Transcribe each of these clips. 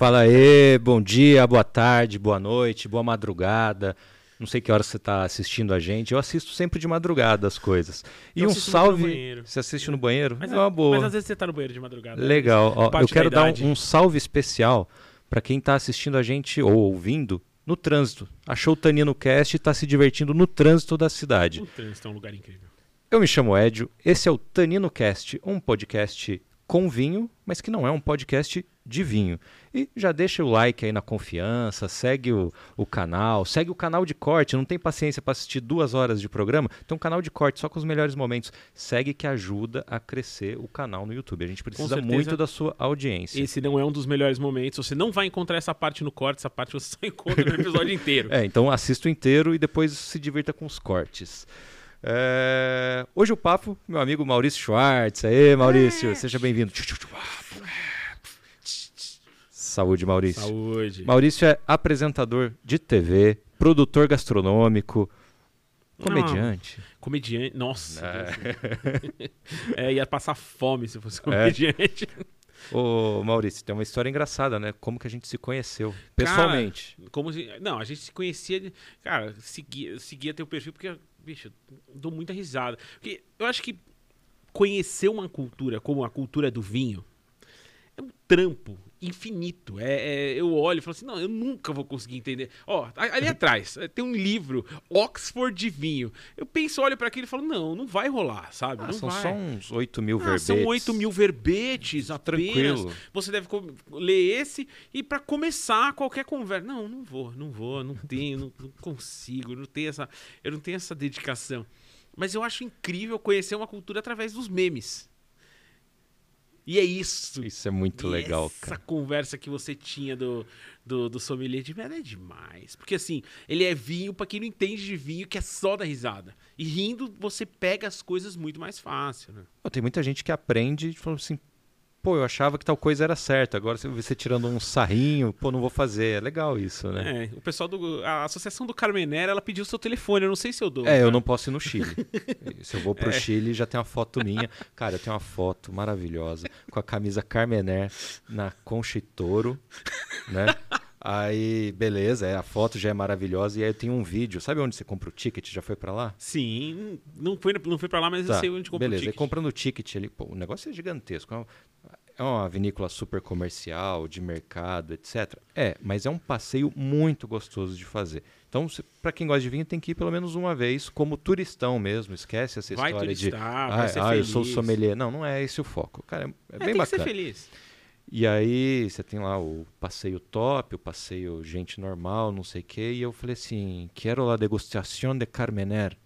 Fala aí, bom dia, boa tarde, boa noite, boa madrugada. Não sei que hora você está assistindo a gente. Eu assisto sempre de madrugada as coisas. E Eu um salve. Você assiste no banheiro? Mas, é uma boa. mas às vezes você tá no banheiro de madrugada. Legal. Ó, eu quero da dar um, um salve especial para quem está assistindo a gente ou ouvindo no trânsito. Achou o Tanino Cast e está se divertindo no trânsito da cidade. O trânsito é um lugar incrível. Eu me chamo Edio, esse é o Tanino Cast, um podcast com vinho, mas que não é um podcast de vinho. E já deixa o like aí na confiança, segue o, o canal, segue o canal de corte, não tem paciência para assistir duas horas de programa, tem um canal de corte só com os melhores momentos. Segue que ajuda a crescer o canal no YouTube. A gente precisa muito da sua audiência. Esse não é um dos melhores momentos. Você não vai encontrar essa parte no corte, essa parte você só encontra no episódio inteiro. É, então assista o inteiro e depois se divirta com os cortes. É, Hoje o papo, meu amigo Maurício Schwartz. Aê, Maurício, seja bem-vindo. Saúde, Maurício. Saúde. Maurício é apresentador de TV, produtor gastronômico, comediante. Comediante. Nossa. É. É, ia passar fome se fosse comediante. Ô, Maurício, tem uma história engraçada, né? Como que a gente se conheceu pessoalmente. Como se- não, a gente se conhecia. Cara, seguia, seguia teu perfil porque, bicho, dou muita risada. Porque eu acho que conhecer uma cultura como a cultura do vinho é um trampo infinito. É, é- eu olho e falo assim, não, eu nunca vou conseguir entender. Ó, ali atrás eh, tem um livro, Oxford de vinho. Eu penso, olho para aquilo e falo, não, não vai rolar, sabe? Ah, não são vai. só uns 8 mil Ah, verbetes. são 8 mil verbetes apenas. Tranquilo. Você deve ler esse e para começar qualquer conversa. Não, não vou, não vou, não tenho, não, não consigo, não tenho essa, eu não tenho essa dedicação. Mas eu acho incrível conhecer uma cultura através dos memes. E é isso. Isso é muito E legal, essa cara. conversa que você tinha do, do, do sommelier de merda é demais. Porque assim, ele é vinho pra quem não entende de vinho, que é só da risada. E rindo, você pega as coisas muito mais fácil, né? Tem muita gente que aprende e fala assim, pô, eu achava que tal coisa era certa, agora você tirando um sarrinho, pô, não vou fazer. É legal isso, né? É, o pessoal do. A Associação do Carmenera, ela pediu o seu telefone. Eu não sei se eu dou. É, eu cara. não posso ir no Chile. Se eu vou pro É. Chile, já tem uma foto minha. Cara, eu tenho uma foto maravilhosa com a camisa Carmener na Concha e Toro, né? Aí, beleza, é, a foto já é maravilhosa. E aí eu tenho um vídeo. Sabe onde você compra o ticket? Já foi pra lá? Sim, não foi, não foi pra lá, mas eu sei onde compra beleza, o ticket. comprando o ticket ali, pô, o negócio é gigantesco. É uma, é uma vinícola super comercial, de mercado, etc. É, mas é um passeio muito gostoso de fazer. Então, pra quem gosta de vinho, tem que ir pelo menos uma vez, como turistão mesmo. Esquece essa Vai história de. turistar, vai Ah, ah, eu sou sommelier. Não, não é esse o foco. Cara, é, é É, bem tem que ser bacana. feliz. E aí você tem lá o passeio top, o passeio gente normal, não sei o quê. E eu falei assim, quero la degustación de Carmener.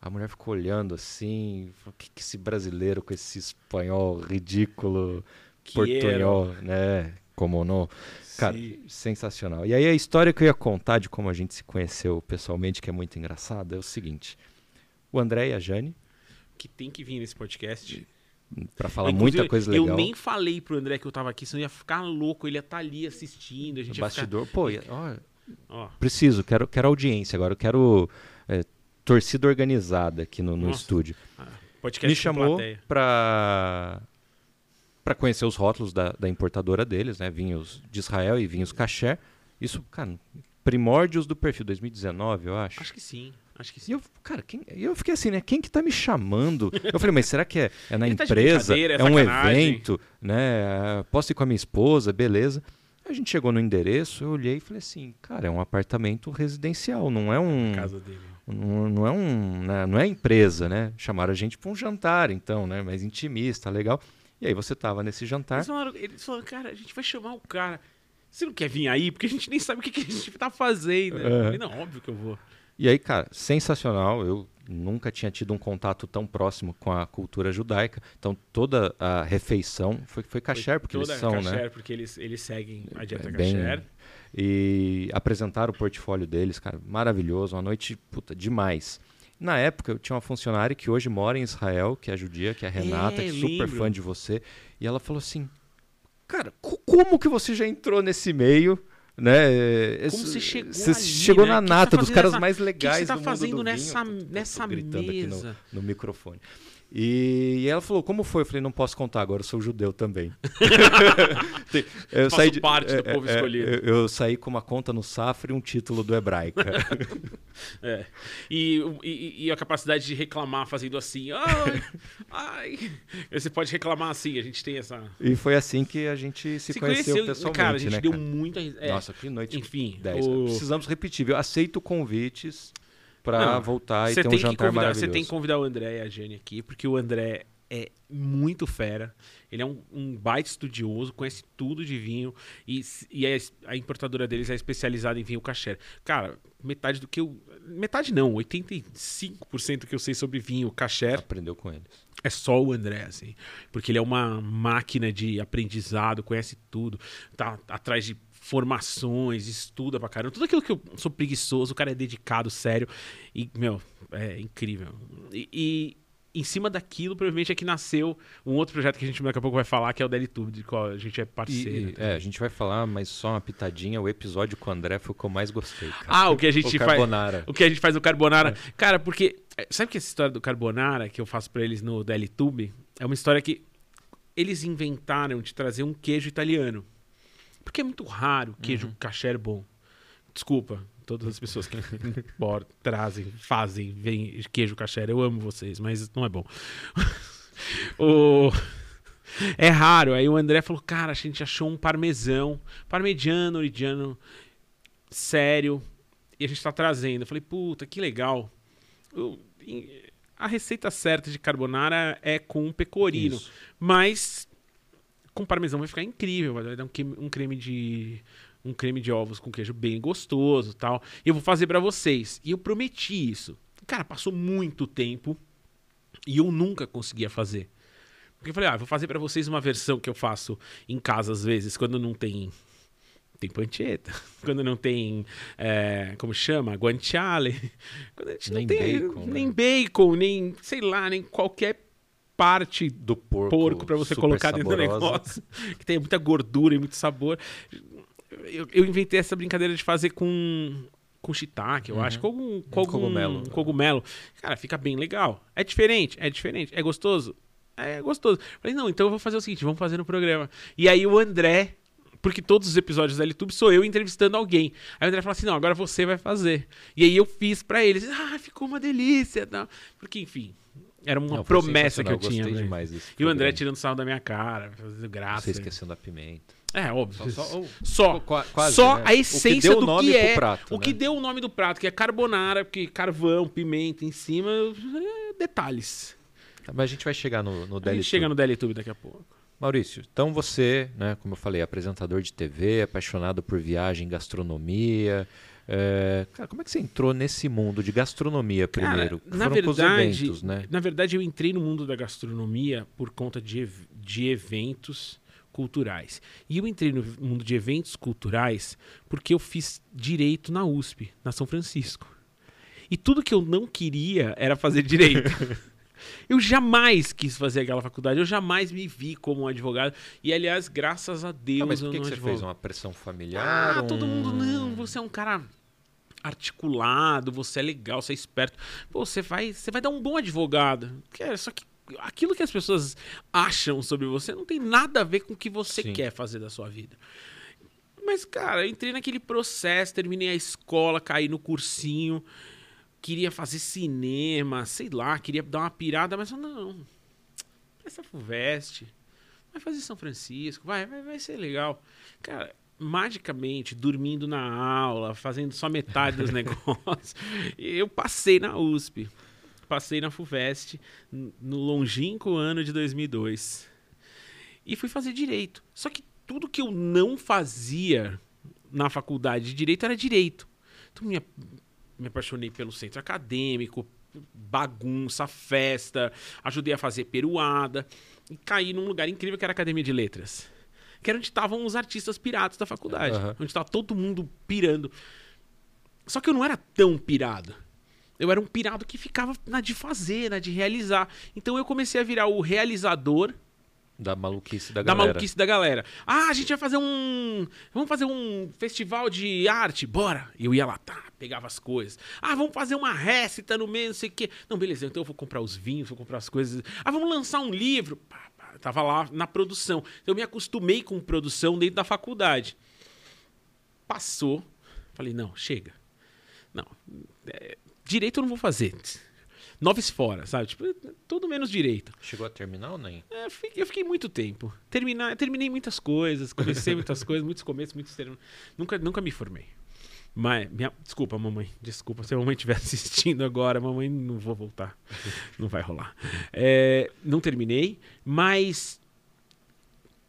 A mulher ficou olhando assim, o que, que esse brasileiro com esse espanhol ridículo, portunhol, né? Como não? Cara, Sim. sensacional. E aí a história que eu ia contar de como a gente se conheceu pessoalmente, que é muito engraçada, é o seguinte. O André e a Jane, Que tem que vir nesse podcast. Para falar Inclusive, muita coisa legal. Eu nem falei pro André que eu tava aqui, senão ia ficar louco. Ele ia estar ali assistindo. A gente bastidor. Pô, e- ó, Ficar... Ó, Preciso, quero, quero audiência agora, eu quero é, torcida organizada aqui no, no estúdio. podcast Me chamou para para conhecer os rótulos da, da importadora deles, né? Vinhos de Israel e vinhos caché. Isso, cara, primórdios do perfil 2019, eu acho. Acho que sim. Acho que E sim. eu, cara, quem, e eu fiquei assim, né? Quem que tá me chamando? Eu falei, mas será que é, é na Ele tá empresa? brincadeira, é é um evento, né? Posso ir com a minha esposa, beleza. A gente chegou no endereço, eu olhei e falei assim, cara, é um apartamento residencial, não é um. Casa dele. Não, não é um, né, não é empresa, né? Chamaram a gente para um jantar, então, né? Mais intimista, legal. E aí você tava nesse jantar. Eles falaram, eles falaram, cara, a gente vai chamar o cara. Você não quer vir aí? Porque a gente nem sabe o que, que a gente tá fazendo. Eu Aham. falei, não, óbvio que eu vou. E aí, cara, sensacional. Eu nunca tinha tido um contato tão próximo com a cultura judaica. Então toda a refeição foi, foi kasher, porque eles são, kasher, né? porque eles, eles seguem a dieta É bem- kasher. E apresentaram o portfólio deles, cara, maravilhoso, uma noite, puta, demais. Na época, eu tinha uma funcionária que hoje mora em Israel, que é judia, que é a Renata, que é super fã de você. E ela falou assim, cara, co- como que você já entrou nesse meio? Né? Como você chegou Você ali, chegou né? na nata tá dos caras nessa- mais O que que legais você tá do mundo fazendo do nessa, vinho. Eu tô- nessa tô aqui no- mesa? no microfone. E, ela falou, como foi? Eu falei, não posso contar agora, eu sou judeu também. Eu Faço saí de- parte do é, povo é, escolhido. Eu, eu saí com uma conta no Safra e um título do Hebraica. É. E, e, e a capacidade de reclamar fazendo assim. Ai, ai. Você pode reclamar assim, a gente tem essa. e foi assim que a gente se, conheceu, pessoalmente, cara, a gente né, deu cara? muita. é, Nossa, que noite enfim, 10. o- Precisamos repetir, viu? Aceito convites Não, voltar e ter um jantar convidar, maravilhoso. você tem que convidar o André e a Jane aqui, porque o André é muito fera. Ele é um, um baita estudioso, conhece tudo de vinho e, e a, a importadora deles é especializada em vinho kasher. Cara, metade do que eu. Metade não, 85% do que eu sei sobre vinho kasher Aprendeu com eles. é só o André, assim. Porque ele é uma máquina de aprendizado, conhece tudo, tá atrás de formações, estuda pra caramba. Tudo aquilo que eu sou preguiçoso, o cara é dedicado, sério. E, meu, é incrível. E, e em cima daquilo, provavelmente é que nasceu um outro projeto que a gente daqui a pouco vai falar, que é o Delitube, de qual a gente é parceiro. e, é, a gente vai falar, mas só uma pitadinha. O episódio com o André foi o que eu mais gostei. Cara. Ah, o que a gente o faz. Carbonara. O que a gente faz no Carbonara. Cara, porque. é, Sabe que essa história do Carbonara que eu faço pra eles no DLTube é uma história que eles inventaram de trazer um queijo italiano. Porque é muito raro queijo Uhum. kasher bom. Desculpa, todas as pessoas que importam, trazem, fazem, vem queijo kasher. Eu amo vocês, mas não é bom. o... É raro. Aí o André falou: Cara, a gente achou um parmesão, parmegiano, origiano, sério, e a gente tá trazendo. Eu falei: Puta, que legal. Eu- a receita certa de carbonara é com pecorino, Isso. mas com parmesão vai ficar incrível. Vai dar um creme, de um creme de ovos com queijo bem gostoso, tal. E eu vou fazer pra vocês. E eu prometi isso. Cara, passou muito tempo e eu nunca conseguia fazer. Porque eu falei, ah, vou fazer pra vocês uma versão que eu faço em casa às vezes, quando não tem tem pancetta, quando não tem, é, como chama, guanciale, quando a gente Nem não tem bacon, né? nem bacon, nem, sei lá, nem qualquer parte Do porco. porco pra você colocar dentro do saborosa. negócio, que tem muita gordura e muito sabor. Eu, eu inventei essa brincadeira de fazer com com shiitake, eu Uhum. acho, com algum, com algum Cogumelo. cogumelo. Cara, fica bem legal. É diferente, é diferente, é gostoso. É gostoso. Falei, não, então eu vou fazer o seguinte, vamos fazer no programa. E aí o André, porque todos os episódios da YouTube sou eu entrevistando alguém. Aí o André falou assim: não, agora você vai fazer. E aí eu fiz pra eles. Ah, ficou uma delícia. Não. Porque, enfim, era uma Não, promessa que eu sensacional, tinha. Gostei demais desse E o André tirando sarro da minha cara, fazendo graça. Você esquecendo a pimenta. É, óbvio. Só- só- Só, Qua- quase, só né? a essência do que é. prato, o né? que deu o nome do prato, que é carbonara, porque carvão, pimenta em cima, é, detalhes. Mas a gente vai chegar no, no A gente chega no DLTube daqui a pouco. Maurício, então você, né, como eu falei, apresentador de TV, apaixonado por viagem, gastronomia. É, Cara, como é que você entrou nesse mundo de gastronomia primeiro? Cara, na verdade, eventos, né? na verdade, eu entrei no mundo da gastronomia por conta de, de eventos culturais. E eu entrei no mundo de eventos culturais porque eu fiz direito na USP, na São Francisco. E tudo que eu não queria era fazer direito. Eu jamais quis fazer aquela faculdade, eu jamais me vi como um advogado. E, aliás, graças a Deus, Ah, mas por que, não que você fez? Uma pressão familiar? Ah, todo um- mundo, não, você é um cara articulado, você é legal, você é esperto. Pô, você vai, você vai dar um bom advogado. Só que aquilo que as pessoas acham sobre você não tem nada a ver com o que você Sim. quer fazer da sua vida. Mas, cara, eu entrei naquele processo, terminei a escola, caí no cursinho, queria fazer cinema, sei lá, queria dar uma pirada, mas não. Essa FUVEST, vai fazer São Francisco, vai, vai, vai ser legal. Cara, magicamente, dormindo na aula, fazendo só metade dos negócios, eu passei na USP. Passei na FUVEST no longínquo ano de 2002. E fui fazer direito. Só que tudo que eu não fazia na faculdade de direito era direito. Então me, me apaixonei pelo centro acadêmico, bagunça, festa, ajudei a fazer peruada e caí num lugar incrível que era a Academia de Letras. Que era onde estavam os artistas piratas da faculdade. Aham. Onde estava todo mundo pirando. Só que eu não era tão pirado. Eu era um pirado que ficava na de fazer, na de realizar. Então eu comecei a virar o realizador Da maluquice da da galera. maluquice da galera. Ah, a gente vai fazer um. Vamos fazer um festival de arte, bora. E eu ia lá, tá, pegava as coisas. Ah, vamos fazer uma récita no meio, não sei o quê. Não, beleza, então eu vou comprar os vinhos, vou comprar as coisas. Ah, vamos lançar um livro. Pá, pá, tava lá na produção. Eu me acostumei com produção dentro da faculdade. Passou. Falei, não, chega. Não. é, direito eu não vou fazer. Noves fora, sabe? Tipo, tudo menos direito. Chegou a terminar ou nem? É, eu fiquei, muito tempo. Terminar, terminei muitas coisas, comecei muitas coisas, muitos começos, muitos termos. Nunca, nunca me formei. Mas, minha, desculpa, mamãe. Desculpa. Se a mamãe estiver assistindo agora, mamãe, não vou voltar. Não vai rolar. É, não terminei, mas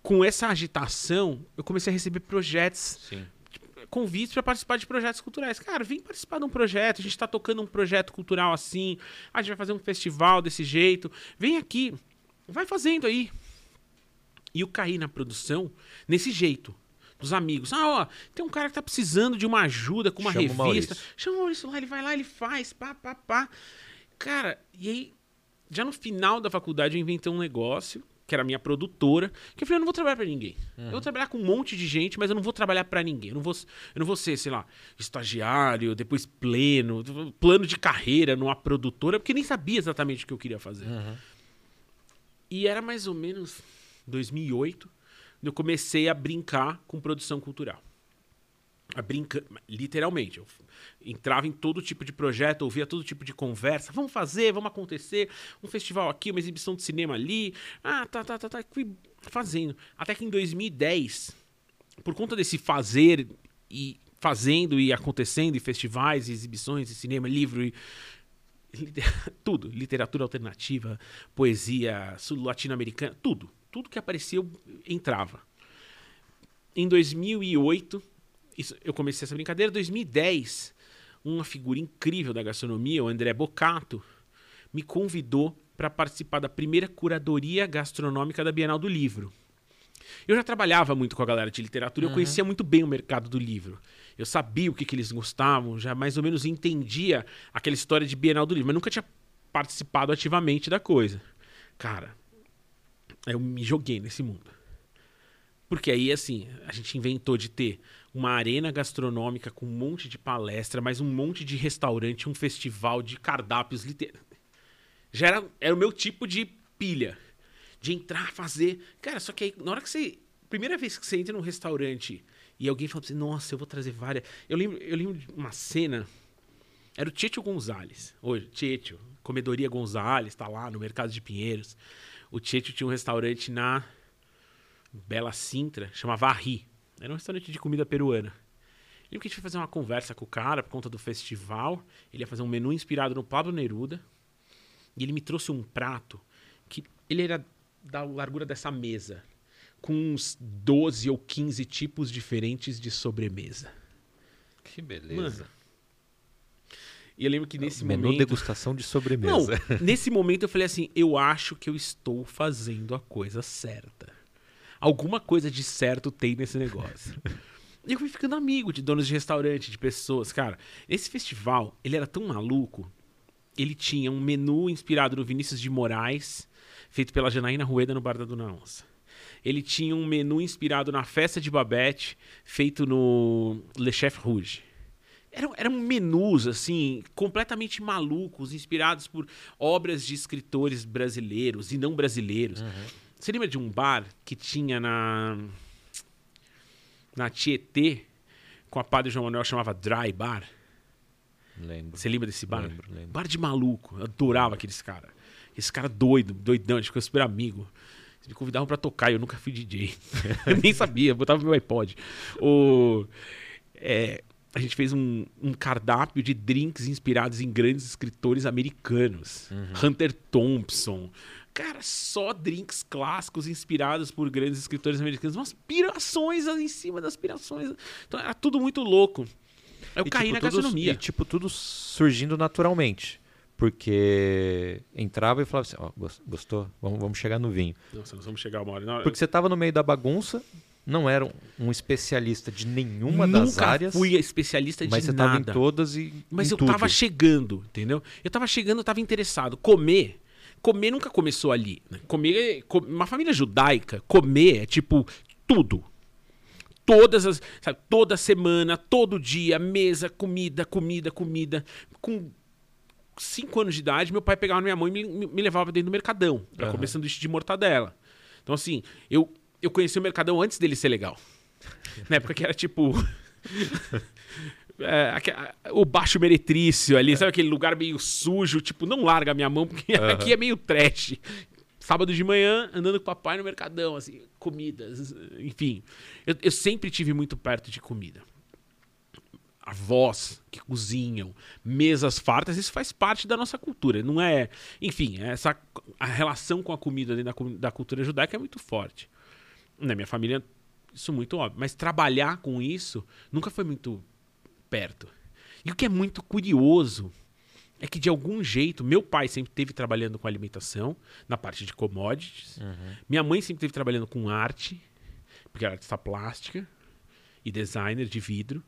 com essa agitação, eu comecei a receber projetos Sim. Convites para participar de projetos culturais. Cara, vem participar de um projeto, a gente está tocando um projeto cultural assim, a gente vai fazer um festival desse jeito. Vem aqui, vai fazendo aí. E eu caí na produção nesse jeito. Dos amigos. Ah, ó, tem um cara que tá precisando de uma ajuda com uma Chama o revista. Maurício. Chama o Maurício lá, ele vai lá, ele faz, pá, pá, pá. Cara, e aí, já no final da faculdade, eu inventei um negócio, que era minha produtora, que eu falei, eu não vou trabalhar pra ninguém. Eu vou trabalhar com um monte de gente, mas eu não vou trabalhar pra ninguém. Eu não vou, eu não vou ser, sei lá, estagiário, depois pleno, plano de carreira numa produtora, porque nem sabia exatamente o que eu queria fazer. E era mais ou menos 2008, quando eu comecei a brincar com produção cultural. A brinca... Literalmente. Eu entrava em todo tipo de projeto, ouvia todo tipo de conversa. Vamos fazer, vamos acontecer. Um festival aqui, uma exibição de cinema ali. Ah, tá, tá, tá, tá. Fui fazendo. Até que em 2010, por conta desse fazer e fazendo e acontecendo, e festivais, e exibições, e cinema, livro, e tudo, literatura alternativa, poesia sul-latino-americana, tudo, tudo que aparecia eu entrava. Em 2008, isso, eu comecei essa brincadeira, 2010, uma figura incrível da gastronomia, o André Bocato, me convidou para participar da primeira curadoria gastronômica da Bienal do Livro. Eu já trabalhava muito com a galera de literatura, eu conhecia muito bem o mercado do livro. Eu sabia o que, que eles gostavam, já mais ou menos entendia aquela história de Bienal do Livro, mas nunca tinha participado ativamente da coisa. Cara, eu me joguei nesse mundo. Porque aí, assim, a gente inventou de ter uma arena gastronômica com um monte de palestra, mais um monte de restaurante, um festival de cardápios literários. Já era, era o meu tipo de pilha. De entrar, fazer. Cara, só que aí, na hora que você. Primeira vez que você entra num restaurante e alguém fala pra você, nossa, eu vou trazer várias. Eu lembro, eu lembro de uma cena. Era o Tieto Gonzalez. Hoje, Tieto, Comedoria Gonzalez, tá lá no Mercado de Pinheiros. O Tieto tinha um restaurante na Bela Sintra, chamava Arri. Era um restaurante de comida peruana. Lembro que a gente foi fazer uma conversa com o cara por conta do festival. Ele ia fazer um menu inspirado no Pablo Neruda. E ele me trouxe um prato que ele era da largura dessa mesa, com uns 12 ou 15 tipos diferentes de sobremesa. Que beleza. Mano, E eu lembro que nesse Menu momento. degustação de Não, sobremesa. nesse momento eu falei assim: eu acho que eu estou fazendo a coisa certa. Alguma coisa de certo tem nesse negócio. E eu fui ficando amigo de donos de restaurante, de pessoas. Cara, esse festival, ele era tão maluco. Ele tinha um menu inspirado no Vinícius de Moraes, feito pela Janaína Rueda no Bar da Dona Onça. Ele tinha um menu inspirado na Festa de Babette, feito no Le Chef Rouge. Eram, eram menus, assim, completamente malucos, inspirados por obras de escritores brasileiros e não brasileiros. Você lembra de um bar que tinha na. na Tietê, com a Padre João Manuel, chamava Dry Bar? Lembro. Você lembra desse bar? Lembro, lembro. Bar de maluco. Eu adorava aqueles caras. Esse cara doido, doidão, a gente ficou super amigo. Eles me convidavam pra tocar e eu nunca fui DJ. eu nem sabia, botava meu iPod. O, é, a gente fez um, um cardápio de drinks inspirados em grandes escritores americanos. Hunter Thompson. Cara, só drinks clássicos inspirados por grandes escritores americanos. Umas pirações em cima das pirações. Então era tudo muito louco. Eu E, caí tipo, na tudo- gastronomia. E, tipo, tudo surgindo naturalmente. Porque entrava e falava assim, ó, gos- gostou? Vamos, vamos chegar no vinho. Nossa, nós vamos chegar uma hora. Não, Porque você tava no meio da bagunça, não era um, especialista de nenhuma Nunca das áreas, fui especialista de mas você nada. tava em todas e Mas eu tudo. tava chegando, entendeu? Eu tava chegando, eu tava interessado. Comer, comer nunca começou ali. Né? Comer, com- uma família judaica, comer é tipo tudo. Todas as, sabe, toda semana, todo dia, mesa, comida, comida, comida. Com cinco anos de idade, meu pai pegava minha mão e me, me- levava dentro do Mercadão pra comer sanduíche de mortadela. Então, assim, eu, eu conheci o Mercadão antes dele ser legal. Na época que era tipo. é, o baixo meretrício ali, sabe aquele lugar meio sujo, tipo, não larga a minha mão, porque aqui é meio trash. Sábado de manhã, andando com o papai no Mercadão, assim, comidas, enfim. Eu, eu sempre tive muito perto de comida avós que cozinham, mesas fartas, isso faz parte da nossa cultura. Não é. Enfim, essa, a relação com a comida dentro da, da cultura judaica é muito forte. Na minha família, isso é muito óbvio. Mas trabalhar com isso nunca foi muito perto. E o que é muito curioso é que, de algum jeito, meu pai sempre esteve trabalhando com alimentação, na parte de commodities. Minha mãe sempre esteve trabalhando com arte, porque era artista plástica e designer de vidro.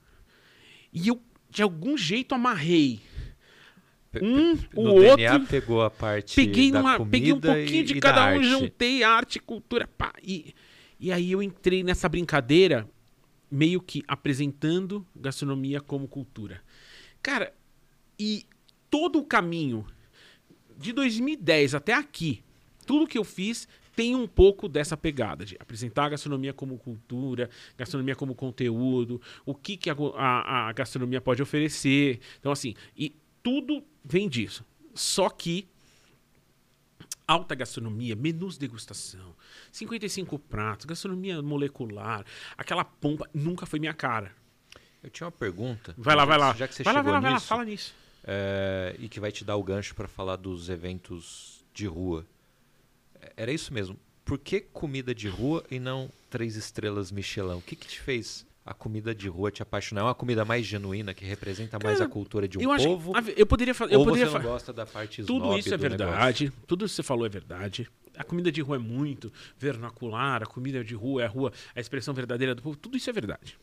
E eu, de algum jeito, amarrei um, o no outro. DNA pegou a parte Peguei, da numa, comida peguei um pouquinho e- de e cada da um, arte. juntei arte, cultura, pá. E, e aí eu entrei nessa brincadeira, meio que apresentando gastronomia como cultura. Cara, e todo o caminho de 2010 até aqui, tudo que eu fiz tem um pouco dessa pegada de apresentar a gastronomia como cultura, gastronomia como conteúdo, o que, que a, a- a gastronomia pode oferecer. Então, assim, e tudo vem disso. Só que alta gastronomia, menus degustação, 55 pratos, gastronomia molecular, aquela pompa, nunca foi minha cara. Eu tinha uma pergunta. Vai lá, vai lá. Já que você vai lá, chegou vai lá, vai lá, nisso, fala nisso. é, e que vai te dar o gancho para falar dos eventos de rua. É, Era isso mesmo. Por que comida de rua e não três estrelas Michelin? O que, que te fez a comida de rua te apaixonar? É uma comida mais genuína que representa mais Cara, a cultura de um eu acho povo? eu poderia eu ou poderia você não gosta da parte Tudo isso é do negócio? verdade. Tudo isso que você falou é verdade. A comida de rua é muito vernacular, a comida de rua é a rua, a expressão verdadeira do povo. Tudo isso é verdade.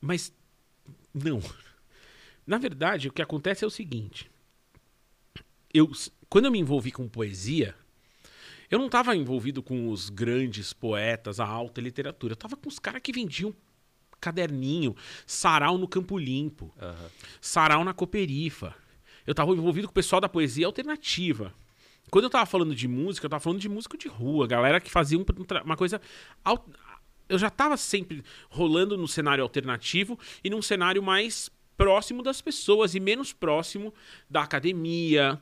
Mas não. Na verdade, o que acontece é o seguinte. Eu, quando eu me envolvi com poesia, eu não estava envolvido com os grandes poetas, a alta literatura. Eu estava com os caras que vendiam caderninho, sarau no Campo Limpo Aham. sarau na Cooperifa. Eu tava envolvido com o pessoal da poesia alternativa. Quando eu tava falando de música, eu tava falando de músico de rua, galera que fazia um uma coisa. Eu já tava sempre rolando no cenário alternativo e num cenário mais próximo das pessoas e menos próximo da academia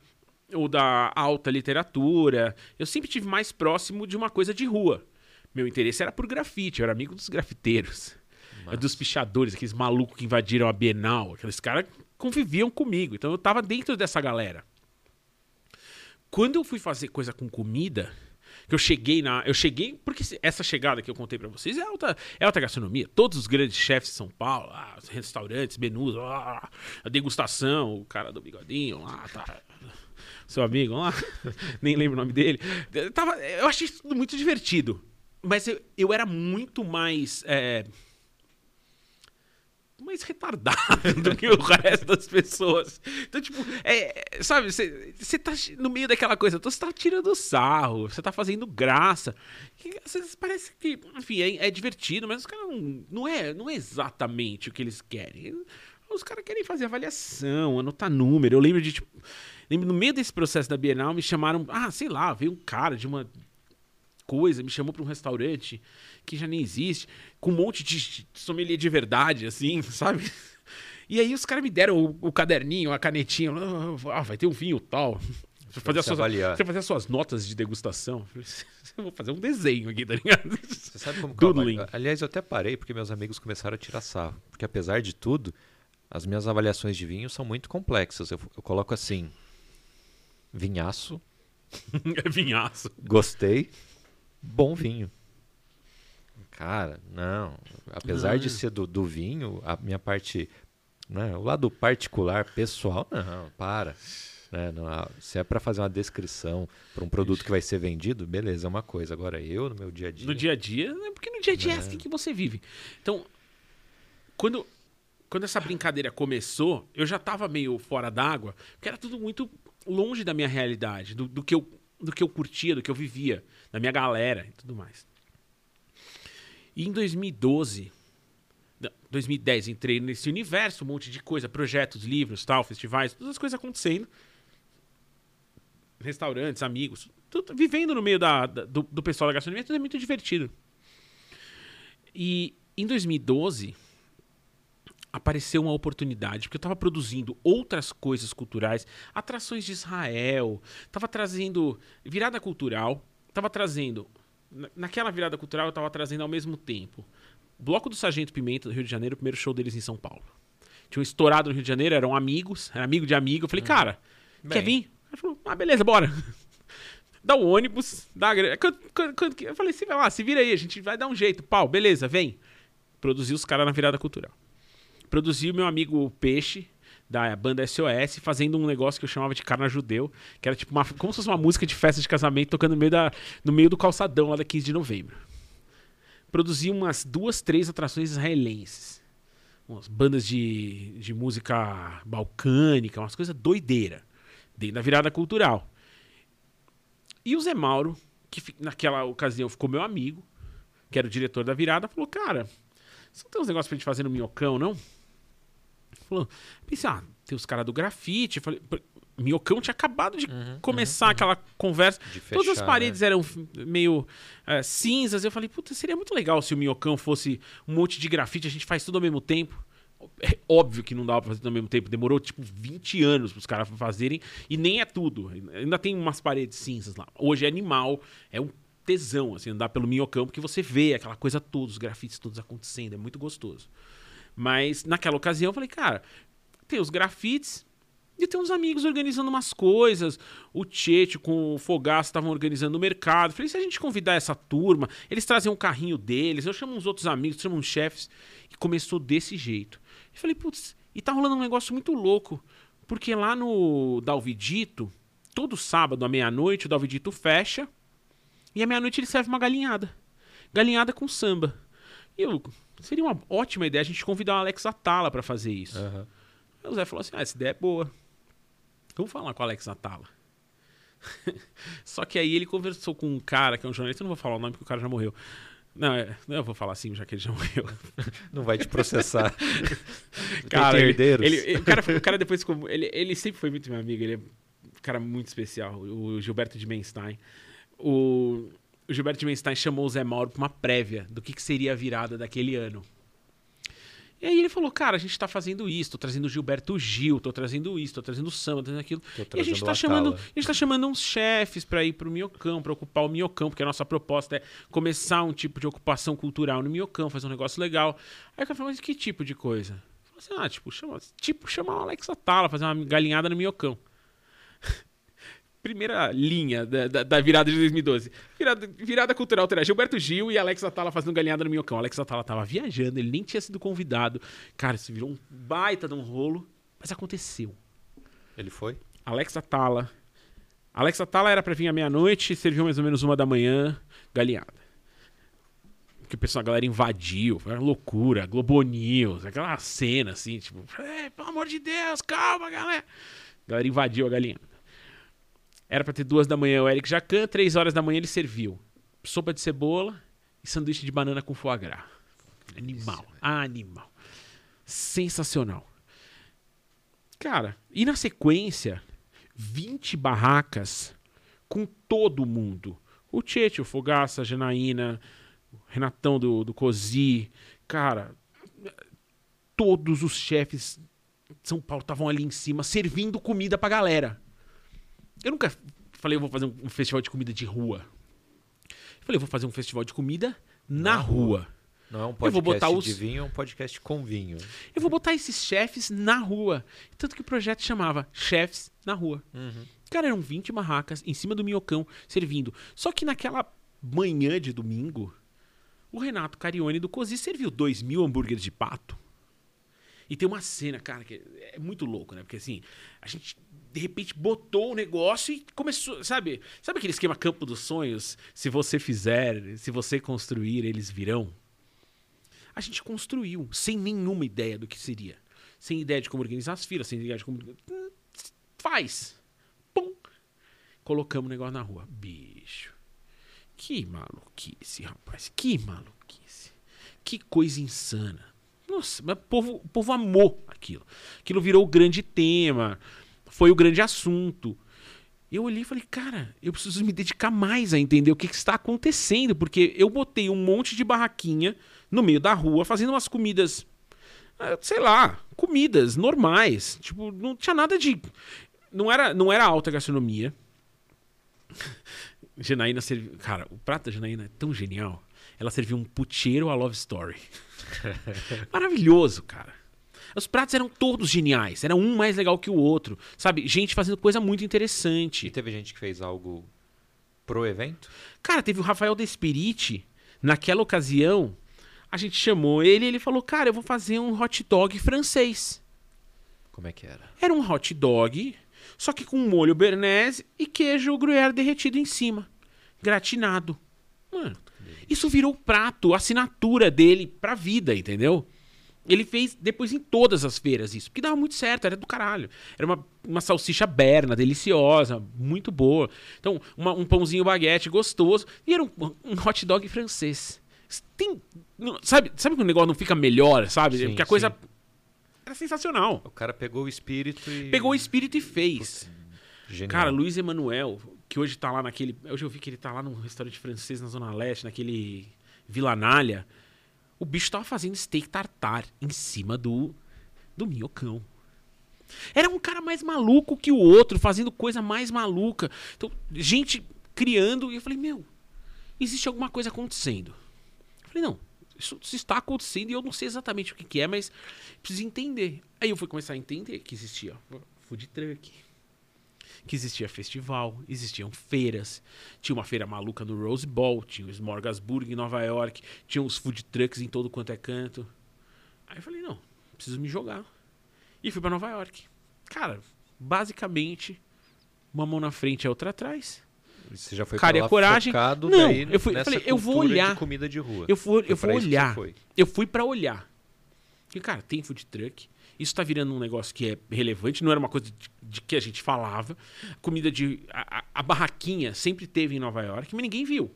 ou da alta literatura. Eu sempre tive mais próximo de uma coisa de rua. Meu interesse era por grafite, eu era amigo dos grafiteiros. Massa. Dos pichadores, aqueles malucos que invadiram a Bienal. Aqueles caras conviviam comigo. Então eu tava dentro dessa galera. Quando eu fui fazer coisa com comida, que eu cheguei na. Eu cheguei. Porque essa chegada que eu contei pra vocês é alta, é alta gastronomia. Todos os grandes chefes de São Paulo, ah, restaurantes, menus, ah, a degustação, o cara do bigodinho lá, tá. Seu amigo lá, nem lembro o nome dele. Eu, tava, eu achei isso muito divertido. Mas eu, eu era muito mais. é, mais retardado do que o resto das pessoas. Então, tipo, é, sabe, você tá no meio daquela coisa, você tá tirando sarro, você tá fazendo graça. Às vezes parece que, enfim, é, é divertido, mas os caras não, não, é, não é exatamente o que eles querem. Os caras querem fazer avaliação, anotar número. Eu lembro de, tipo, lembro no meio desse processo da Bienal, me chamaram, ah, sei lá, veio um cara de uma coisa, me chamou para um restaurante que já nem existe, com um monte de sommelier de verdade, assim, sabe? E aí os caras me deram o, o caderninho, a canetinha, ah, vai ter um vinho tal. Você fazer, suas, você fazer as suas notas de degustação. Eu vou fazer um desenho aqui, tá ligado? Você sabe como eu Doodling. Aliás, eu até parei porque meus amigos começaram a tirar sarro. Porque apesar de tudo, as minhas avaliações de vinho são muito complexas. Eu, eu coloco assim: vinhaço, É vinhaço. gostei, bom vinho. Cara, não. Apesar de Não. ser do, do vinho, a minha parte. Né, o lado particular, pessoal, não, para. Né, não, se é para fazer uma descrição para um produto que vai ser vendido, beleza, é uma coisa. Agora eu, no meu dia a dia. No dia a dia, né? porque no dia a dia é, É. assim que você vive. Então, quando, quando essa brincadeira começou, eu já tava meio fora d'água, porque era tudo muito longe da minha realidade, do, do que eu do que eu curtia, do que eu vivia, da minha galera e tudo mais. E em 2012, não, 2010, entrei nesse universo, um monte de coisa, projetos, livros, tal, festivais, todas as coisas acontecendo. Restaurantes, amigos, tudo, vivendo no meio da, da- do, do pessoal da gastronomia, tudo é muito divertido. E em 2012 apareceu uma oportunidade, porque eu estava produzindo outras coisas culturais, atrações de Israel, estava trazendo virada cultural, estava trazendo na- naquela virada cultural eu estava trazendo ao mesmo tempo Bloco do Sargento Pimenta do Rio de Janeiro, o primeiro show deles em São Paulo. Tinham estourado no Rio de Janeiro, eram amigos, era amigo de amigo. Eu falei, cara, quer Bem. vir? Ele falou, ah, beleza, bora. Dá o ônibus, dá a grana. Eu falei, se vai lá, se vira aí, a gente vai dar um jeito. Pau, beleza, vem. Produzi os caras na virada cultural. Produzi o meu amigo Peixe, da banda SOS, fazendo um negócio que eu chamava de Carna Judeu, que era tipo uma, como se fosse uma música de festa de casamento tocando no meio, da, no meio do calçadão lá da 15 de novembro. Produzi umas duas, três atrações israelenses. Umas bandas de, de música balcânica, umas coisas doideira. Dentro da virada cultural. E o Zé Mauro, que naquela ocasião ficou meu amigo, que era o diretor da virada, falou: Cara, você não tem uns negócios pra gente fazer no Minhocão, não? Falou: Pensei, ah, tem os caras do grafite. Falei: "Pô, Minhocão tinha acabado de começar aquela conversa. De Todas as fechar, paredes eram f- meio eh, cinzas. Eu falei: Puta, seria muito legal se o Minhocão fosse um monte de grafite, a gente faz tudo ao mesmo tempo. É óbvio que não dava pra fazer tudo ao mesmo tempo. Demorou tipo 20 anos pros caras fazerem. E nem é tudo. Ainda tem umas paredes cinzas lá. Hoje é animal. É um tesão, assim, andar pelo minhocão, porque você vê aquela coisa toda, os grafites todos acontecendo. É muito gostoso. Mas naquela ocasião eu falei, cara, tem os grafites e tem uns amigos organizando umas coisas. O Tchete com o Fogaço estavam organizando o mercado. Falei, se a gente convidar essa turma, eles trazem um carrinho deles, eu chamo uns outros amigos, chamo uns chefes. E começou desse jeito. E falei, putz, e tá rolando um negócio muito louco. Porque lá no Dalvidito, todo sábado à meia-noite, o Dalvidito fecha. E à meia-noite ele serve uma galinhada. Galinhada com samba. E eu, seria uma ótima ideia a gente convidar o Alex Atala pra fazer isso. Aham. Aí o Zé falou assim: ah, essa ideia é boa. Vamos falar com o Alex Atala. Só que aí ele conversou com um cara que é um jornalista, eu não vou falar o nome porque o cara já morreu. Não, é, não, eu vou falar assim, já que ele já morreu. Não vai te processar. Cara, ele, ele- ele- o, cara, o cara depois ficou. Ele, ele sempre foi muito meu amigo, ele é um cara muito especial, o Gilberto de Menstein. O, o Gilberto Menstein chamou o Zé Mauro pra uma prévia do que, que seria a virada daquele ano. E aí ele falou, cara, a gente tá fazendo isso, tô trazendo o Gilberto Gil, tô trazendo isso, tô trazendo o samba, tô trazendo aquilo. Tô E a gente tá chamando, a gente tá chamando uns chefes pra ir pro Minhocão, pra ocupar o Minhocão, porque a nossa proposta é começar um tipo de ocupação cultural no Minhocão, fazer um negócio legal. Aí o cara falou, mas que tipo de coisa? Eu falei assim, ah, tipo, chama, tipo, chamar o Alex Atala, fazer uma galinhada no Minhocão. Primeira linha da, da, da virada de 2012. Virada, virada cultural terá Gilberto Gil e Alex Atala fazendo galinhada no Minhocão. Alex Atala tava viajando, ele nem tinha sido convidado. Cara, isso virou um baita de um rolo, mas aconteceu. Ele foi? Alex Atala. Alex Atala era pra vir à meia-noite, serviu mais ou menos uma da manhã, galinhada. Que o pessoal, a galera invadiu, foi uma loucura, Globo News, aquela cena assim, tipo, "Ei, pelo amor de Deus, calma, galera. A galera invadiu a galinhada. Era pra ter duas da manhã o Eric Jacan, três horas da manhã ele serviu sopa de cebola e sanduíche de banana com foie gras. Animal, animal. Sensacional. Cara, e na sequência, 20 barracas com todo mundo. O Tietchan, o Fogaça, a Janaína, o Renatão do, do Cozi. Cara, todos os chefes de São Paulo estavam ali em cima servindo comida pra galera. Eu nunca falei, eu vou fazer um festival de comida de rua. Eu falei, eu vou fazer um festival de comida na, Na rua. Não é um podcast botar os- de vinho, é um podcast com vinho. Eu vou botar esses chefes na rua. Tanto que o projeto chamava Chefes na Rua. Cara, eram 20 barracas em cima do minhocão servindo. Só que naquela manhã de domingo, o Renato Carione do Cozi serviu 2 mil hambúrgueres de pato. E tem uma cena, cara, que é muito louco, né? Porque assim, a gente de repente botou o negócio e começou, sabe? Sabe aquele esquema campo dos sonhos? Se você fizer, se você construir, eles virão. A gente construiu, sem nenhuma ideia do que seria. Sem ideia de como organizar as filas, sem ideia de como. Faz. Pum. colocamos o negócio na rua. Bicho. Que maluquice, rapaz. Que maluquice. Que coisa insana. Nossa, mas o povo, o povo amou aquilo. Aquilo virou o grande tema. Foi o grande assunto. Eu olhei e falei, cara, eu preciso me dedicar mais a entender o que, que está acontecendo, porque eu botei um monte de barraquinha no meio da rua, fazendo umas comidas, ah, sei lá, comidas normais. Tipo, não tinha nada de. Não era, não era alta gastronomia. Janaína serviu. Cara, o prato da Janaína é tão genial. Ela serviu um puteiro a love story. Maravilhoso, cara. Os pratos eram todos geniais. Era um mais legal que o outro. Sabe? Gente fazendo coisa muito interessante. E teve gente que fez algo pro evento? Cara, teve o Rafael Desperiti. Naquela ocasião, a gente chamou ele e ele falou: Cara, eu vou fazer um hot dog francês. Como é que era? Era um hot dog, só que com molho béarnaise e queijo gruyère derretido em cima. Gratinado. Mano, isso virou prato, assinatura dele pra vida, entendeu? Ele fez depois em todas as feiras isso, porque dava muito certo, era do caralho. Era uma, uma salsicha berna, deliciosa, muito boa. Então, uma, um pãozinho baguete gostoso. E era um, um hot dog francês. Tem, sabe, sabe que o negócio não fica melhor, sabe? Sim, porque a coisa sim. era sensacional. O cara pegou o espírito e. Pegou o espírito e fez. Genial. Cara, Luiz Emanuel, que hoje tá lá naquele. Hoje eu vi que ele tá lá num restaurante francês na Zona Leste, naquele Vila Nalha. O bicho tava fazendo steak tartar em cima do, do minhocão. Era um cara mais maluco que o outro, fazendo coisa mais maluca. Então, gente criando, e eu falei, meu, existe alguma coisa acontecendo. Eu falei, não, isso, isso está acontecendo e eu não sei exatamente o que, que é, mas preciso entender. Aí eu fui começar a entender que existia food truck, que existia festival, existiam feiras, tinha uma feira maluca no Rose Bowl, tinha o Smorgasburg em Nova York, tinha os food trucks em todo quanto é canto. Aí eu falei, não, preciso me jogar. E fui para Nova York. Cara, basicamente, uma mão na frente e a outra atrás. Você já foi Cara, e a coragem- focado Não, daí eu fui- falei, eu vou olhar. de comida de rua. Eu, for, eu vou olhar. Eu fui para olhar. Porque, cara, tem food truck. Isso tá virando um negócio que é relevante, não era uma coisa de, de que a gente falava. Comida de. A, a- barraquinha sempre teve em Nova York, mas ninguém viu.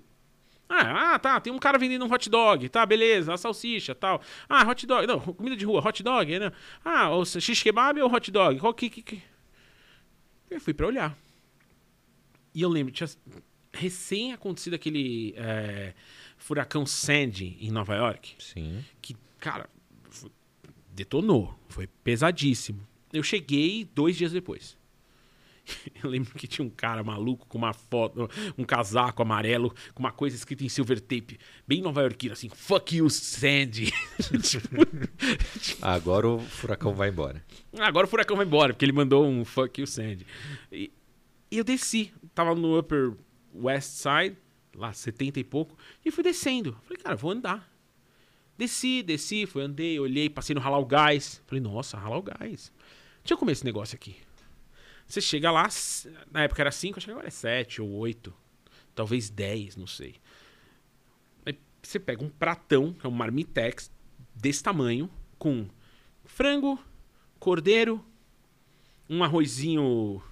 Ah, ah, tá, tem um cara vendendo um hot dog, tá, beleza, a salsicha tal. Ah, hot dog, não, comida de rua, hot dog, né? Ah, o shish kebab ou hot dog? Qual que, que, que... Eu fui pra olhar. E eu lembro, tinha recém acontecido aquele é, furacão Sandy em Nova York Sim. que, cara, detonou. Foi pesadíssimo. Eu cheguei dois dias depois. Eu lembro que tinha um cara maluco com uma foto, um casaco amarelo, com uma coisa escrita em silver tape, bem nova iorquino, assim, fuck you, Sandy. Tipo, Agora o furacão vai embora. Agora o furacão vai embora, porque ele mandou um fuck you, Sandy. E, e eu desci. Tava no Upper West Side, lá 70 e pouco, e fui descendo. Falei, cara, vou andar. Desci, desci, fui, andei, olhei, passei no Halal Guys. Falei, nossa, Halal Guys. Deixa eu comer esse negócio aqui. Você chega lá, na época era 5, acho que agora é 7 ou 8. Talvez 10, não sei. Aí você pega um pratão, que é um marmitex, desse tamanho, com frango, cordeiro, um arrozinho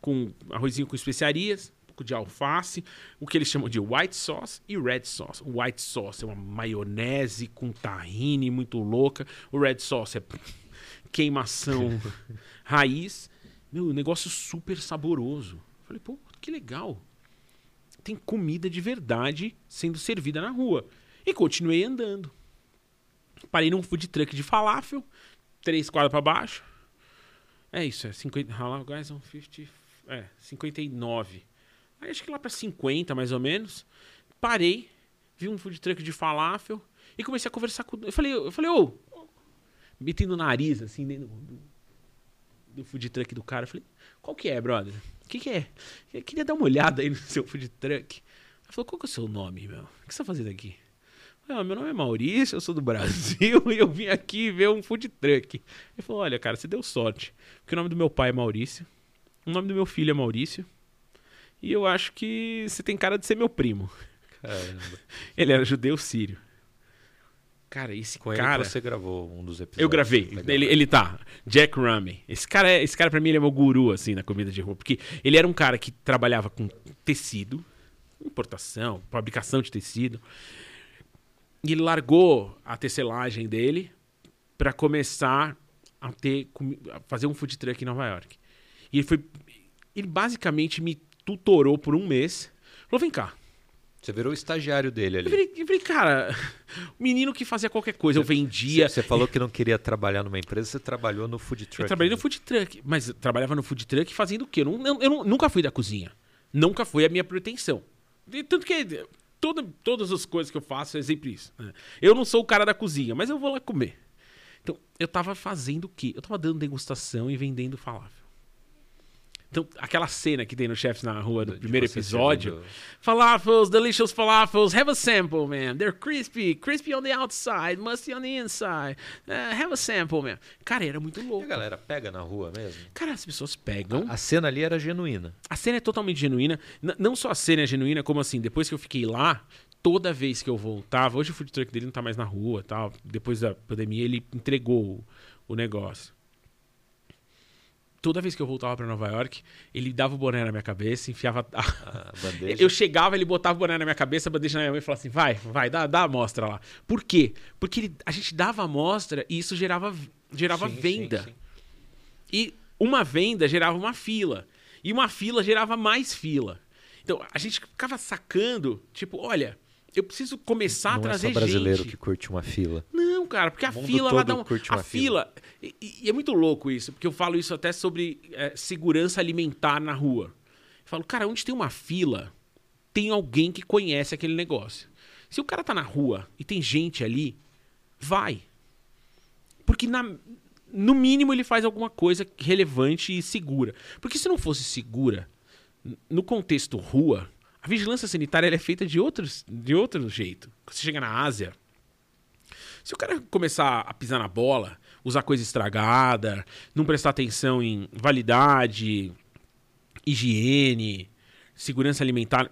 com arrozinho com especiarias, um de alface, o que eles chamam de white sauce e red sauce. O white sauce é uma maionese com tahine muito louca, o red sauce é queimação raiz. Meu, negócio super saboroso. Falei, pô, que legal. Tem comida de verdade sendo servida na rua. E continuei andando. Parei num food truck de falafel, três quadras pra baixo. É isso, é 50. Halal guys on 50. É, 59. Aí acho que lá pra 50 mais ou menos. Parei, vi um food truck de falafel e comecei a conversar com. Eu falei, eu falei, ô. metendo o nariz assim dentro do, do food truck do cara. Eu falei, qual que é, brother? O que, que é? Eu queria dar uma olhada aí no seu food truck. Ele falou, qual que é o seu nome, meu? O que você tá fazendo aqui? Falei, ah, meu nome é Maurício, eu sou do Brasil e eu vim aqui ver um food truck. Ele falou, olha, cara, você deu sorte. Porque o nome do meu pai é Maurício, o nome do meu filho é Maurício. E eu acho que você tem cara de ser meu primo. Caramba. Ele era judeu sírio. Cara, esse Com cara. você gravou um dos episódios. Eu gravei. Ele, ele tá. Jack Rummy. Esse cara, é, esse cara pra mim, ele é meu guru, assim, na comida de rua. Porque ele era um cara que trabalhava com tecido, importação, fabricação de tecido. E ele largou a tecelagem dele pra começar a ter a fazer um food truck em Nova York. E ele foi. Ele basicamente me tutorou por um mês. Falou: vem cá. Você virou o estagiário dele Eu ali. falei, eu falei, cara, o menino que fazia qualquer coisa, eu vendia. Você falou que não queria trabalhar numa empresa, você trabalhou no food truck. Eu trabalhei né? no food truck, mas eu trabalhava no food truck fazendo o quê? Eu, não- eu- eu nunca fui da cozinha. Nunca foi a minha pretensão. Tanto que toda, todas as coisas que eu faço é sempre isso. né? Eu não sou o cara da cozinha, mas eu vou lá comer. Então, eu tava fazendo o quê? Eu tava dando degustação e vendendo falafel. Então, aquela cena que tem no Chefs na Rua do primeiro episódio. Falafels, delicious falafels. Have a sample, man. They're crispy, crispy on the outside, musty on the inside. Uh, have a sample, man. Cara, era muito E a louco. galera pega na rua mesmo? Cara, as pessoas pegam. A cena ali era genuína. A cena é totalmente genuína. N- não só a cena é genuína, como assim, depois que eu fiquei lá, toda vez que eu voltava, hoje o food truck dele não tá mais na rua tal. Depois da pandemia, ele entregou o negócio. Toda vez que eu voltava pra Nova York, ele dava o boné na minha cabeça, enfiava. a- A bandeja. Eu chegava, ele botava o boné na minha cabeça, a bandeja na minha mão e falava assim: vai, vai, dá, dá a amostra lá. Por quê? Porque ele- a gente dava a amostra e isso gerava, gerava Sim, sim, venda. sim. E uma venda gerava uma fila. E uma fila gerava mais fila. Então a gente ficava sacando, tipo, olha, eu preciso começar a Não é trazer só brasileiro gente. que curte uma fila. Não, cara, porque a fila todo dá um, curte a uma fila. E, e é muito louco isso, porque eu falo isso até sobre é, segurança alimentar na rua. Eu falo, cara, onde tem uma fila, tem alguém que conhece aquele negócio. Se o cara tá na rua e tem gente ali, vai. Porque na, no mínimo ele faz alguma coisa relevante e segura. Porque se não fosse segura, no contexto rua, a vigilância sanitária ela é feita de, outros, de outro jeito. Você chega na Ásia, se o cara começar a pisar na bola, usar coisa estragada, não prestar atenção em validade, higiene, segurança alimentar,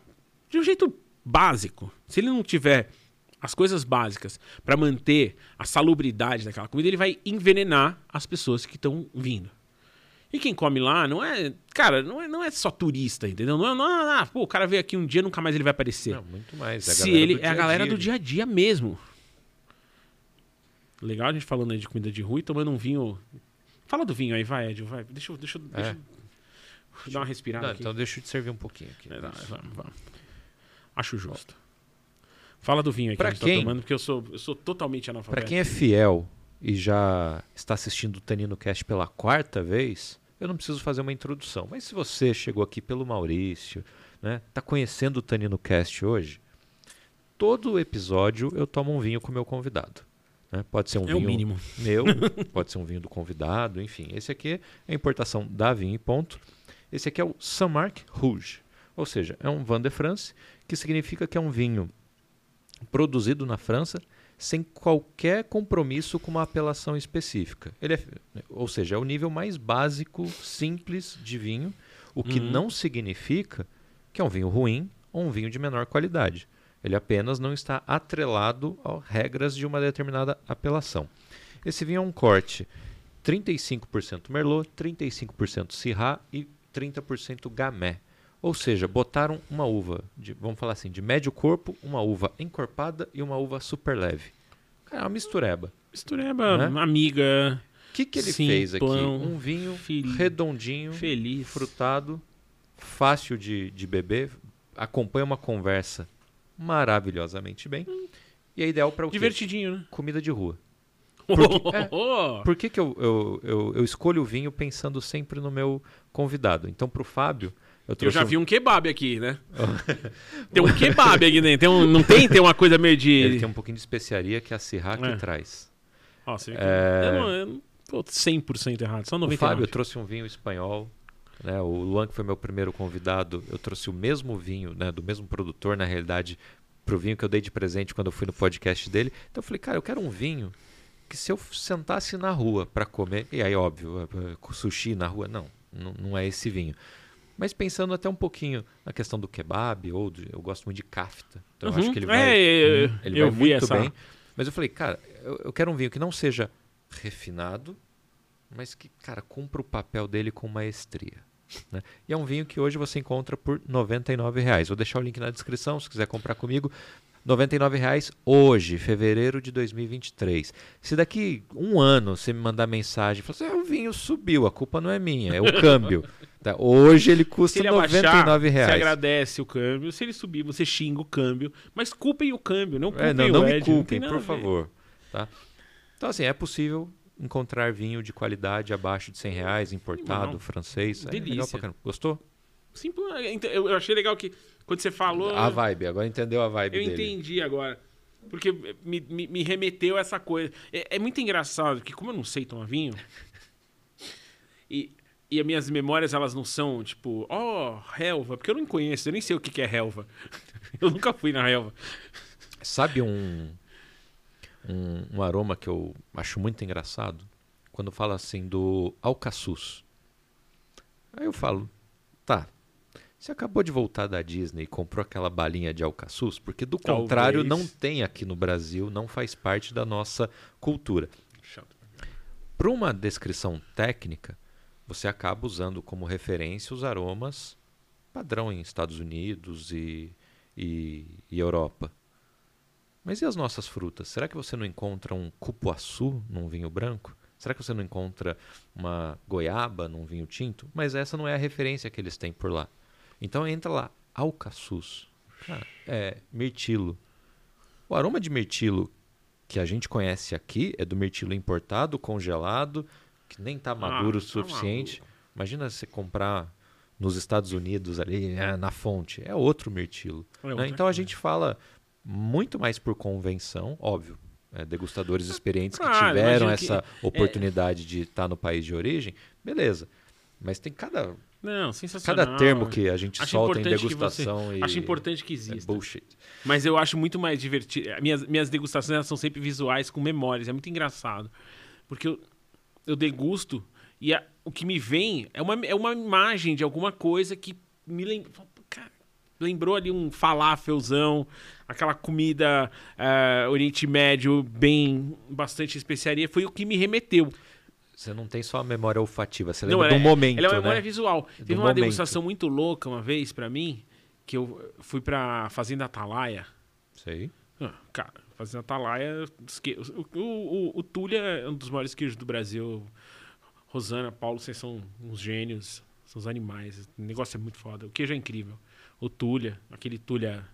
de um jeito básico, se ele não tiver as coisas básicas para manter a salubridade daquela comida, ele vai envenenar as pessoas que estão vindo. E quem come lá não é. Cara, não é, não é só turista, entendeu? Não é, não é, ah, pô, o cara veio aqui um dia nunca mais ele vai aparecer. Não, muito mais. É a Se ele do é a galera do ali. dia a dia mesmo. Legal a gente falando aí de comida de rua e tomando um vinho. Fala do vinho aí, vai, Ed, vai. Deixa eu, deixa, eu- deixa eu dar uma respirada Não, aqui. então deixa eu te servir um pouquinho aqui. É, vamos, vamos. Acho justo. Fala do vinho aí que Pra a gente quem- tá tomando, porque eu sou, eu sou totalmente analfabeto. Pra quem é fiel e já está assistindo o Tanino Cast pela quarta vez, eu não preciso fazer uma introdução. Mas se você chegou aqui pelo Maurício, né, tá conhecendo o Tanino Cast hoje, todo episódio eu tomo um vinho com o meu convidado. Né? Pode ser um É o vinho mínimo. meu, pode ser um vinho do convidado, enfim. Esse aqui é a importação da vinho e ponto. Esse aqui é o Saint-Marc Rouge, ou seja, é um Vin de France, que significa que é um vinho produzido na França sem qualquer compromisso com uma apelação específica. Ele é, ou seja, é o nível mais básico, simples de vinho, o que Uhum. não significa que é um vinho ruim ou um vinho de menor qualidade. Ele apenas não está atrelado a regras de uma determinada apelação. Esse vinho é um corte 35% Merlot, 35% Syrah e 30% Gamay. Ou seja, botaram uma uva, de, vamos falar assim, de médio corpo, uma uva encorpada e uma uva super leve. Cara, é uma mistureba. Mistureba, Né? amiga, O que, que ele fez aqui? Um vinho redondinho, feliz. frutado, fácil de, de beber, acompanha uma conversa maravilhosamente bem. E é ideal para o quê? Divertidinho, né? Comida de rua. Porque, é, Por que, que eu, eu, eu, eu escolho o vinho pensando sempre no meu convidado? Então, para o Fábio, eu Eu já vi um kebab aqui, né? tem um kebab aqui dentro. Tem um, não tem? Tem uma coisa meio de. Ele tem um pouquinho de especiaria que a que É. traz. Ó, você vê que É. Eu não, eu não tô 100% errado, só O 99%. Fábio trouxe um vinho espanhol. Né? O Luan, que foi meu primeiro convidado, eu trouxe o mesmo vinho, né? do mesmo produtor, na realidade, pro vinho que eu dei de presente quando eu fui no podcast dele. Então eu falei, cara, eu quero um vinho que se eu sentasse na rua para comer, e aí óbvio, é, é, sushi na rua, não, não, é esse vinho. Mas pensando até um pouquinho na questão do kebab, ou eu gosto muito de kafta. Então eu acho Uhum. que ele vai, É, eu- ele vai vi muito essa- bem. Mas eu falei, cara, eu, eu quero um vinho que não seja refinado, mas que, cara, cumpra o papel dele com maestria. Né? E é um vinho que hoje você encontra por R$ 99,00. Vou deixar o link na descrição se quiser comprar comigo. R$ 99,00 hoje, fevereiro de 2023. Se daqui um ano você me mandar mensagem e falar assim, ah, o vinho subiu, a culpa não é minha, é o câmbio. Tá? Hoje ele custa R$ 99,00. Você agradece o câmbio. Se ele subir, você xinga o câmbio. Mas culpem o câmbio, não culpem é, não, o não Ed, me culpem, por favor. Tá? Então, assim, é possível encontrar vinho de qualidade abaixo de 100 reais, importado, não. francês. Delícia. É Gostou? Sim, eu achei legal que quando você falou. A vibe, agora entendeu a vibe eu dele. Entendi agora. Porque me, me, me remeteu a essa coisa. É, é, muito engraçado que, como eu não sei tomar vinho, e, e as minhas memórias elas não são tipo, ó, oh, relva, porque eu não conheço, eu nem sei o que, que é relva. eu nunca fui na relva. Sabe um, um, um, aroma que eu acho muito engraçado? Quando fala assim do alcaçuz. Aí eu falo, tá, você acabou de voltar da Disney e comprou aquela balinha de alcaçuz? Porque do Talvez. contrário, não tem aqui no Brasil, não faz parte da nossa cultura. Para uma descrição técnica, você acaba usando como referência os aromas padrão em Estados Unidos e, e, e Europa. Mas e as nossas frutas? Será que você não encontra um cupuaçu num vinho branco? Será que você não encontra uma goiaba num vinho tinto? Mas essa não é a referência que eles têm por lá. Então entra lá, alcaçuz, é mirtilo. O aroma de mirtilo que a gente conhece aqui é do mirtilo importado, congelado, que nem está maduro ah, o tá suficiente. Tá Imagina você comprar nos Estados Unidos ali é, na fonte, é outro mirtilo. É né? Então a gente fala muito mais por convenção, óbvio. É, degustadores experientes que tiveram essa que, é oportunidade de estar no país de origem, beleza. Mas tem cada não, sensacional. Cada termo que a gente acho solta em degustação você... e... Acho importante que exista. É bullshit. Mas eu acho muito mais divertido. Minhas, minhas degustações são sempre visuais, com memórias. É muito engraçado. Porque eu, eu degusto e a, o que me vem é uma, é uma imagem de alguma coisa que me lembra... lembrou ali um falafelzão, aquela comida uh, Oriente Médio bem, bastante especiaria. Foi o que me remeteu. Você não tem só a memória olfativa, você lembra não, do é, momento, Ela é uma memória né? visual. Do Teve uma momento. degustação muito louca uma vez para mim, que eu fui pra Fazenda Atalaia. Sei. Ah, cara, Fazenda Atalaia... O, o, o, o Tulha é um dos maiores queijos do Brasil. Rosana, Paulo, vocês são uns gênios, são os animais. O negócio é muito foda. O queijo é incrível. O Tulha, aquele Tulha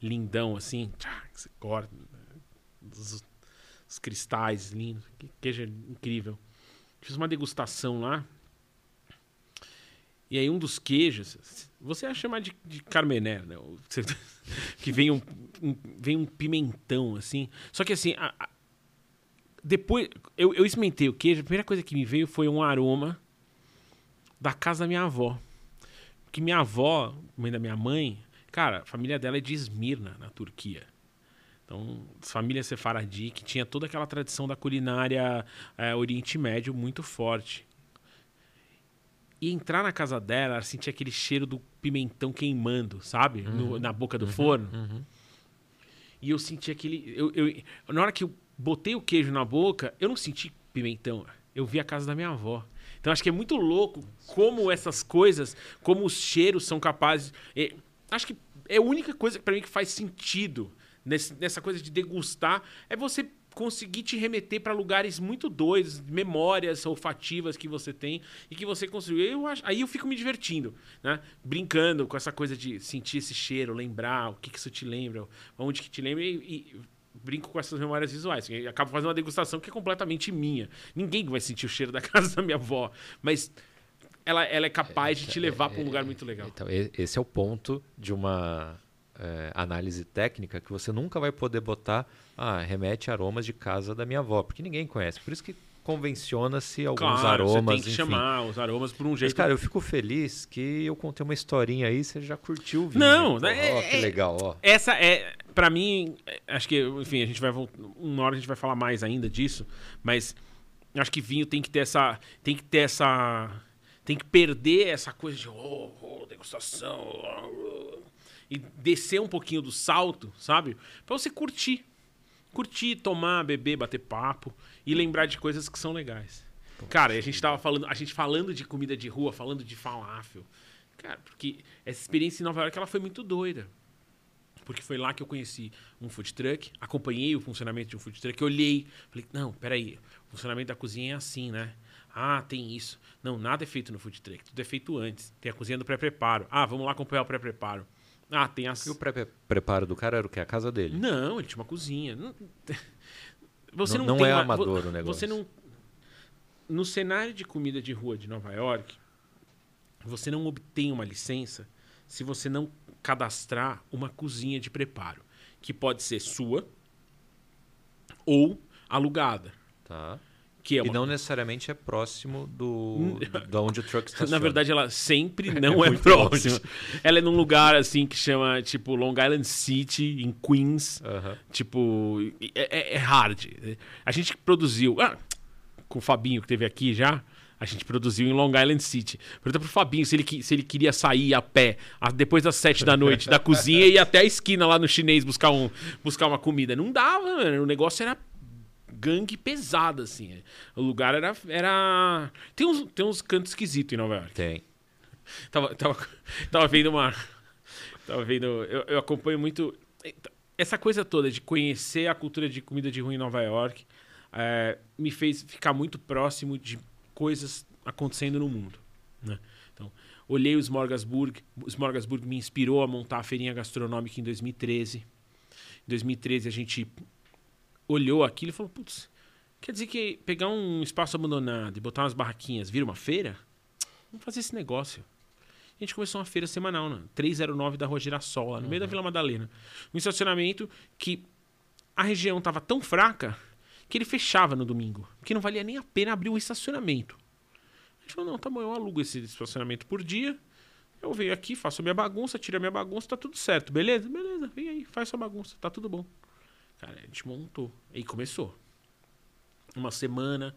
lindão assim, você corta, os cristais lindos. Que queijo incrível. Fiz uma degustação lá. E aí um dos queijos, você ia chamar de, de carmené, né? que vem um, um, vem um pimentão, assim. Só que assim, a, a, depois eu, eu experimentei o queijo, a primeira coisa que me veio foi um aroma da casa da minha avó. Porque minha avó, mãe da minha mãe, cara, a família dela é de Esmirna, na Turquia. Então, família Sefaradi, que tinha toda aquela tradição da culinária é, Oriente Médio muito forte. E entrar na casa dela, sentir aquele cheiro do pimentão queimando, sabe? Uhum, no, na boca do uhum, forno. Uhum. E eu senti aquele. Eu, eu, na hora que eu botei o queijo na boca, eu não senti pimentão. Eu vi a casa da minha avó. Então acho que é muito louco como essas coisas, como os cheiros são capazes. É, acho que é a única coisa para mim que faz sentido nesse, nessa coisa de degustar, é você conseguir te remeter para lugares muito doidos, memórias olfativas que você tem e que você construiu. Eu acho, aí eu fico me divertindo, né? Brincando com essa coisa de sentir esse cheiro, lembrar o que, que isso te lembra, onde que te lembra e, e brinco com essas memórias visuais. E acabo fazendo uma degustação que é completamente minha. Ninguém vai sentir o cheiro da casa da minha avó, mas ela, ela é capaz de te levar é, para um lugar muito legal. Então, esse é o ponto de uma é, análise técnica que você nunca vai poder botar, ah, remete aromas de casa da minha avó, porque ninguém conhece. Por isso que convenciona-se alguns claro, aromas. Você tem que enfim. chamar os aromas por um jeito. Mas, cara, eu fico feliz que eu contei uma historinha aí, você já curtiu o vídeo. Não, né? é, oh, que legal, ó. Essa é, para mim, acho que, enfim, a gente vai uma hora a gente vai falar mais ainda disso, mas acho que vinho tem que ter essa, tem que ter essa, tem que perder essa coisa de oh, oh degustação. Oh, e descer um pouquinho do salto, sabe? Para você curtir. Curtir, tomar, beber, bater papo e lembrar de coisas que são legais. Cara, a gente tava falando, a gente falando de comida de rua, falando de falafel. Cara, porque essa experiência em Nova York ela foi muito doida. Porque foi lá que eu conheci um food truck, acompanhei o funcionamento de um food truck, olhei, falei, não, peraí, o funcionamento da cozinha é assim, né? Ah, tem isso. Não, nada é feito no food truck, tudo é feito antes. Tem a cozinha do pré-preparo. Ah, vamos lá acompanhar o pré-preparo. Ah, tem as... E o pré-preparo do cara era o que? A casa dele? Não, ele tinha uma cozinha. Você não, não, não é uma... amador o negócio. Você não... No cenário de comida de rua de Nova York, você não obtém uma licença se você não cadastrar uma cozinha de preparo, que pode ser sua ou alugada. Tá. Que é uma... E não necessariamente é próximo do da onde o truck está. Na verdade, ela sempre não é, é próxima. ela é num lugar assim que chama tipo Long Island City, em Queens. Uh -huh. Tipo, é, é, é, hard. A gente produziu. Ah, com o Fabinho que teve aqui já. A gente produziu em Long Island City. Pergunta pro Fabinho se ele, se ele queria sair a pé depois das sete da noite da cozinha e ir até a esquina lá no chinês buscar, um, buscar uma comida. Não dava, mano. O negócio era gangue pesada, assim. O lugar era. era... Tem, uns, tem uns cantos esquisitos em Nova York. Tem. Tava, tava, tava vendo uma. Tava vendo. Eu, eu acompanho muito. Essa coisa toda de conhecer a cultura de comida de rua em Nova York é, me fez ficar muito próximo de coisas acontecendo no mundo. Né? Então, olhei o Smorgasburg. O Smorgasburg me inspirou a montar a feirinha gastronômica em 2013. Em 2013 a gente olhou aquilo e falou: putz, quer dizer que pegar um espaço abandonado e botar umas barraquinhas vira uma feira? Vamos fazer esse negócio. A gente começou uma feira semanal, né? 309 da Rua Girassol, lá no uhum. meio da uhum. Vila Madalena. Um estacionamento que a região estava tão fraca que ele fechava no domingo, que não valia nem a pena abrir o estacionamento. A gente falou, não, tá bom, eu alugo esse estacionamento por dia, eu venho aqui, faço a minha bagunça, tiro a minha bagunça, tá tudo certo, beleza? Beleza, vem aí, faz sua bagunça, tá tudo bom. Cara, a gente montou. E começou. Uma semana,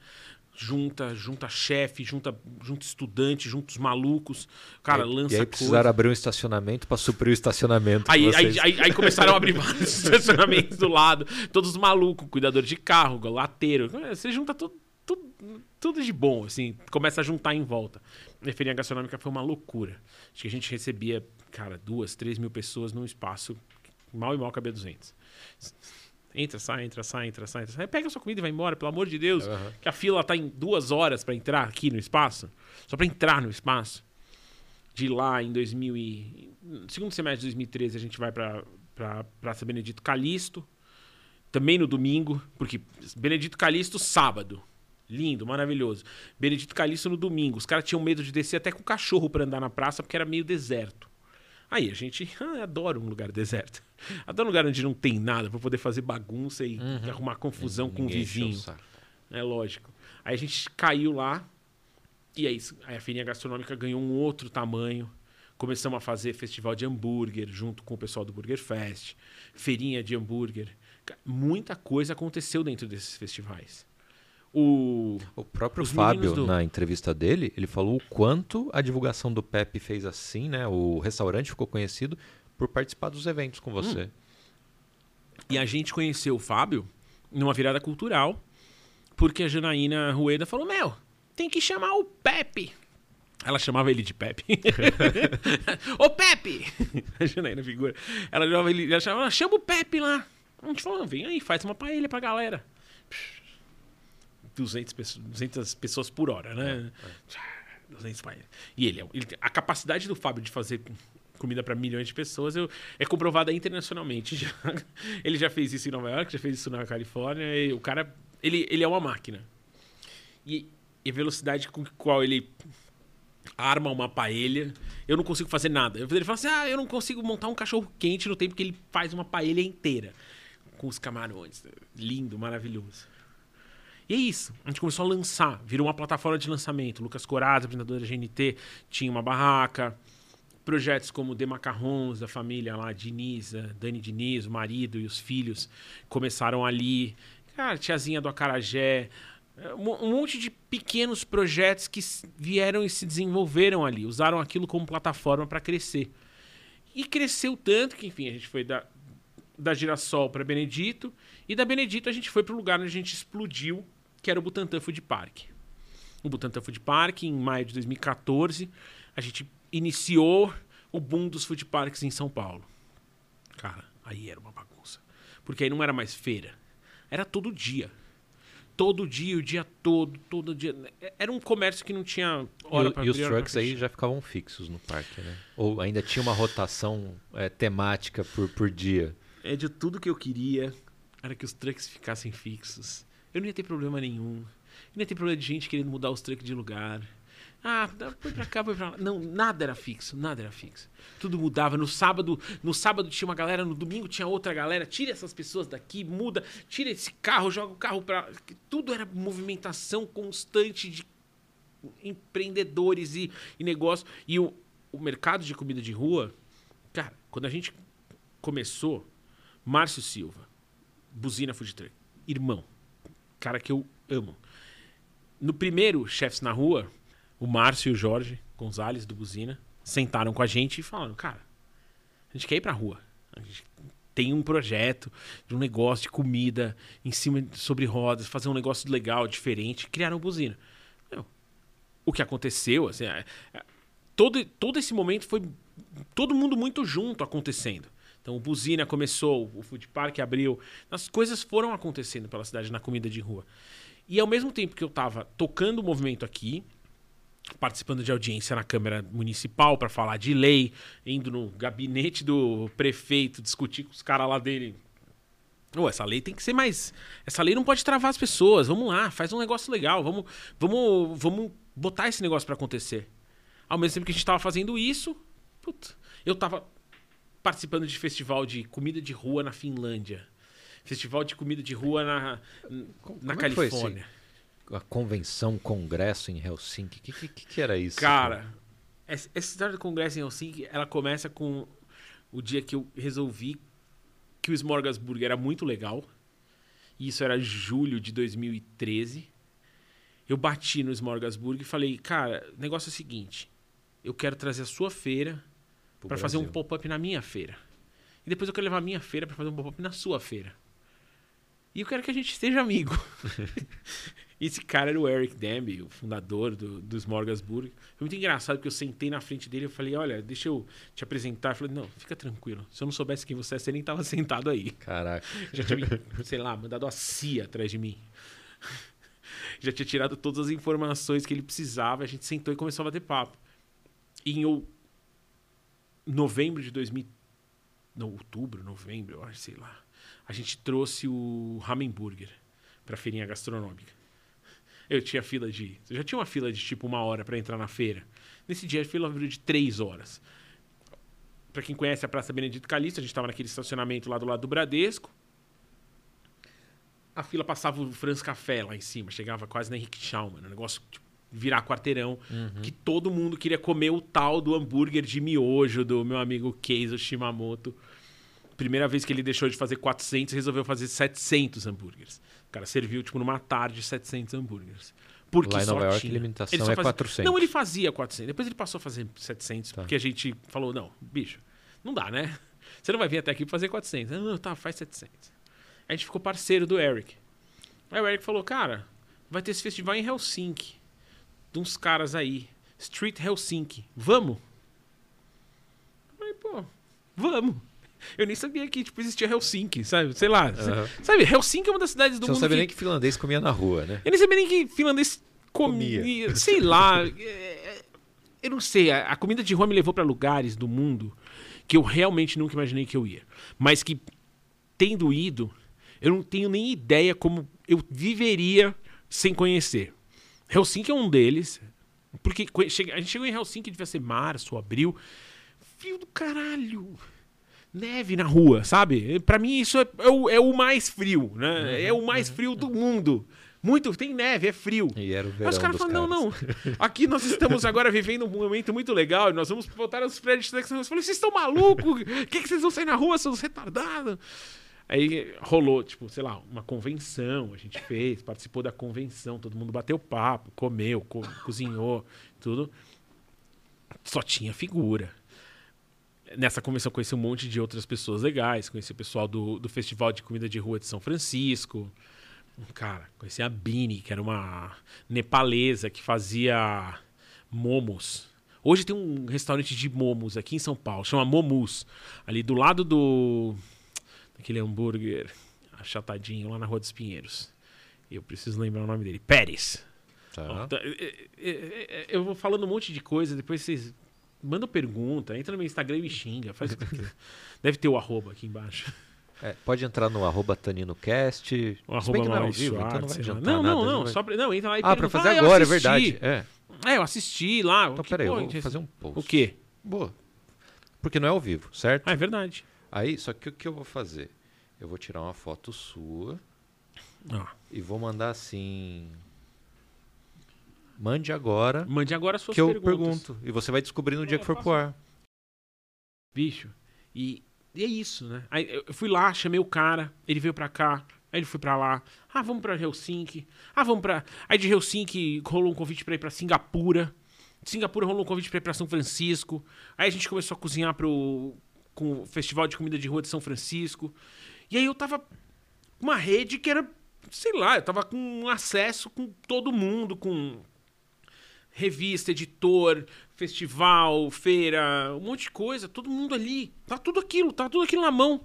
junta, junta chefe, junta, junta estudante, junta os malucos. Cara, lança E aí precisaram abrir um estacionamento para suprir o estacionamento. Aí, aí, aí, aí, começaram a abrir vários estacionamentos do lado. Todos malucos, cuidador de carro, lateiro. Você junta tudo, tudo, tudo de bom, assim. Começa a juntar em volta. A feirinha gastronômica foi uma loucura. Acho que a gente recebia, cara, duas, três mil pessoas num espaço mal e mal cabia 200. Entra, sai, entra, sai, entra, sai, entra, sai. Pega a sua comida e vai embora, pelo amor de Deus. Uhum. Que a fila tá em duas horas para entrar aqui no espaço. Só para entrar no espaço. De lá em 2000 e... Segundo semestre de 2013 a gente vai para pra Praça Benedito Calixto. Também no domingo, porque Benedito Calixto sábado. Lindo, maravilhoso. Benedito Calixto no domingo. Os caras tinham medo de descer até com o cachorro para andar na praça porque era meio deserto. Aí a gente ah, adora um lugar deserto. Adoro um lugar onde não tem nada para poder fazer bagunça e uhum. arrumar confusão Ninguém com o vizinho. É lógico. Aí a gente caiu lá e aí a feirinha gastronômica ganhou um outro tamanho. Começamos a fazer festival de hambúrguer junto com o pessoal do Burger Fest, feirinha de hambúrguer. Muita coisa aconteceu dentro desses festivais. O, o próprio Fábio, do... na entrevista dele, ele falou o quanto a divulgação do Pepe fez assim, né? O restaurante ficou conhecido por participar dos eventos com você. Hum. E a gente conheceu o Fábio numa virada cultural, porque a Janaína Rueda falou: Meu, tem que chamar o Pepe. Ela chamava ele de Pepe. Ô Pepe! A Janaína figura. Ela chamava ele, ela chamava, chama o Pepe lá. A gente falou: Vem aí, faz uma paella pra galera. 200 pessoas, 200 pessoas por hora, né? É, é. 200 E ele, ele, a capacidade do Fábio de fazer comida para milhões de pessoas eu, é comprovada internacionalmente. Já, ele já fez isso em Nova York, já fez isso na Califórnia. E o cara, ele, ele é uma máquina. E, e a velocidade com a qual ele arma uma paella, eu não consigo fazer nada. Ele fala assim: ah, eu não consigo montar um cachorro quente no tempo que ele faz uma paella inteira. Com os camarões. Lindo, maravilhoso. E é isso. A gente começou a lançar. Virou uma plataforma de lançamento. Lucas Corazza, apresentador da GNT, tinha uma barraca. Projetos como The Macarrons, da família lá, Diniz, Dani Diniz, o marido e os filhos, começaram ali. Cara, tiazinha do Acarajé. É, um monte de pequenos projetos que vieram e se desenvolveram ali. Usaram aquilo como plataforma para crescer. E cresceu tanto que, enfim, a gente foi da, da Girassol para Benedito. E da Benedito a gente foi pro lugar onde a gente explodiu, que era o Butantã Food Park. O Butantã Food Park, em maio de 2014, a gente iniciou o boom dos food parks em São Paulo. Cara, aí era uma bagunça. Porque aí não era mais feira. Era todo dia. Todo dia, o dia todo, todo dia. Era um comércio que não tinha hora e, para E os trucks aí já ficavam fixos no parque, né? Ou ainda tinha uma rotação é, temática por, por dia. É de tudo que eu queria era que os trucks ficassem fixos. Eu não ia ter problema nenhum. Eu não ia ter problema de gente querendo mudar os trucks de lugar. Ah, foi pra cá, foi pra lá. Não, nada era fixo, nada era fixo. Tudo mudava. No sábado, no sábado tinha uma galera, no domingo tinha outra galera. Tira essas pessoas daqui, muda, tira esse carro, joga o carro pra. Tudo era movimentação constante de empreendedores e, e negócio. E o, o mercado de comida de rua, cara, quando a gente começou, Márcio Silva, Buzina Food Truck, irmão, cara que eu amo. No primeiro Chefs na Rua, o Márcio e o Jorge Gonzalez do Buzina sentaram com a gente e falaram: Cara, a gente quer ir pra rua. A gente tem um projeto de um negócio de comida em cima sobre rodas, fazer um negócio legal, diferente. Criaram o Buzina. Meu, o que aconteceu, assim, é, é, todo, todo esse momento foi todo mundo muito junto acontecendo. Então o Buzina começou, o Food Park abriu, as coisas foram acontecendo pela cidade na comida de rua. E ao mesmo tempo que eu estava tocando o movimento aqui, participando de audiência na Câmara Municipal para falar de lei, indo no gabinete do prefeito discutir com os caras lá dele. Oh, essa lei tem que ser mais. Essa lei não pode travar as pessoas. Vamos lá, faz um negócio legal. Vamos, vamos, vamos botar esse negócio para acontecer. Ao mesmo tempo que a gente estava fazendo isso, putz, eu estava participando de festival de comida de rua na Finlândia. Festival de comida de rua na, na Como é Califórnia a convenção, congresso em Helsinki. O que, que, que, era isso? Cara, essa história do congresso em Helsinki, ela começa com o dia que eu resolvi que o Smorgasburg era muito legal. E isso era julho de 2013. Eu bati no Smorgasburg e falei, cara, o negócio é o seguinte. Eu quero trazer a sua feira para fazer um pop-up na minha feira. E depois eu quero levar a minha feira para fazer um pop-up na sua feira. E eu quero que a gente seja amigo. Esse cara era o Eric Demby, o fundador do, do Smorgasburg. Foi muito engraçado porque eu sentei na frente dele e falei, olha, deixa eu te apresentar. Eu falei, não, fica tranquilo. Se eu não soubesse quem você é, você nem tava sentado aí. Caraca. Já tinha, sei lá, mandado a CIA atrás de mim. Já tinha tirado todas as informações que ele precisava. A gente sentou e começou a bater papo. E em novembro de 2000... Não, outubro, novembro, eu acho, sei lá. A gente trouxe o Hammenburger pra feirinha gastronômica. Eu tinha fila de. Eu já tinha uma fila de tipo uma hora para entrar na feira. Nesse dia a fila virou de três horas. Para quem conhece a Praça Benedito Calixto, a gente estava naquele estacionamento lá do lado do Bradesco. A fila passava o Franz Café lá em cima, chegava quase na Henrique Schaumann, um negócio tipo, virar quarteirão, uhum. que todo mundo queria comer o tal do hambúrguer de miojo do meu amigo Keizo Shimamoto. Primeira vez que ele deixou de fazer 400, resolveu fazer 700 hambúrgueres. O cara serviu, tipo, numa tarde, 700 hambúrgueres. Porque Lá em Nova York, a limitação é fazia... 400. Não, ele fazia 400. Depois ele passou a fazer 700, tá. porque a gente falou, não, bicho, não dá, né? Você não vai vir até aqui pra fazer 400. Não, tá, faz 700. A gente ficou parceiro do Eric. Aí o Eric falou, cara, vai ter esse festival em Helsinki. De uns caras aí. Street Helsinki. Vamos? Aí, pô, vamos. Eu nem sabia que tipo, existia Helsinki, sabe? Sei lá. Uhum. Sabe, Helsinki é uma das cidades do Você mundo. Você não sabia que... nem que finlandês comia na rua, né? Eu nem sabia nem que finlandês comia. comia. Sei lá. É, eu não sei. A comida de rua me levou para lugares do mundo que eu realmente nunca imaginei que eu ia. Mas que, tendo ido, eu não tenho nem ideia como eu viveria sem conhecer. Helsinki é um deles. Porque a gente chegou em Helsinki, devia ser março, abril. Fio do caralho neve na rua, sabe? Para mim isso é, é, o, é, o, mais frio, né? Uhum, é o mais uhum, frio do mundo. Muito, tem neve, é frio. E era o verão Aí os caras falam, não, não. Aqui nós estamos agora vivendo um momento muito legal e nós vamos voltar aos prédios de Eu falei, vocês estão malucos? O que, que vocês vão sair na rua, seus retardados? Aí rolou, tipo, sei lá, uma convenção, a gente fez, participou da convenção, todo mundo bateu papo, comeu, co cozinhou, tudo. Só tinha figura nessa convenção conheci um monte de outras pessoas legais. Conheci o pessoal do, do Festival de Comida de Rua de São Francisco. Cara, conheci a Bini, que era uma nepalesa que fazia momos. Hoje tem um restaurante de momos aqui em São Paulo, chama Momus. Ali do lado do. Daquele hambúrguer achatadinho lá na Rua dos Pinheiros. Eu preciso lembrar o nome dele. Pérez. Tá. Tá, é, é, é, Eu vou falando um monte de coisa, depois vocês mandam pergunta, entra no meu Instagram e me xinga. Faz o que quiser. Deve ter o arroba aqui embaixo. É, pode entrar no arroba TaninoCast. O arroba que não é ao vivo, então não Schwartz, vai adiantar Não, nada. não, a gente não. vai- Só pra, não, entra lá e Ah, pra fazer "Ah, agora, é assisti." verdade. É. É, eu assisti lá. Então, peraí, eu vou gente, fazer um post. O quê? Boa. Porque não é ao vivo, certo? Ah, é verdade. Aí, só que o que eu vou fazer? Eu vou tirar uma foto sua Ó, e vou mandar assim. Mande agora mande agora as suas que eu perguntas. pergunto. E você vai descobrir no dia Eu que for faço- pro ar. Bicho. E, e é isso, né? Aí eu fui lá, chamei o cara, ele veio pra cá, aí ele foi pra lá. Ah, vamos pra Helsinki. Ah, vamos pra. Aí de Helsinki rolou um convite pra ir pra Singapura. De Singapura rolou um convite pra ir pra São Francisco. Aí a gente começou a cozinhar pro com o Festival de Comida de Rua de São Francisco. E aí eu tava com uma rede que era, sei lá, eu tava com acesso com todo mundo, com revista, editor, festival, feira, um monte de coisa, todo mundo ali. Tá tudo aquilo, tá tudo aquilo na mão.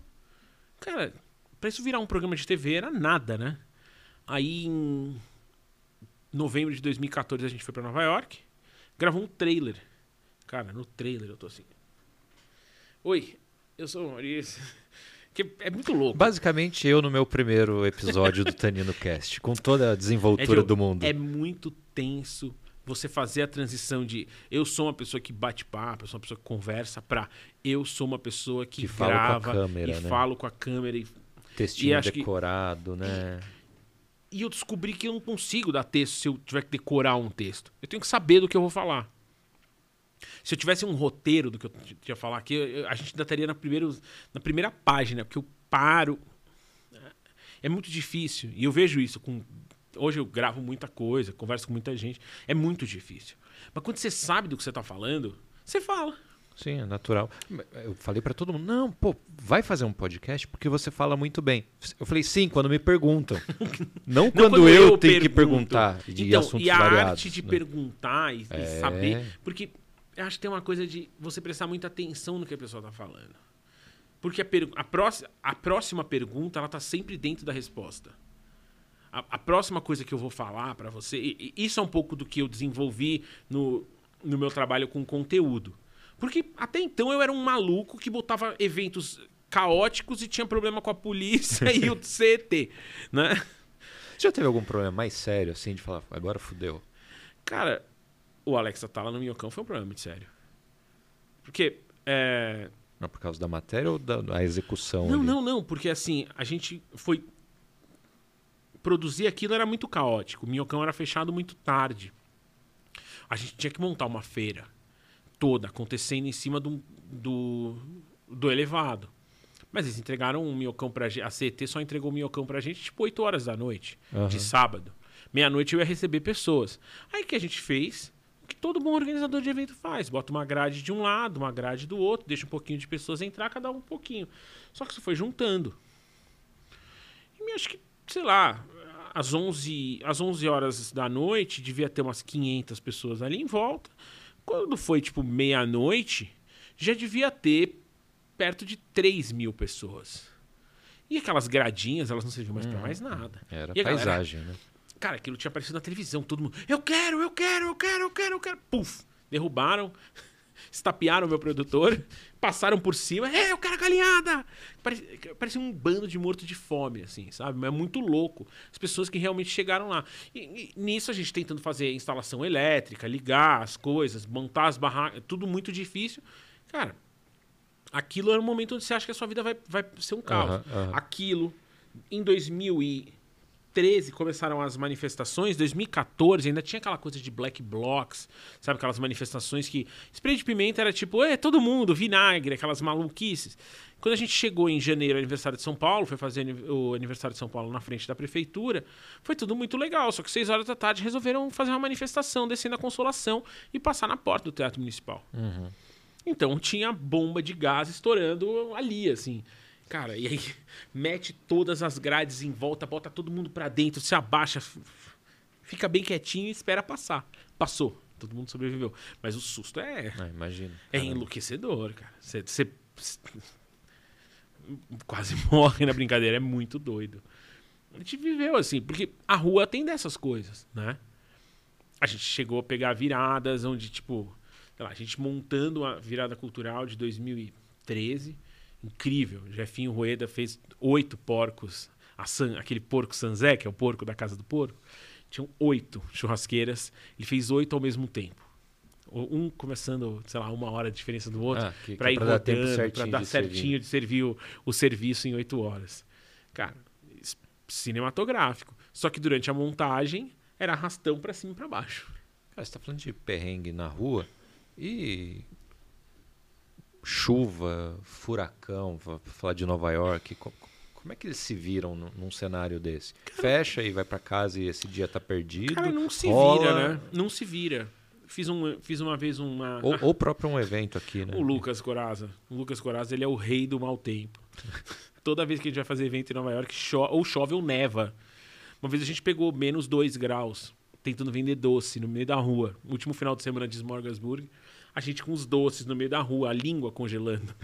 Cara, pra isso virar um programa de TV era nada, né? Aí em novembro de 2014 a gente foi pra Nova York, gravou um trailer. Cara, no trailer eu tô assim. Oi, eu sou o Maurício. Que é muito louco. Basicamente, eu no meu primeiro episódio do Tanino Cast, com toda a desenvoltura É do mundo. É muito tenso você fazer a transição de eu sou uma pessoa que bate papo, eu sou uma pessoa que conversa, pra eu sou uma pessoa que, Que fala com a grava câmera, e né? falo com a câmera. E, Textinho e acho que- decorado, né? e eu descobri que eu não consigo dar texto se eu tiver que decorar um texto. Eu tenho que saber do que eu vou falar. Se eu tivesse um roteiro do que eu tinha falar aqui, eu- eu- a gente ainda estaria na, primeiro, na primeira página, porque eu paro. É muito difícil. E eu vejo isso com. Hoje eu gravo muita coisa, converso com muita gente. É muito difícil. Mas quando você sabe do que você está falando, você fala. Sim, é natural. Eu falei pra todo mundo, não, pô, vai fazer um podcast porque você fala muito bem. Eu falei, sim, quando me perguntam. Não, quando, eu, tenho que pergunto. perguntar de Então, assuntos e a variados. arte de né? perguntar e, e É. saber. Porque eu acho que tem uma coisa de você prestar muita atenção no que a pessoa está falando. Porque a, a, próxima, a próxima pergunta, ela tá sempre dentro da resposta. A, a próxima coisa que eu vou falar para você, e, e isso é um pouco do que eu desenvolvi no, no meu trabalho com conteúdo. Porque até então eu era um maluco que botava eventos caóticos e tinha problema com a polícia e o CET, né? Você já teve algum problema mais sério, assim, de falar, agora fudeu? Cara, o Alex Atala no Minhocão foi um problema muito sério. Porque. É... Não por causa da matéria ou da, da execução? Não, ali? não, não, porque assim, a gente foi. Produzir aquilo era muito caótico. O Minhocão era fechado muito tarde. A gente tinha que montar uma feira toda acontecendo em cima do, do, do elevado. Mas eles entregaram um minhocão pra gente. A CET só entregou o minhocão pra gente tipo 8 horas da noite, Aham. de sábado. Meia-noite eu ia receber pessoas. Aí o que a gente fez? Que todo bom organizador de evento faz? Bota uma grade de um lado, uma grade do outro, deixa um pouquinho de pessoas entrar, cada um um pouquinho. Só que isso foi juntando. E acho que, sei lá, às 11, às 11 horas da noite, devia ter umas 500 pessoas ali em volta. Quando foi, tipo, meia-noite, já devia ter perto de 3 mil pessoas. E aquelas gradinhas, elas não serviam mais pra mais nada. Era a galera- paisagem, né? Cara, aquilo tinha aparecido na televisão, todo mundo. Eu quero, eu quero, eu quero, eu quero, eu quero. Puf! Derrubaram, estapearam o meu produtor, passaram por cima. É, eu quero a galinhada! Parecia, parecia um bando de morto de fome, assim, sabe? Mas é muito louco. As pessoas que realmente chegaram lá. E, e nisso a gente tentando fazer instalação elétrica, ligar as coisas, montar as barracas, tudo muito difícil. Cara, aquilo era um momento onde você acha que a sua vida vai, vai ser um caos. Aham, aham. Aquilo, em 2013 começaram as manifestações, 2014 ainda tinha aquela coisa de black blocs, sabe? Aquelas manifestações que spray de pimenta era tipo, é, todo mundo, vinagre, aquelas maluquices. Quando a gente chegou em janeiro, aniversário de São Paulo, foi fazer o aniversário de São Paulo na frente da prefeitura, foi tudo muito legal, só que seis horas da tarde resolveram fazer uma manifestação, descendo a Consolação e passar na porta do Teatro Municipal. Então tinha bomba de gás estourando ali, assim. Cara, e aí mete todas as grades em volta, bota todo mundo pra dentro, se abaixa, fica bem quietinho e espera passar. Passou, todo mundo sobreviveu. Mas o susto é, Ah, imagina. é Caramba. enlouquecedor, cara. Você você- quase morre na brincadeira, é muito doido. A gente viveu assim, porque a rua tem dessas coisas, né? A gente chegou a pegar viradas onde, tipo, sei lá, a gente montando a virada cultural de 2013, incrível. Jefinho Rueda fez oito porcos, a San- aquele porco Sanzé, que é o porco da casa do porco. Tinham oito churrasqueiras, ele fez oito ao mesmo tempo. Um começando, sei lá, uma hora de diferença do outro Ah, para ir pra dar tempo rodando, certinho pra dar de servir. certinho de servir o, o serviço em oito horas. Cara, cinematográfico. Só que durante a montagem era arrastão pra cima e pra baixo. Cara, você tá falando de perrengue na rua e chuva, furacão, vou falar de Nova York. co- Como é que eles se viram num, cenário desse? Fecha e vai pra casa e esse dia tá perdido. Cara, não se rola- vira, né? Não se vira. Fiz, um, fiz uma vez uma. Ou, ou próprio um evento aqui, né? O Lucas Coraza. O Lucas Coraza, ele é o rei do mau tempo. Toda vez que a gente vai fazer evento em Nova York, cho ou chove ou neva. Uma vez a gente pegou menos 2 graus, tentando vender doce no meio da rua. Último final de semana de Smorgasburg, a gente com os doces no meio da rua, a língua congelando.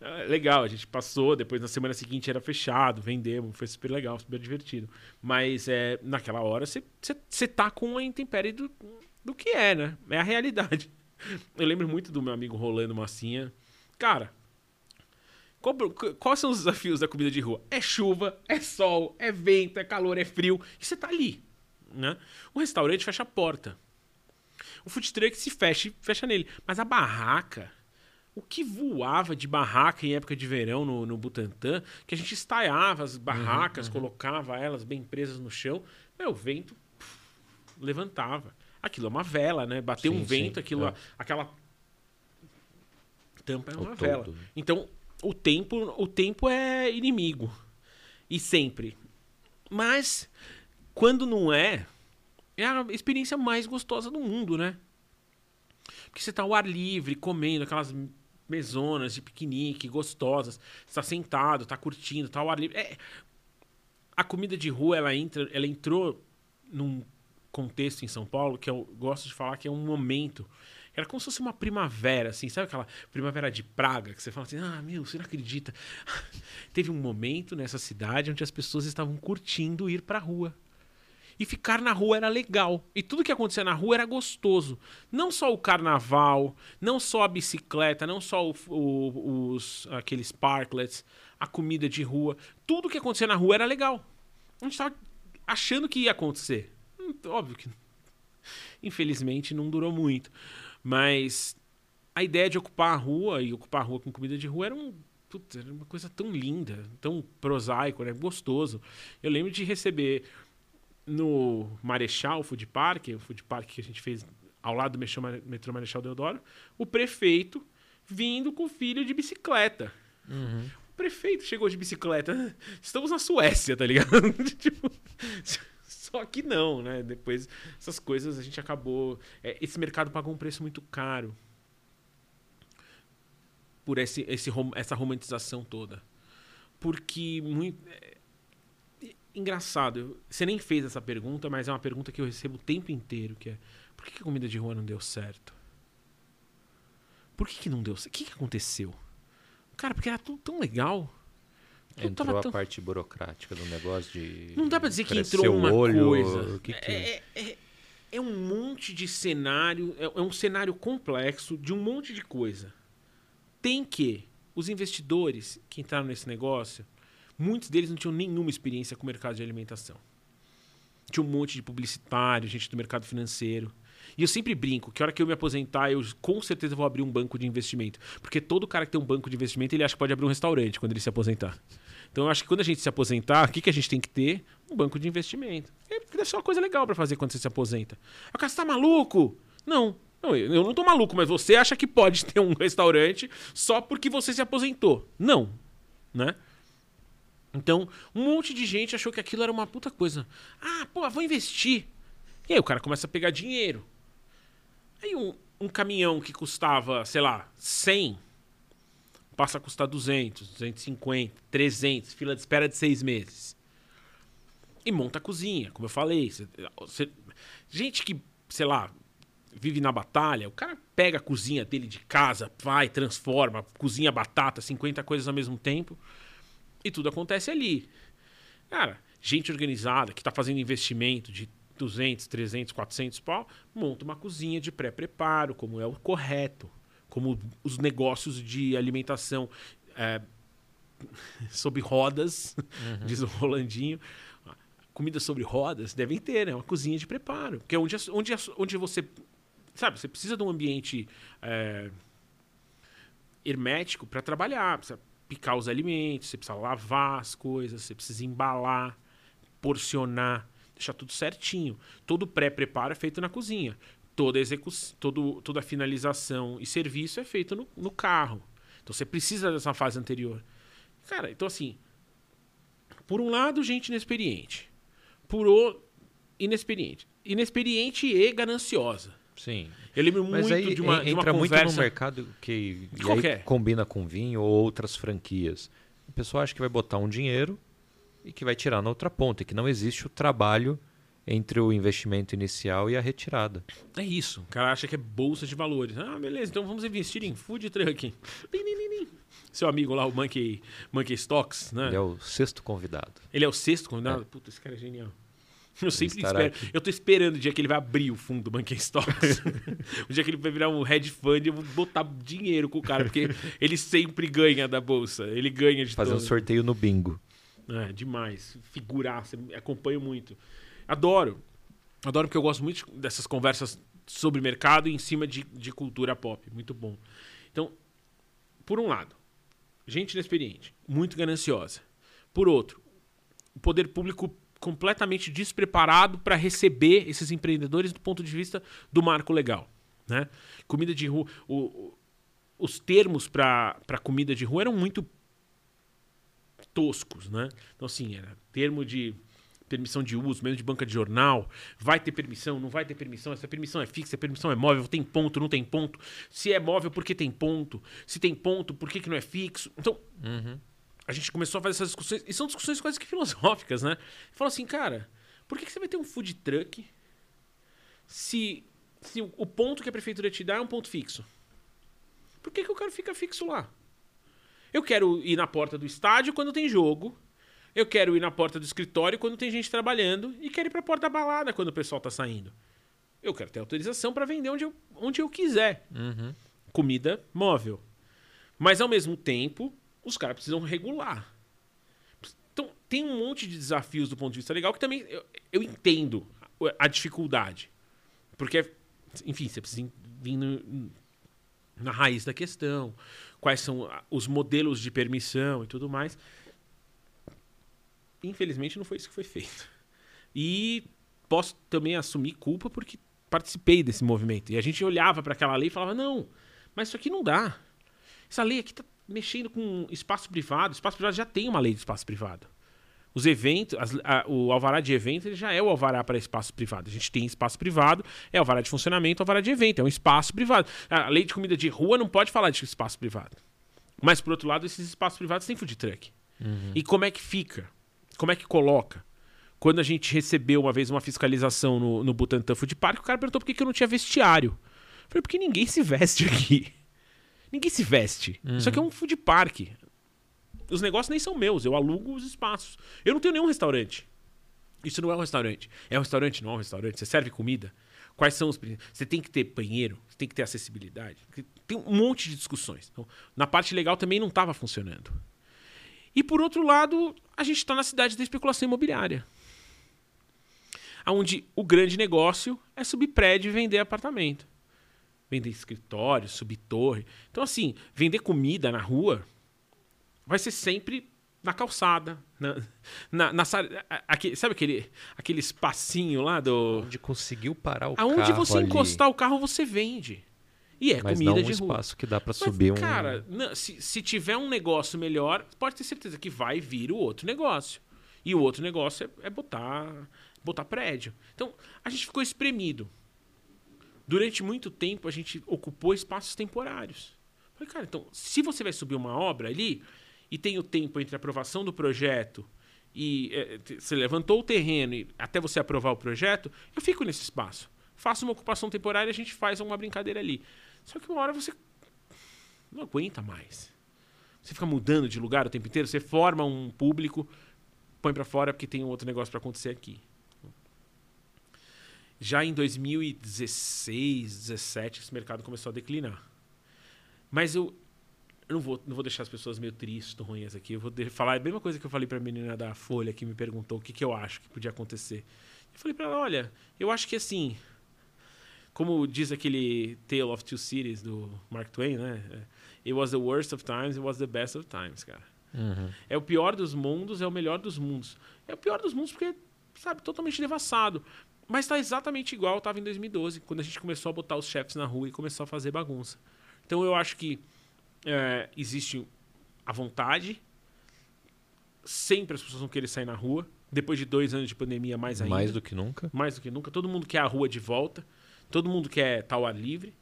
Ah, legal, a gente passou, depois na semana seguinte era fechado, vendemos, foi super legal, super divertido. Mas é, naquela hora você tá com a intempérie do, do que é, né? É a realidade. Eu lembro muito do meu amigo Rolando Massinha. Cara, quais são os desafios da comida de rua? É chuva, é sol, é vento, é calor, é frio. E você tá ali, né? O restaurante fecha a porta. O food truck se fecha e fecha nele. Mas a barraca, o que voava de barraca em época de verão no, no Butantã, que a gente estaiava as barracas, colocava elas bem presas no chão, meu, o vento pff, levantava. Aquilo é uma vela, né? Bateu Sim, um vento, sim, aquilo, é. aquela tampa é O uma todo, vela. né? Então, o tempo, o tempo é inimigo. E sempre. Mas, quando não é, é a experiência mais gostosa do mundo, né? Porque você tá ao ar livre, comendo aquelas mesonas de piquenique gostosas. Você tá sentado, tá curtindo, tá ao ar livre. É, a comida de rua, ela, entra, ela entrou num contexto em São Paulo que eu gosto de falar que é um momento. Era como se fosse uma primavera, assim, sabe aquela primavera de Praga que você fala assim: ah, meu, você não acredita. Teve um momento nessa cidade onde as pessoas estavam curtindo ir pra rua. E ficar na rua era legal. E tudo que acontecia na rua era gostoso. Não só o carnaval, não só a bicicleta, não só o- o- os aqueles parklets, a comida de rua. Tudo que acontecia na rua era legal. A gente tava achando que ia acontecer. Hum, Óbvio que infelizmente não durou muito. Mas a ideia de ocupar a rua e ocupar a rua com comida de rua era, um, putz, era uma coisa tão linda, tão prosaico, né? gostoso. Eu lembro de receber no Marechal Food Park, o food park que a gente fez ao lado do metrô Mare- metrô Marechal Deodoro, o prefeito vindo com o filho de bicicleta. O prefeito chegou de bicicleta. Estamos na Suécia, tá ligado? tipo, só que não, né? Depois essas coisas a gente acabou. é, esse mercado pagou um preço muito caro por esse, esse, essa romantização toda. Porque muito. é, engraçado, você nem fez essa pergunta, mas é uma pergunta que eu recebo o tempo inteiro, que é por que a comida de rua não deu certo? Por que, que não deu certo? O que, que aconteceu? Cara, porque era tudo tão legal. Tudo Entrou tava a tão- parte burocrática do negócio de. Não dá pra dizer que entrou uma olho, coisa. Que que... É, é- é um monte de cenário, é, é um cenário complexo de um monte de coisa. Tem que os investidores que entraram nesse negócio, muitos deles não tinham nenhuma experiência com o mercado de alimentação. Tinha um monte de publicitário, gente do mercado financeiro. E eu sempre brinco que a hora que eu me aposentar, eu com certeza vou abrir um banco de investimento. Porque todo cara que tem um banco de investimento, ele acha que pode abrir um restaurante quando ele se aposentar. Então eu acho que quando a gente se aposentar, o que, que a gente tem que ter? Um banco de investimento. É, deve ser uma coisa legal para fazer quando você se aposenta. Ah, cara, você tá maluco? Não. Não, eu eu não tô maluco, mas você acha que pode ter um restaurante só porque você se aposentou. Não. Né? Então, um monte de gente achou que aquilo era uma puta coisa. Ah, pô, vou investir. E aí o cara começa a pegar dinheiro. Aí um, um caminhão que custava, sei lá, 100, passa a custar 200, 250, 300, fila de espera de seis meses. E monta a cozinha, como eu falei. Você, você, gente que, sei lá, vive na batalha, o cara pega a cozinha dele de casa, vai, transforma, cozinha batata, 50 coisas ao mesmo tempo, e tudo acontece ali. Cara, gente organizada que está fazendo investimento de 200, 300, 400 pau, monta uma cozinha de pré-preparo, como é o correto, como os negócios de alimentação é, sob rodas, uhum. diz o Rolandinho. Comida sobre rodas devem ter, né? Uma cozinha de preparo. Porque é onde, onde, onde você. Sabe, você precisa de um ambiente é, hermético para trabalhar. Precisa picar os alimentos, você precisa lavar as coisas, você precisa embalar, porcionar deixar tudo certinho. Todo pré-preparo é feito na cozinha. Toda, execução, todo, toda finalização e serviço é feito no, no carro. Então você precisa dessa fase anterior. Cara, então assim, por um lado, gente inexperiente. Por outro, inexperiente. Inexperiente e gananciosa. Sim. Eu lembro Mas muito aí, de uma, entra de uma muito no mercado que combina com vinho ou outras franquias. A pessoa acha que vai botar um dinheiro e que vai tirar na outra ponta, e que não existe o trabalho entre o investimento inicial e a retirada. É isso. O cara acha que é bolsa de valores. Ah, beleza, então vamos investir em food truck. Seu amigo lá, o Monkey, Monkey Stocks, né? Ele é o sexto convidado. Ele é o sexto convidado? É. Puta, esse cara é genial. Eu sempre espero. Aqui. Eu tô esperando o dia que ele vai abrir o fundo do Monkey Stocks. o dia que ele vai virar um hedge fund, eu vou botar dinheiro com o cara, porque ele sempre ganha da bolsa. Ele ganha de Fazer todo. um sorteio no bingo. É, demais. Figuraça, acompanho muito. Adoro. Adoro porque eu gosto muito dessas conversas sobre mercado e em cima de, de cultura pop. Muito bom. Então, por um lado, gente inexperiente, muito gananciosa. Por outro, o poder público completamente despreparado para receber esses empreendedores do ponto de vista do marco legal. Né? Comida de rua. O, o, os termos para comida de rua eram muito toscos, né? Então, assim, era termo de permissão de uso, mesmo de banca de jornal, vai ter permissão, não vai ter permissão, essa permissão é fixa, a permissão é móvel, tem ponto, não tem ponto. Se é móvel, por que tem ponto? Se tem ponto, por que, que não é fixo? Então, uhum. A gente começou a fazer essas discussões, e são discussões quase que filosóficas, né? Fala assim, cara, por que, que você vai ter um food truck se, se o ponto que a prefeitura te dá é um ponto fixo? Por que, que o cara fica fixo lá? Eu quero ir na porta do estádio quando tem jogo. Eu quero ir na porta do escritório quando tem gente trabalhando. E quero ir para a porta da balada quando o pessoal está saindo. Eu quero ter autorização para vender onde eu, onde eu quiser. Uhum. Comida móvel. Mas, ao mesmo tempo, os caras precisam regular. Então, tem um monte de desafios do ponto de vista legal que também eu, eu entendo a dificuldade. Porque, enfim, você precisa vir no, na raiz da questão quais são os modelos de permissão e tudo mais. Infelizmente não foi isso que foi feito. E posso também assumir culpa porque participei desse movimento. E a gente olhava para aquela lei e falava: não, mas isso aqui não dá. Essa lei aqui está mexendo com espaço privado. Espaço privado já tem uma lei de espaço privado. Os eventos, as, a, o alvará de evento ele já é o alvará para espaço privado. A gente tem espaço privado, é alvará de funcionamento, alvará de evento, é um espaço privado. A lei de comida de rua não pode falar de espaço privado. Mas, por outro lado, esses espaços privados têm food truck. Uhum. E como é que fica? Como é que coloca? Quando a gente recebeu uma vez uma fiscalização no, no Butantan Food Park, o cara perguntou por que, que eu não tinha vestiário. Eu falei, porque ninguém se veste aqui. Ninguém se veste. Uhum. Isso aqui é um food park os negócios nem são meus, eu alugo os espaços. Eu não tenho nenhum restaurante. Isso não é um restaurante. É um restaurante, não é um restaurante. Você serve comida. Quais são os Você tem que ter banheiro, você tem que ter acessibilidade. Tem um monte de discussões. Então, na parte legal também não estava funcionando. E por outro lado, a gente está na cidade da especulação imobiliária. Onde o grande negócio é subir prédio e vender apartamento. Vender escritório, subir torre. Então, assim, vender comida na rua vai ser sempre na calçada, na, na, na aqui, sabe aquele, aquele espacinho lá do... Onde conseguiu parar o Aonde carro Aonde você ali. encostar o carro, você vende. E é Mas comida não um de espaço que dá para subir um... Cara, não, se, se tiver um negócio melhor, pode ter certeza que vai vir o outro negócio. E o outro negócio é, é botar, botar prédio. Então, a gente ficou espremido. Durante muito tempo a gente ocupou espaços temporários. Falei, cara, então, se você vai subir uma obra ali e tem o tempo entre a aprovação do projeto e é, você levantou o terreno e até você aprovar o projeto, eu fico nesse espaço. Faço uma ocupação temporária e a gente faz uma brincadeira ali. Só que uma hora você não aguenta mais. Você fica mudando de lugar o tempo inteiro, você forma um público, põe para fora porque tem um outro negócio para acontecer aqui. Já em 2016, 17, esse mercado começou a declinar. Mas eu, eu não, vou, não vou deixar as pessoas meio tristes, ruins aqui. Eu vou falar a mesma coisa que eu falei para a menina da Folha que me perguntou o que, que eu acho que podia acontecer. Eu falei para ela: olha, eu acho que assim, como diz aquele Tale of Two Cities do Mark Twain, né? It was the worst of times, it was the best of times, cara. Uhum. É o pior dos mundos, é o melhor dos mundos. É o pior dos mundos porque, sabe, totalmente devassado. Mas está exatamente igual estava em 2012, quando a gente começou a botar os chefes na rua e começou a fazer bagunça. Então eu acho que é, existe a vontade, sempre as pessoas vão querer sair na rua. Depois de dois anos de pandemia, mais ainda. Mais do que nunca. Mais do que nunca. Todo mundo quer a rua de volta. Todo mundo quer estar ao ar livre.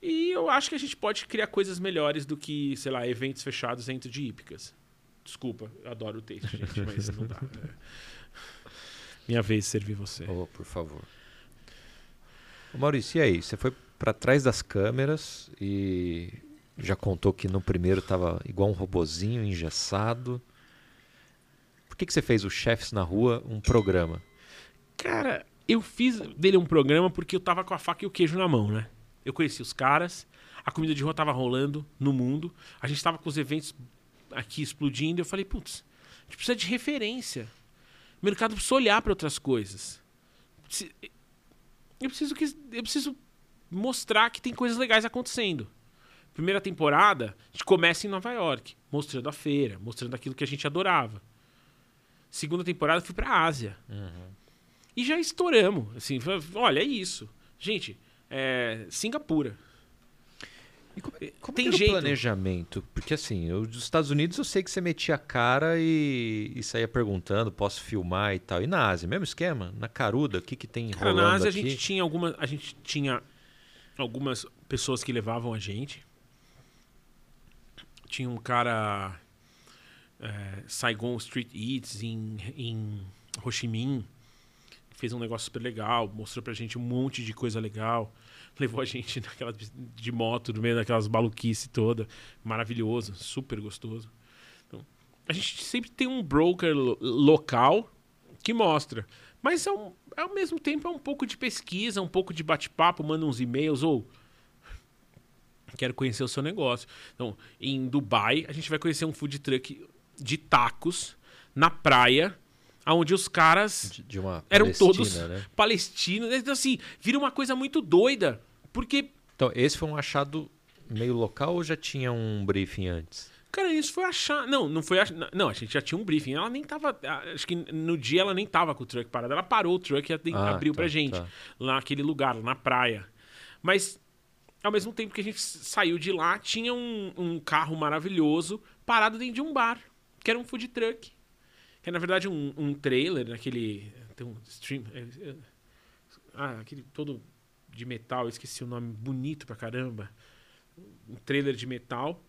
E eu acho que a gente pode criar coisas melhores do que, sei lá, eventos fechados dentro de hípicas. Desculpa, eu adoro o texto, gente, mas não dá. É. Minha vez de servir você. Oh, por favor. Ô Maurício, e aí? Você foi para trás das câmeras e já contou que no primeiro tava igual um robozinho engessado. Por que, que você fez o Chefs na Rua um programa? Cara, eu fiz dele um programa porque eu tava com a faca e o queijo na mão, né? Eu conheci os caras, a comida de rua tava rolando no mundo, a gente tava com os eventos aqui explodindo, eu falei, putz, a gente precisa de referência. O mercado precisa olhar para outras coisas. Eu preciso, que, eu preciso mostrar que tem coisas legais acontecendo. Primeira temporada, a gente começa em Nova York, mostrando a feira, mostrando aquilo que a gente adorava. Segunda temporada, fui para a Ásia. Uhum. E já estouramos. Assim, olha, é isso. Gente, é Singapura. E como, como Tem jeito. planejamento? Porque assim, eu, dos Estados Unidos eu sei que você metia a cara e, e saía perguntando, posso filmar e tal. E na Ásia, mesmo esquema? Na Caruda, o que, que tem cara, rolando na Ásia aqui? a gente tinha algumas, a gente tinha algumas pessoas que levavam a gente. Tinha um cara é, Saigon Street Eats em, em Ho Chi Minh fez um negócio super legal, mostrou pra gente um monte de coisa legal, levou a gente naquela de moto no meio daquelas maluquice toda, maravilhoso, super gostoso. Então, a gente sempre tem um broker lo local que mostra, mas é um, ao mesmo tempo é um pouco de pesquisa, um pouco de bate-papo, manda uns e-mails ou quero conhecer o seu negócio. Então, em Dubai, a gente vai conhecer um food truck de tacos na praia onde os caras de, de eram todos né? palestinos. Então, assim, vira uma coisa muito doida. Porque. Então, esse foi um achado meio local ou já tinha um briefing antes? Cara, isso foi achar. Não, não foi. Ach... Não, a gente já tinha um briefing. Ela nem tava. Acho que no dia ela nem tava com o truck parado. Ela parou o truck e ah, abriu tá, pra gente. Tá. Lá naquele lugar, na praia. Mas, ao mesmo tempo que a gente saiu de lá, tinha um, um carro maravilhoso parado dentro de um bar, que era um food truck. Que é, na verdade, um, um trailer, naquele. Tem um stream. É, é, ah, aquele todo de metal, esqueci o nome, bonito pra caramba. Um trailer de metal,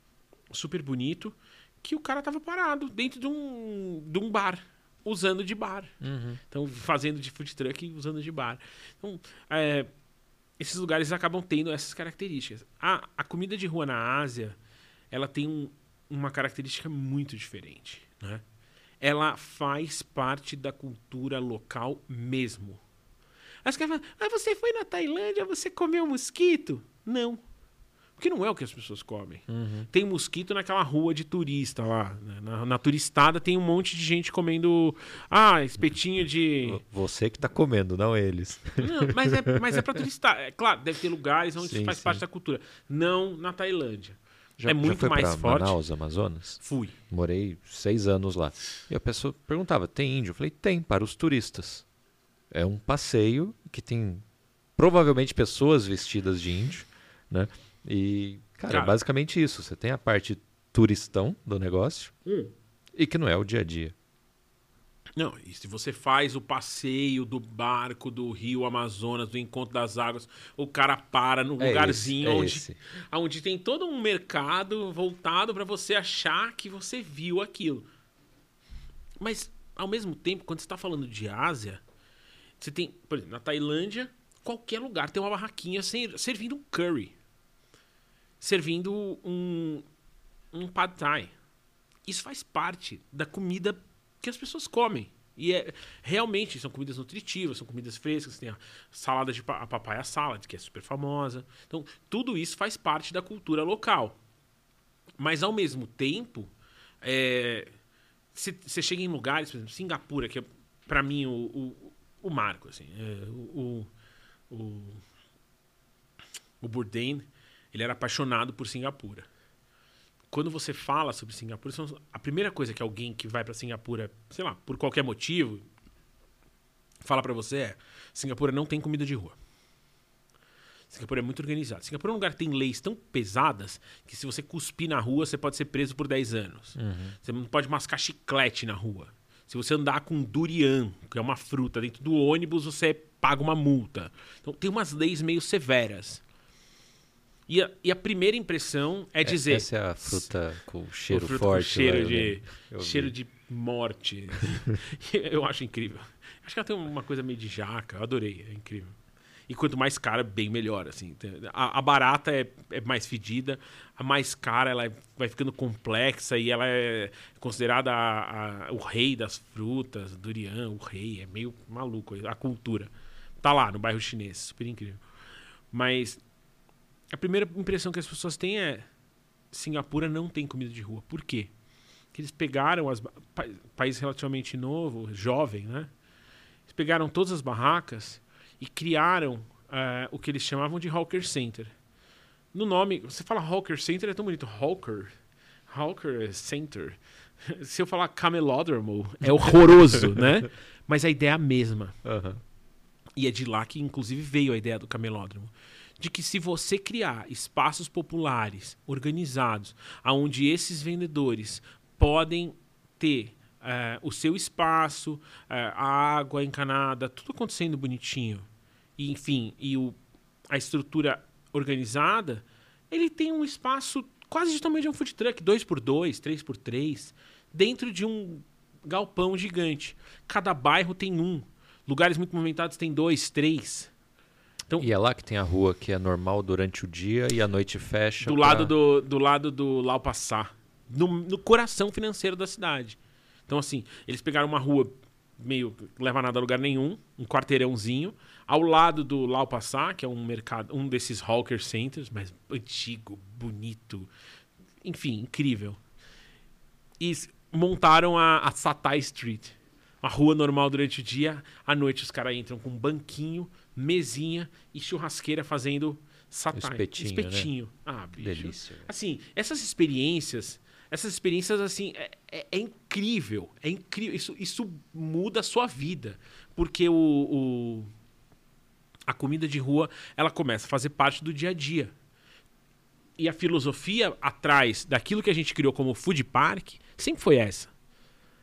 super bonito, que o cara tava parado dentro de um, de um bar, usando de bar. Uhum. Então, fazendo de food truck e usando de bar. Então, é, esses lugares acabam tendo essas características. A, a comida de rua na Ásia, ela tem um, uma característica muito diferente, né? Ela faz parte da cultura local mesmo. As caras falam, ah, você foi na Tailândia, você comeu mosquito? Não. Porque não é o que as pessoas comem. Uhum. Tem mosquito naquela rua de turista lá. Né? Na, na, turistada tem um monte de gente comendo. Ah, espetinho de. Você que está comendo, não eles. Não, mas é, mas é para turistar. É, claro, deve ter lugares onde sim, isso faz sim. parte da cultura. Não na Tailândia. Já, é muito já foi mais forte. Manaus, Amazonas? Fui. Morei seis anos lá. E a pessoa perguntava: tem índio? Eu falei: tem, para os turistas. É um passeio que tem provavelmente pessoas vestidas de índio, né? E, cara, cara. é basicamente isso. Você tem a parte turistão do negócio hum. e que não é o dia a dia. Não, e se você faz o passeio do barco do Rio Amazonas, do Encontro das Águas, o cara para no É lugarzinho esse, é onde, esse. onde tem todo um mercado voltado para você achar que você viu aquilo. Mas, ao mesmo tempo, quando você está falando de Ásia, você tem, por exemplo, na Tailândia, qualquer lugar tem uma barraquinha ser- servindo um curry, servindo um, um pad thai. Isso faz parte da comida que as pessoas comem. E é, realmente são comidas nutritivas, são comidas frescas, tem a salada de a papaya salad, que é super famosa. Então, tudo isso faz parte da cultura local. Mas ao mesmo tempo, é, você chega em lugares, por exemplo, Singapura, que é para mim o, o, o marco, assim, é, o, o, o, o Bourdain, ele era apaixonado por Singapura. Quando você fala sobre Singapura, a primeira coisa que alguém que vai para Singapura, sei lá, por qualquer motivo, fala para você é: Singapura não tem comida de rua. Singapura é muito organizado. Singapura é um lugar que tem leis tão pesadas que se você cuspir na rua, você pode ser preso por 10 anos. Você não pode mascar chiclete na rua. Se você andar com durian, que é uma fruta, dentro do ônibus, você paga uma multa. Então tem umas leis meio severas. E a, e a primeira impressão é dizer. Essa é a fruta com cheiro fruta forte. Com cheiro, lá, de, cheiro de morte. eu acho incrível. Acho que ela tem uma coisa meio de jaca. Eu adorei. É incrível. E quanto mais cara, bem melhor. assim. Tem- A, a barata é, é mais fedida. A mais cara, ela é- vai ficando complexa e ela é considerada a- o rei das frutas. Durian, o rei. É meio maluco a cultura. Tá lá, no bairro chinês. Super incrível. Mas a primeira impressão que as pessoas têm é Singapura não tem comida de rua. Por quê? Porque eles pegaram as pa- país relativamente novo, jovem, né? Eles pegaram todas as barracas e criaram eh, o que eles chamavam de hawker center. No nome, você fala hawker center é tão bonito, hawker, hawker center. Se eu falar camelódromo é horroroso, né? Mas a ideia é a mesma. Aham. E é de lá que, inclusive, veio a ideia do camelódromo. De que se você criar espaços populares, organizados, onde esses vendedores podem ter eh, o seu espaço, eh, a água encanada, tudo acontecendo bonitinho, e, enfim, e o, a estrutura organizada, ele tem um espaço quase de tamanho de um food truck, 2x2, 3x3, dentro de um galpão gigante. Cada bairro tem um. Lugares muito movimentados tem dois, três. Então, E é lá que tem a rua que é normal durante o dia e à noite fecha. do pra- lado do, do lado do Lau Passar, no, no coração financeiro da cidade. Então, assim, eles pegaram uma rua meio leva nada a lugar nenhum, um quarteirãozinho, ao lado do Lau Passar, que é um mercado, um desses hawker centers, mas antigo, bonito, enfim, incrível. E montaram a, a Satai Street, uma rua normal durante o dia, à noite os caras entram com um banquinho, mesinha e churrasqueira fazendo Satai. Espetinho, né? Espetinho. Ah, bicho. Delícia. Assim, essas experiências, essas experiências, assim, é, é- é incrível. É incrível. Isso, isso muda a sua vida. Porque o, o- a comida de rua, ela começa a fazer parte do dia a dia. E a filosofia atrás daquilo que a gente criou como food park sempre foi essa.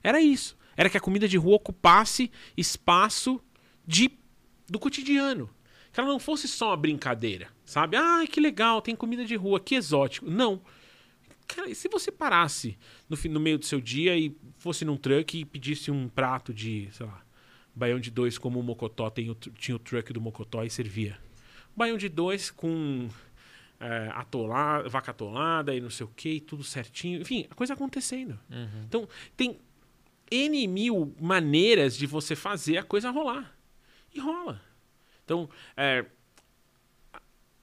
Era isso. Era que a comida de rua ocupasse espaço de, do cotidiano. Que ela não fosse só uma brincadeira, sabe? Ah, que legal, tem comida de rua, que exótico. Não. Cara, e se você parasse no, no meio do seu dia e fosse num truck e pedisse um prato de, sei lá, baião de dois como o Mocotó tem o tinha o truck do Mocotó e servia. Baião de dois com é, atolada, vaca atolada e não sei o que, tudo certinho. Enfim, a coisa acontecendo. Então, tem N mil maneiras de você fazer a coisa rolar. E rola. Então, é,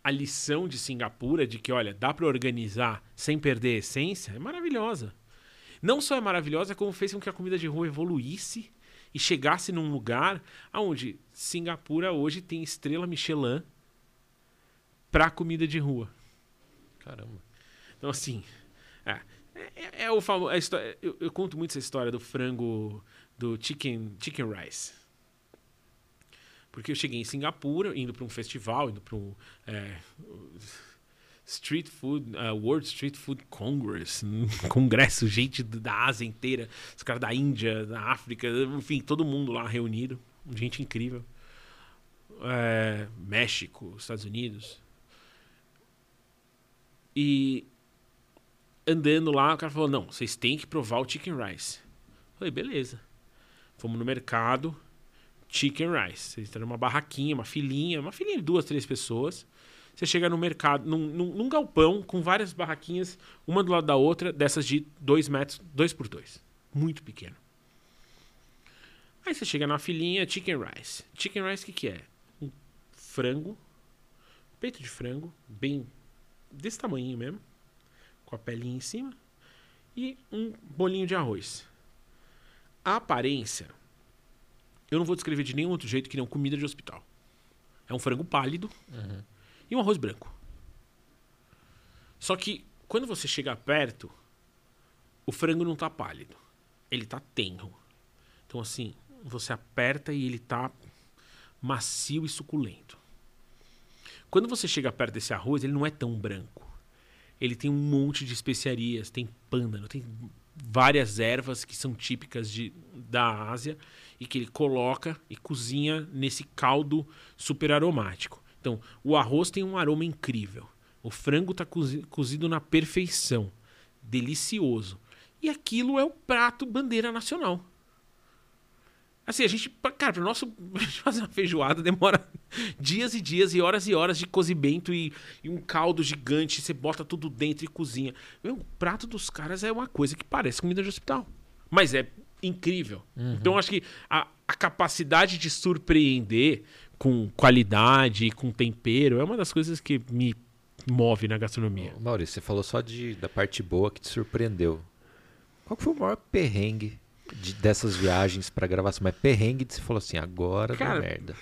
a- lição de Singapura de que, olha, dá para organizar sem perder a essência é maravilhosa. Não só é maravilhosa, como fez com que a comida de rua evoluísse e chegasse num lugar onde Singapura hoje tem estrela Michelin para comida de rua. Caramba. Então, assim, é, é, é o famoso. Eu, eu conto muito essa história do frango, do chicken, chicken rice. Porque eu cheguei em Singapura, indo para um festival, indo para um. é, Street Food, uh, World Street Food Congress, um congresso, gente da Ásia inteira, os caras da Índia, da África, enfim, todo mundo lá reunido, gente incrível. É, México, Estados Unidos. E andando lá, o cara falou: Não, vocês têm que provar o chicken rice. Eu falei: Beleza. Fomos no mercado, chicken rice. Vocês estão numa barraquinha, uma filinha, uma filinha de duas, três pessoas. Você chega no mercado, num, num, num, galpão com várias barraquinhas, uma do lado da outra, dessas de 2 metros, 2 por 2. Muito pequeno. Aí você chega na filinha, chicken rice. Chicken rice o que, que é? Um frango, peito de frango, bem desse tamanho mesmo, com a pelinha em cima, e um bolinho de arroz. A aparência, eu não vou descrever de nenhum outro jeito que não comida de hospital. É um frango pálido. Uhum e um arroz branco. Só que quando você chega perto, o frango não tá pálido. Ele tá tenro. Então assim, você aperta e ele tá macio e suculento. Quando você chega perto desse arroz, ele não é tão branco. Ele tem um monte de especiarias, tem pândano, tem várias ervas que são típicas de, da Ásia e que ele coloca e cozinha nesse caldo super aromático. Então, o arroz tem um aroma incrível. O frango está cozido na perfeição. Delicioso. E aquilo é o prato bandeira nacional. Assim, a gente, cara, para nosso fazer uma feijoada demora dias e dias e horas e horas de cozimento e, e, um caldo gigante, você bota tudo dentro e cozinha. Meu, o prato dos caras é uma coisa que parece comida de hospital. Mas é incrível. Uhum. Então, acho que a, a capacidade de surpreender com qualidade e com tempero é uma das coisas que me move na gastronomia. Maurício, você falou só de, da parte boa que te surpreendeu. Qual foi o maior perrengue de, dessas viagens para gravação? Mas perrengue você falou assim, agora Cara, merda.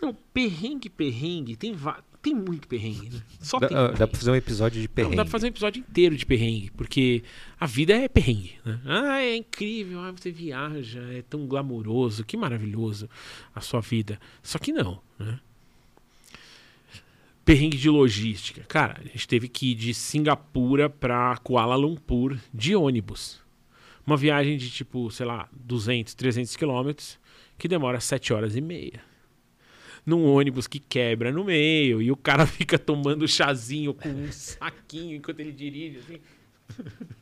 Não, perrengue, perrengue, tem, tem muito perrengue, né? Só dá, tem perrengue. dá pra fazer um episódio de perrengue. Não, dá pra fazer um episódio inteiro de perrengue, porque a vida é perrengue, né? Ah, é incrível, ah, você viaja, é tão glamouroso, que maravilhoso a sua vida. Só que não, né? Perrengue de logística. Cara, a gente teve que ir de Singapura pra Kuala Lumpur de ônibus. Uma viagem de tipo, sei lá, 200, 300 quilômetros, que demora 7 horas e meia num ônibus que quebra no meio e o cara fica tomando chazinho com um saquinho enquanto ele dirige, assim.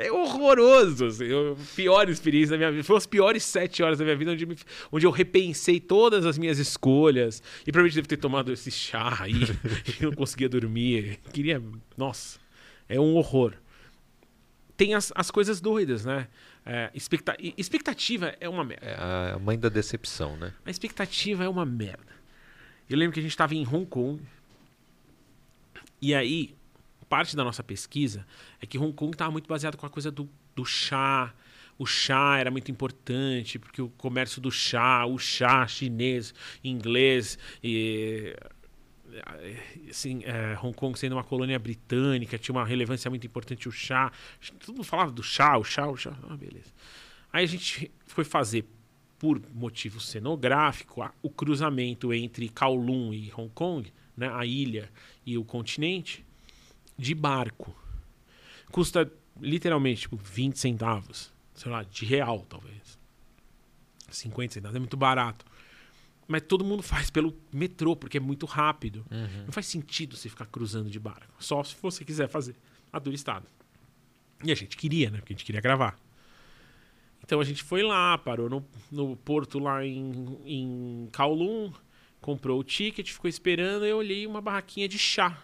É horroroso. Assim, eu, pior experiência da minha vida. Foi as piores sete horas da minha vida onde, me, onde eu repensei todas as minhas escolhas. E provavelmente devo ter tomado esse chá aí. e não conseguia dormir. Queria. Nossa, é um horror. Tem as, as coisas doidas, né? É, expecta expectativa é uma merda. É a mãe da decepção, né? A expectativa é uma merda. Eu lembro que a gente estava em Hong Kong. E aí, parte da nossa pesquisa é que Hong Kong estava muito baseado com a coisa do, do chá. O chá era muito importante, porque o comércio do chá, o chá chinês, inglês, e, assim, é, Hong Kong sendo uma colônia britânica, tinha uma relevância muito importante o chá. Todo mundo falava do chá, o chá, o chá. Ah, beleza. Aí a gente foi fazer, por motivo cenográfico, o cruzamento entre Kowloon e Hong Kong, né, a ilha e o continente, de barco. Custa literalmente tipo, 20 centavos, sei lá, de real talvez. 50 centavos, é muito barato. Mas todo mundo faz pelo metrô, porque é muito rápido. Uhum. Não faz sentido você ficar cruzando de barco. Só se você quiser fazer a duro estado. E a gente queria, né? Porque a gente queria gravar. Então a gente foi lá, parou no, no porto lá em, em Kowloon, comprou o ticket, ficou esperando e eu olhei uma barraquinha de chá.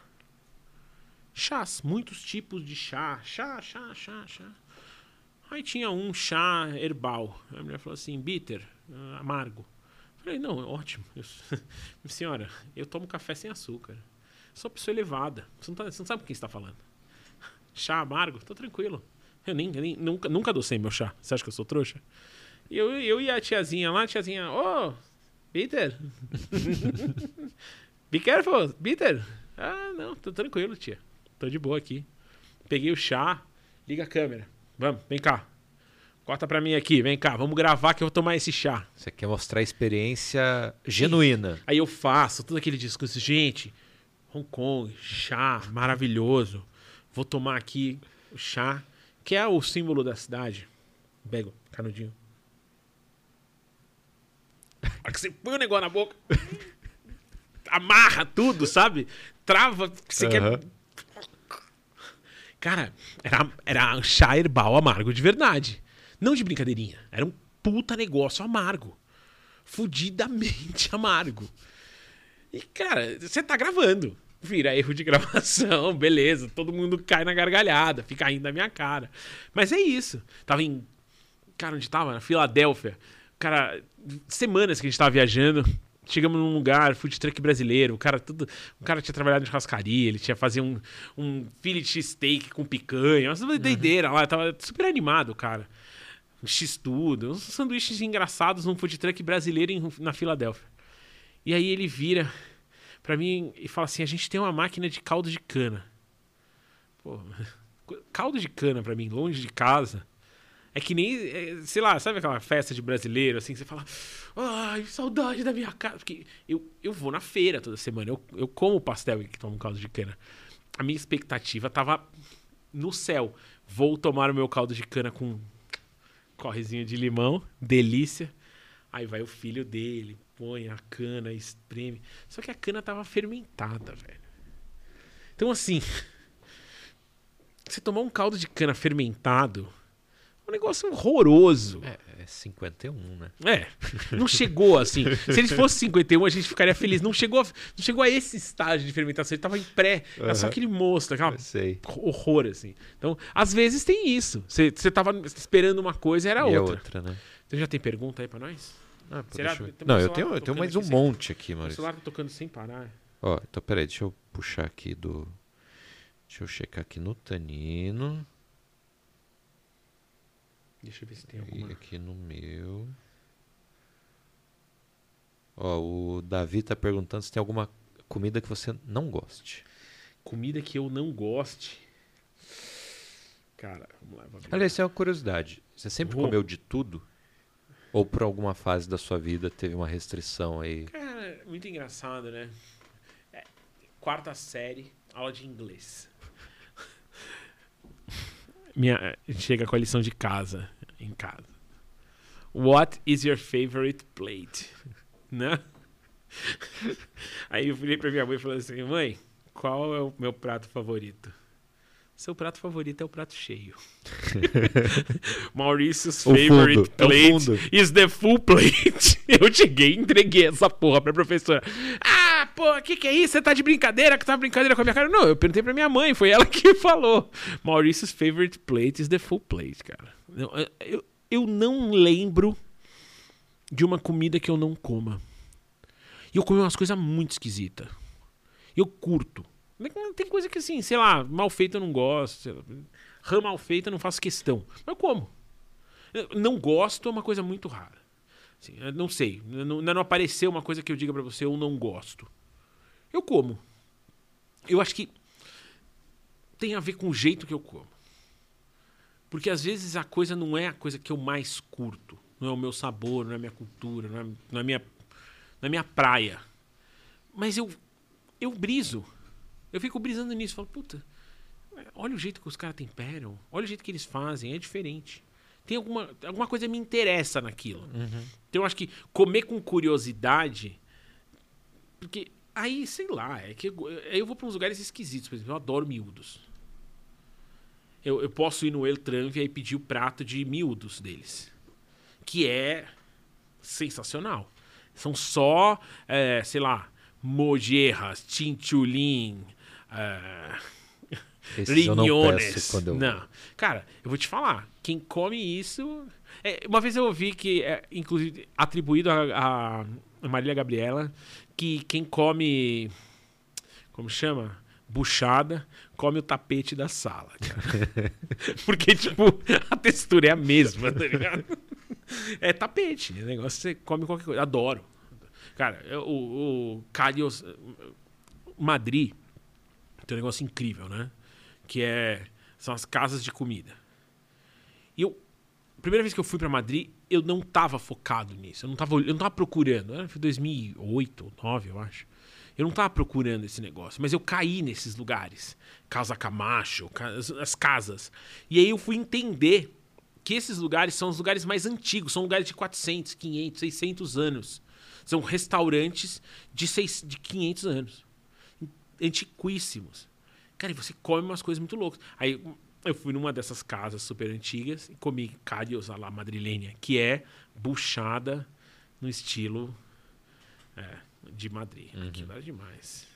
Chás, muitos tipos de chá. Chá, chá, chá, chá. Aí tinha um chá herbal. A mulher falou assim, bitter, amargo. Falei, não, ótimo. Eu, senhora, eu tomo café sem açúcar. Sou pessoa elevada. Você não, tá, você não sabe com quem está falando. Chá amargo? Tô tranquilo. Eu nem, nem nunca, nunca adocei meu chá. Você acha que eu sou trouxa? Eu, eu e a tiazinha lá, a tiazinha, ô, oh, Peter. Be careful, Peter. Ah, não, tô tranquilo, tia. Tô de boa aqui. Peguei o chá, liga a câmera. Vamos, vem cá. Corta pra mim aqui, vem cá, vamos gravar que eu vou tomar esse chá. Você quer mostrar a experiência genuína. Aí eu faço todo aquele discurso, gente, Hong Kong, chá, maravilhoso. Vou tomar aqui o chá, que é o símbolo da cidade. Pega o canudinho. A que você põe o negócio na boca, amarra tudo, sabe? Trava, você Aham. quer. Cara, era, era chá herbal amargo de verdade. Não de brincadeirinha. Era um puta negócio amargo. Fudidamente amargo. E, cara, você tá gravando. Vira erro de gravação, beleza. Todo mundo cai na gargalhada, fica rindo da minha cara. Mas é isso. Tava em. Cara, onde tava? Na Filadélfia. Cara, semanas que a gente tava viajando. Chegamos num lugar, food truck brasileiro. O cara, tudo, o cara tinha trabalhado em churrascaria, ele tinha fazer um, um fillet steak com picanha, uma doideira lá. Tava super animado, cara. X-tudo, uns sanduíches engraçados num food truck brasileiro em- na Filadélfia. E aí ele vira pra mim e fala assim: a gente tem uma máquina de caldo de cana. Pô, caldo de cana pra mim, longe de casa. É que nem, é, sei lá, sabe aquela festa de brasileiro, assim, que você fala, ai, saudade da minha casa. Porque eu, eu vou na feira toda semana, eu, eu como pastel e tomo caldo de cana. A minha expectativa tava no céu. Vou tomar o meu caldo de cana com correzinho de limão, delícia. Aí vai o filho dele, põe a cana, espreme. Só que a cana tava fermentada, velho. Então, assim, você tomar um caldo de cana fermentado um negócio horroroso. É, é 51, né? É, não chegou assim. Se ele fosse 51, a gente ficaria feliz. Não chegou a, não chegou a esse estágio de fermentação. Ele tava em pré. Era só aquele mosto, aquela horror, assim. Então, às vezes tem isso. Você, tava esperando uma coisa era e a outra. outra, né? Você já tem pergunta aí pra nós? Ah, pô, Será? eu Não, eu tenho, eu tenho mais um sem- monte aqui, O Maurício. celular tá tocando sem parar. Ó, então peraí, deixa eu puxar aqui do. Deixa eu checar aqui no Tanino Deixa eu ver se tem e alguma. aqui no meu. Ó, o Davi tá perguntando se tem alguma comida que você não goste. Comida que eu não goste. Cara, vamos lá. Aliás, isso é uma curiosidade. Você sempre Vou. comeu de tudo? Ou por alguma fase da sua vida teve uma restrição aí? Cara, muito engraçado, né? É, quarta série, aula de inglês. Minha, chega com a lição de casa em casa. What is your favorite plate? Né? Aí eu virei pra minha mãe e falei assim: Mãe, qual é o meu prato favorito? Seu prato favorito é o prato cheio. Maurício's fundo, favorite é o plate fundo. is the full plate. Eu cheguei e entreguei essa porra pra professora. Ah, pô, que que é isso? Você tá de brincadeira? Que tá brincadeira com a minha cara? Não, eu perguntei pra minha mãe, foi ela que falou. Maurício's favorite plate is the full plate, cara. Eu, eu, eu não lembro de uma comida que eu não coma. E eu comi umas coisas muito esquisitas. Eu curto. Tem coisa que assim, sei lá, mal feita eu não gosto. Rã mal feita eu não faço questão. Mas eu como. Eu não gosto é uma coisa muito rara. Assim, não sei. Não, não apareceu uma coisa que eu diga pra você, eu não gosto. Eu como. Eu acho que tem a ver com o jeito que eu como. Porque às vezes a coisa não é a coisa que eu mais curto. Não é o meu sabor, não é a minha cultura, não é, não é minha, não é minha praia. Mas eu, eu briso. Eu fico brisando nisso. Falo, puta, olha o jeito que os caras temperam. Olha o jeito que eles fazem. É diferente. Tem alguma, alguma coisa que me interessa naquilo. Então eu acho que comer com curiosidade. Porque aí, sei lá, é que eu, eu vou para uns lugares esquisitos. Por exemplo, eu adoro miúdos. Eu, eu posso ir no El Tranvia e pedir o prato de miúdos deles. Que é sensacional. São só, é, sei lá, mojerras, chinchulin, é, Esses eu não Rinhones. eu Não. Cara, eu vou te falar. Quem come isso. É, uma vez eu ouvi que, é, inclusive, atribuído a, a Marília Gabriela, que quem come. Como chama? Buchada, come o tapete da sala. Porque, tipo, a textura é a mesma, tá ligado? É tapete. O negócio você come qualquer coisa. Adoro. Cara, o, o. Madrid tem um negócio incrível, né? Que é. São as casas de comida. E eu. Primeira vez que eu fui pra Madrid, eu não tava focado nisso. Eu não tava, eu não tava procurando. Era, Foi 2008 ou 2009, eu acho. Eu não tava procurando esse negócio, mas eu caí nesses lugares. Casa Camacho, ca- as- as casas. E aí eu fui entender que esses lugares são os lugares mais antigos, são lugares de 400, 500, 600 anos. São restaurantes de, de 500 anos. Antiquíssimos. Cara, e você come umas coisas muito loucas. Aí eu fui numa dessas casas super antigas e comi carios à la madrilenha, que é buchada no estilo é, de Madrid. Aquilo era demais.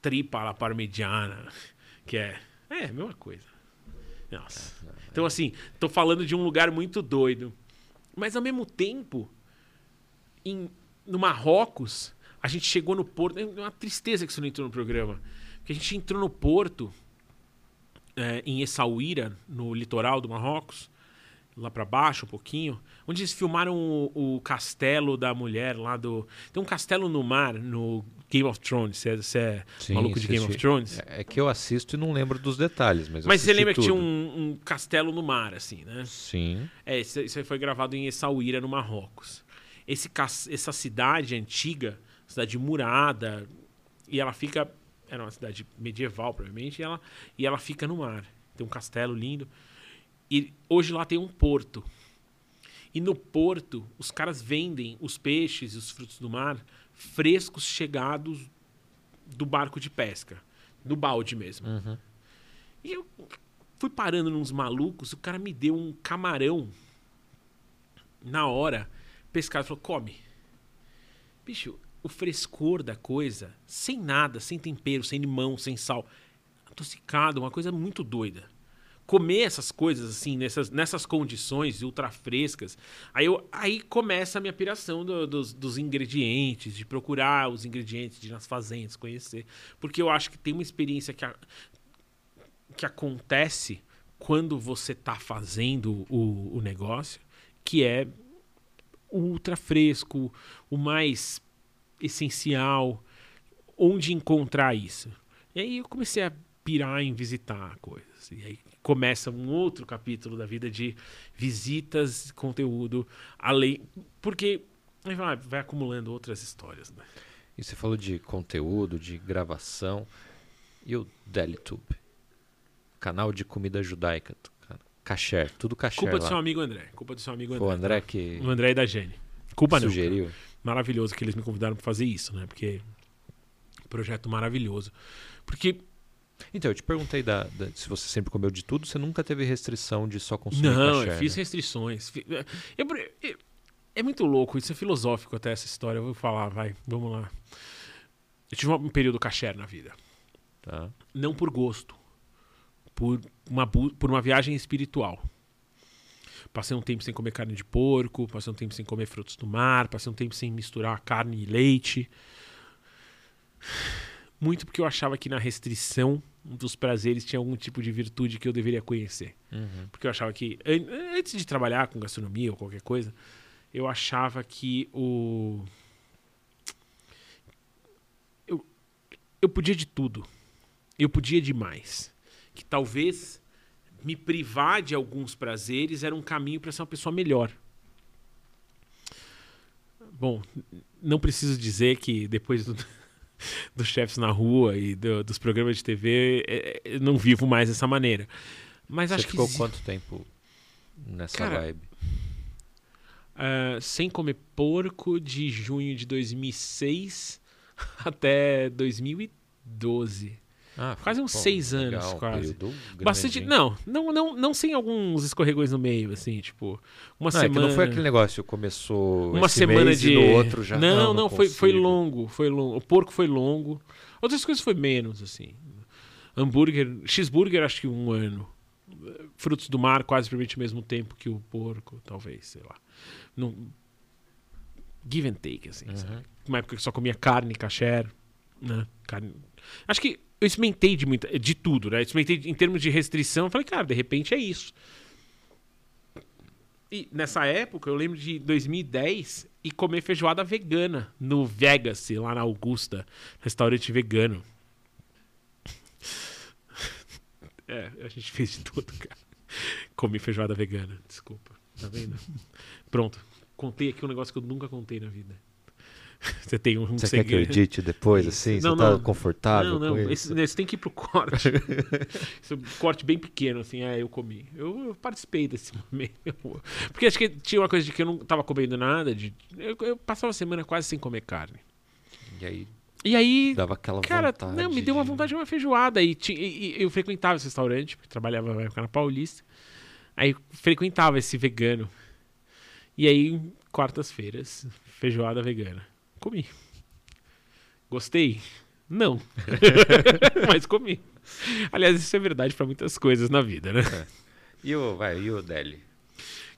Tripa à la parmigiana, que é... É, a mesma coisa. Nossa. Então, assim, tô falando de um lugar muito doido. Mas, ao mesmo tempo, em, no Marrocos, a gente chegou no porto. É uma tristeza que você não entrou no programa. Porque a gente entrou no porto, é, em Essaouira, no litoral do Marrocos, lá pra baixo um pouquinho, onde eles filmaram o, o castelo da mulher lá do. Tem um castelo no mar, no Game of Thrones. Você é, você é Sim, maluco de Game of. Thrones? É é que eu assisto e não lembro dos detalhes, mas Mas você lembra que tinha tudo. um, um castelo no mar, assim, né? Sim. É, isso, isso aí foi gravado em Essaouira, no Marrocos. Esse, essa cidade antiga, cidade murada, e ela fica. Era uma cidade medieval, provavelmente, e ela, e ela fica no mar. Tem um castelo lindo. E hoje lá tem um porto. E no porto, os caras vendem os peixes e os frutos do mar frescos chegados do barco de pesca. Do balde mesmo. Uhum. E eu fui parando nos malucos, o cara me deu um camarão na hora, pescado, falou, come. Bicho, o frescor da coisa, sem nada, sem tempero, sem limão, sem sal, adocicado, uma coisa muito doida. Comer essas coisas assim, nessas, nessas condições ultra frescas, aí, eu, aí começa a minha piração do- dos, dos ingredientes, de procurar os ingredientes, de ir nas fazendas, conhecer. Porque eu acho que tem uma experiência que, a- que acontece quando você está fazendo o, o negócio, que é ultra fresco, o mais essencial, onde encontrar isso. E aí eu comecei a pirar em visitar coisas. E aí começa um outro capítulo da vida de visitas, conteúdo, além. Porque vai, vai acumulando outras histórias, né? E você falou de conteúdo, de gravação. E o DeliTube? Canal de comida judaica. Kasher, tudo kasher Culpa do lá. seu amigo André. Culpa do seu amigo Foi o André. André que O André e da Gene. Culpa não. sugeriu. Maravilhoso que eles me convidaram para fazer isso, né? Porque projeto maravilhoso. Porque Então, eu te perguntei da, da- se você sempre comeu de tudo, você nunca teve restrição de só consumir não, eu fiz né? restrições. Fi- eu- eu- é muito louco, isso é filosófico até essa história. Eu vou falar, vai, vamos lá. Eu tive um período kasher na vida, Tá. não por gosto, por uma por uma viagem espiritual. Passei um tempo sem comer carne de porco, passei um tempo sem comer frutos do mar, passei um tempo sem misturar carne e leite. Muito porque eu achava que na restrição dos prazeres tinha algum tipo de virtude que eu deveria conhecer. Uhum. Porque eu achava que, an- antes de trabalhar com gastronomia ou qualquer coisa, eu achava que o. Eu, eu podia de tudo. Eu podia demais. Que talvez me privar de alguns prazeres era um caminho para ser uma pessoa melhor. Bom, não preciso dizer que depois do, dos chefes na rua e do- dos programas de TV, é, é, eu não vivo mais dessa maneira. Mas Você acho que ficou exi- quanto tempo nessa Cara, vibe? ah, sem comer porco de junho de 2006 até 2012. Ah, quase uns seis anos, legal, um quase. Bastante. Não, não, não, não sem alguns escorregões no meio, assim, tipo, uma Não, é semana. não foi aquele negócio, começou uma semana de. outro já. Não, não, foi, foi consigo. longo, foi longo. O porco foi longo. Outras coisas foi menos, assim. Hambúrguer, cheeseburger, acho que um ano. Frutos do mar, quase praticamente o mesmo tempo que o porco, talvez, sei lá. Não... Give and take, assim, Uhum. Uma época que só comia carne, kasher, né? Carne... Acho que eu experimentei de, muita, de tudo, né? Experimentei em termos de restrição. Falei, cara, de repente é isso. E nessa época, eu lembro de 2010 e comer feijoada vegana no Vegas, lá na Augusta, restaurante vegano. É, a gente fez de tudo, cara. Comi feijoada vegana, desculpa. Tá vendo? Pronto. Contei aqui um negócio que eu nunca contei na vida. Você tem um Você quer que eu segredo. edite depois, assim? Não, você tá não. confortável Não, não, esse, esse tem que ir pro corte. Esse corte bem pequeno, assim, é, eu comi. Eu, eu participei desse momento. Porque acho que tinha uma coisa de que eu não tava comendo nada. De, eu, eu passava a semana quase sem comer carne. E aí E aí, dava aquela cara, vontade. não, me deu uma de- vontade de uma feijoada. E, ti- e- e eu frequentava esse restaurante, porque trabalhava na época na Paulista. Aí frequentava esse vegano. E aí, quartas-feiras, feijoada vegana. Comi. Gostei? Não. Mas comi. Aliás, isso é verdade pra muitas coisas na vida, né? E o, vai, e o Deli?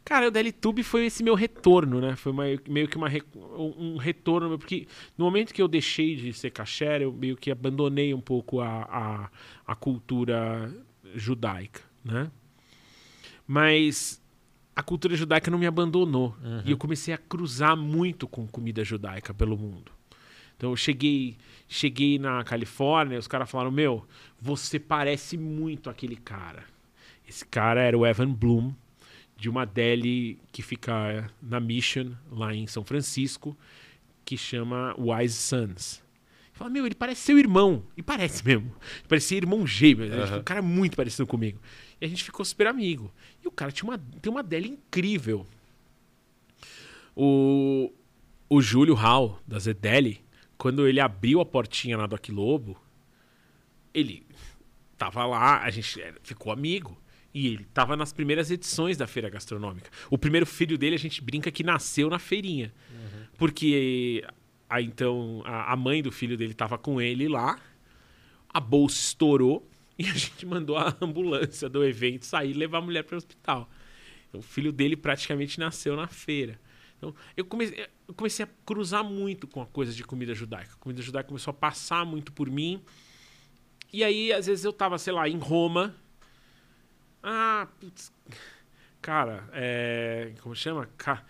Cara, o DLTube foi esse meu retorno, né? Foi uma- meio que uma um retorno, porque no momento que eu deixei de ser kasher, eu meio que abandonei um pouco a, a, a cultura judaica, né? Mas a cultura judaica não me abandonou. E eu comecei a cruzar muito com comida judaica pelo mundo. Então eu cheguei, cheguei na Califórnia, os caras falaram: Meu, você parece muito aquele cara. Esse cara era o Evan Bloom, de uma deli que fica na Mission, lá em São Francisco, que chama Wise Sons. Fala, meu, ele parece seu irmão. E parece mesmo. Parecia irmão gêmeo. Tipo, um cara muito parecido comigo. E a gente ficou super amigo. E o cara tinha uma, tem uma deli incrível. O, o Júlio Hall, da Zedeli, quando ele abriu a portinha lá do Aquilobo, ele tava lá, a gente era- ficou amigo. E ele tava nas primeiras edições da feira gastronômica. O primeiro filho dele, a gente brinca que nasceu na feirinha. Porque a, então a, a mãe do filho dele tava com ele lá, a bolsa estourou e a gente mandou a ambulância do evento sair e levar a mulher para o hospital. Então, o filho dele praticamente nasceu na feira. Então, eu comecei, eu comecei a cruzar muito com a coisa de comida judaica. A comida judaica começou a passar muito por mim. E aí, às vezes, eu tava, sei lá, em Roma. Ah, putz, cara, é, como chama? Ka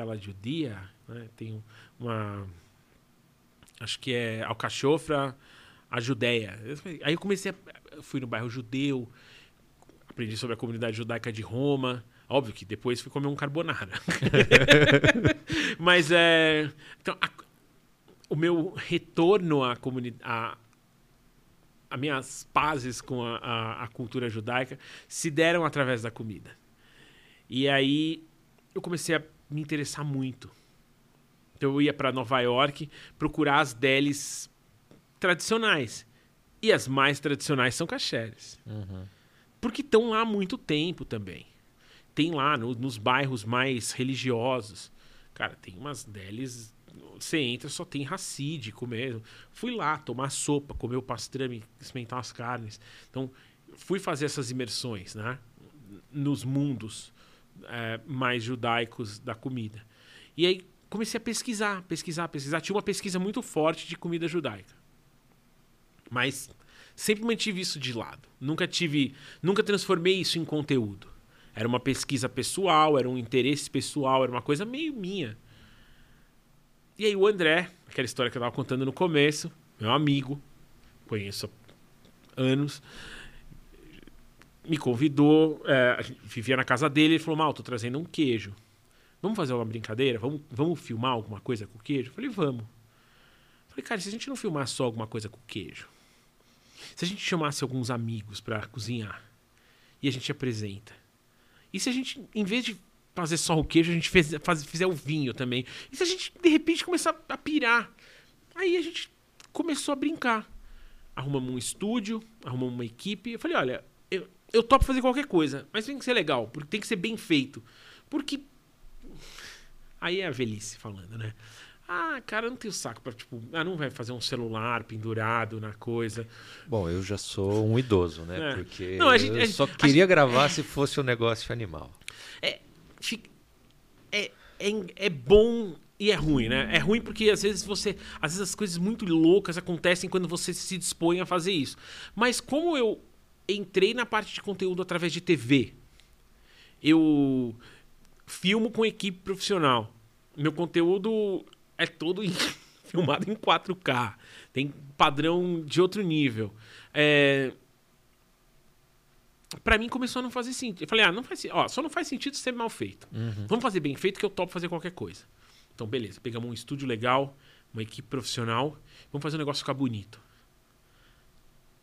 alla judia, né? Tem um- uma... Acho que é alcachofra a Judéia. Aí eu comecei a... Fui no bairro judeu, aprendi sobre a comunidade judaica de Roma. Óbvio que depois fui comer um carbonara. Mas é... Então, a- o meu retorno à comunidade... As minhas pazes com a, a, a cultura judaica se deram através da comida. E aí eu comecei a me interessar muito. Então eu ia para Nova York procurar as delis tradicionais. E as mais tradicionais são cacheres. Porque estão lá há muito tempo também. Tem lá no- nos bairros mais religiosos. Cara, tem umas delis. Você entra, só tem racídico mesmo. Fui lá tomar sopa, comer o pastrame, experimentar as carnes. Então, fui fazer essas imersões, né? Nos mundos eh, mais judaicos da comida. E aí comecei a pesquisar, pesquisar, pesquisar. Tinha uma pesquisa muito forte de comida judaica. Mas sempre mantive isso de lado. Nunca tive, nunca transformei isso em conteúdo. Era uma pesquisa pessoal, era um interesse pessoal, era uma coisa meio minha. E aí o André, aquela história que eu estava contando no começo, meu amigo, conheço há anos, me convidou, é, vivia na casa dele, ele falou, Mal, tô trazendo um queijo. Vamos fazer uma brincadeira? Vamos, vamos filmar alguma coisa com queijo? Eu falei, vamos. Eu falei, cara, se a gente não filmar só alguma coisa com queijo, se a gente chamasse alguns amigos para cozinhar e a gente apresenta, e se a gente, em vez de fazer só o queijo, a gente fez, faz- fizer o vinho também, e se a gente de repente começar a pirar, aí a gente começou a brincar. Arrumamos um estúdio, arrumamos uma equipe. Eu falei, olha, eu, eu topo fazer qualquer coisa, mas tem que ser legal, porque tem que ser bem feito. Porque. Aí é a velhice falando, né? Ah, cara, eu não tenho saco pra, tipo, ah, não vai fazer um celular pendurado na coisa. Bom, eu já sou um idoso, né? É. Porque Não, a gente- eu só gente- a queria gravar se fosse um negócio animal. é, é, é, é bom e é ruim, né? É ruim porque às vezes você. Às vezes as coisas muito loucas acontecem quando você se dispõe a fazer isso. Mas como eu entrei na parte de conteúdo através de TV, eu filmo com equipe profissional. Meu conteúdo é todo em- filmado em 4K. Tem padrão de outro nível. É, Pra mim começou a não fazer sentido. Eu falei, ah, não faz, ó, só não faz sentido ser mal feito. Vamos fazer bem feito que eu topo fazer qualquer coisa. Então, beleza, pegamos um estúdio legal, uma equipe profissional, vamos fazer o negócio ficar bonito.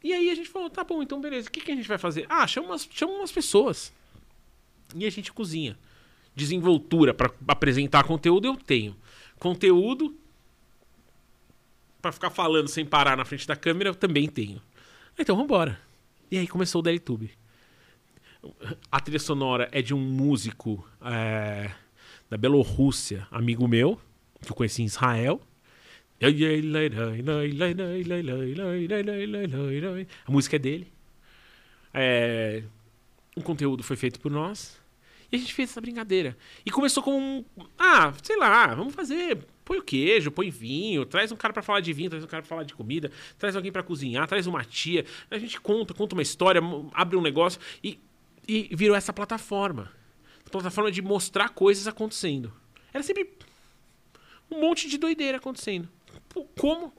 E aí a gente falou, tá bom, então beleza, o que, que a gente vai fazer? Ah, chama umas, chama umas pessoas. E a gente cozinha. Desenvoltura para apresentar conteúdo eu tenho. Conteúdo para ficar falando sem parar na frente da câmera eu também tenho. Então vambora. E aí começou o DLTube. A trilha sonora é de um músico é, da Bielorrússia, amigo meu, que eu conheci em Israel. A música é dele. É, o conteúdo foi feito por nós. E a gente fez essa brincadeira. E começou com um. Ah, sei lá, vamos fazer. Põe o queijo, põe vinho, traz um cara para falar de vinho, traz um cara pra falar de comida, traz alguém para cozinhar, traz uma tia. A gente conta, conta uma história, abre um negócio e, e virou essa plataforma. Plataforma de mostrar coisas acontecendo. Era sempre um monte de doideira acontecendo. Como?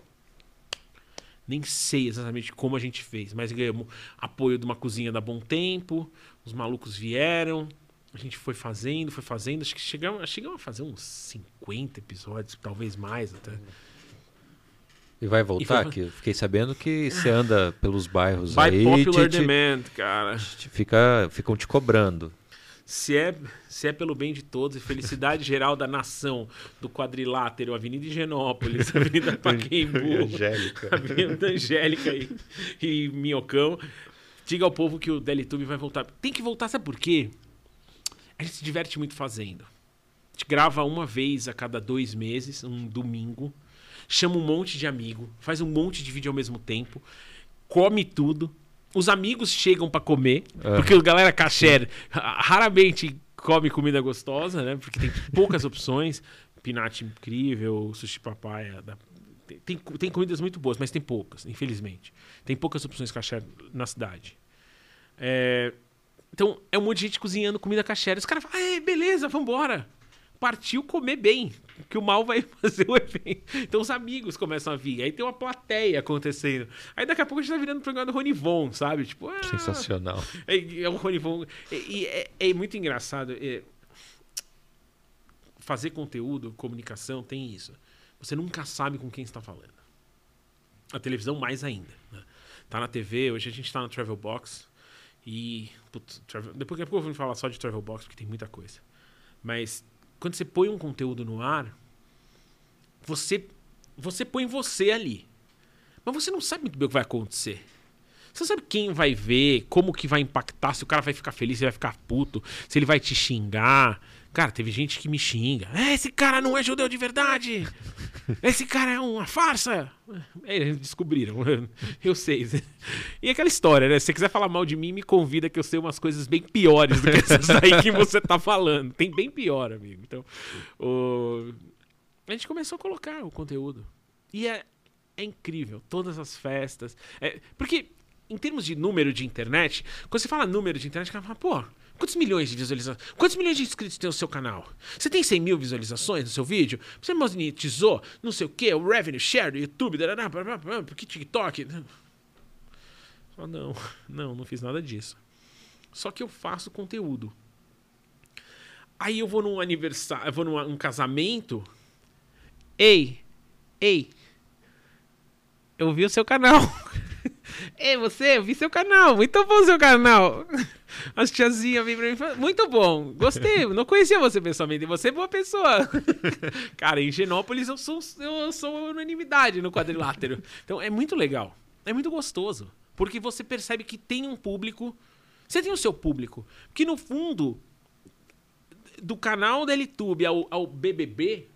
Nem sei exatamente como a gente fez, mas ganhamos apoio de uma cozinha da Bom Tempo, os malucos vieram, a gente foi fazendo, foi fazendo, acho que chegamos, chegamos a fazer uns 50 episódios, talvez mais até. E vai voltar? Foi... Que fiquei sabendo que você anda pelos bairros By aí. popular te, demand, cara. Fica, ficam te cobrando. Se é, se é pelo bem de todos e felicidade geral da nação, do quadrilátero, Avenida Higienópolis, Avenida Paquembu, Angélica. Avenida Angélica e, e Minhocão, diga ao povo que o Delitube vai voltar. Tem que voltar, sabe por quê? A gente se diverte muito fazendo. A gente grava uma vez a cada dois meses, um domingo, chama um monte de amigo, faz um monte de vídeo ao mesmo tempo, come tudo, os amigos chegam para comer, uhum. porque o galera caché raramente come comida gostosa, né? Porque tem poucas opções. Pinate incrível, sushi papaya. Da... Tem, tem comidas muito boas, mas tem poucas, infelizmente. Tem poucas opções caché na cidade. É... Então, é um monte de gente cozinhando comida caché. Os caras falam, beleza, vambora partiu comer bem, que o mal vai fazer o evento. Então os amigos começam a vir, aí tem uma plateia acontecendo. Aí daqui a pouco a gente tá virando o programa do Ronivon, sabe? Tipo, ah, Sensacional. É, é o Ronivon. E é, é, muito engraçado. É, fazer conteúdo, comunicação, tem isso. Você nunca sabe com quem está falando. A televisão mais ainda. Né? Tá na TV, hoje a gente tá no Travel Box. E. Putz, travel, depois, daqui a pouco eu vou falar só de Travel Box, porque tem muita coisa. Mas quando você põe um conteúdo no ar, você você põe você ali. Mas você não sabe muito bem o que vai acontecer. Você sabe quem vai ver, como que vai impactar, se o cara vai ficar feliz, se vai ficar puto, se ele vai te xingar. Cara, teve gente que me xinga. É, esse cara não é judeu de verdade. Esse cara é uma farsa. É, eles descobriram. Eu sei. E aquela história, né? Se você quiser falar mal de mim, me convida que eu sei umas coisas bem piores do que essas aí que você tá falando. Tem bem pior, amigo. Então, o... a gente começou a colocar o conteúdo. E é, é incrível. Todas as festas. É... Porque, em termos de número de internet, quando você fala número de internet, o cara fala, pô Quantos milhões de visualizações? Quantos milhões de inscritos tem o seu canal? Você tem 100 mil visualizações no seu vídeo? Você monetizou, não sei o que, o revenue share do YouTube, porque TikTok. Oh, não, não, não fiz nada disso. Só que eu faço conteúdo. Aí eu vou num aniversário, eu vou num um casamento. Ei, ei, eu vi o seu canal. Ei, você, eu vi seu canal, muito bom seu canal. As tiazinhas vêm pra mim e falam, muito bom, gostei, não conhecia você pessoalmente, você é boa pessoa. Cara, em Genópolis eu sou, eu sou unanimidade no quadrilátero. Então é muito legal, é muito gostoso, porque você percebe que tem um público, você tem o seu público, que no fundo, do canal da LTube ao, ao BBB,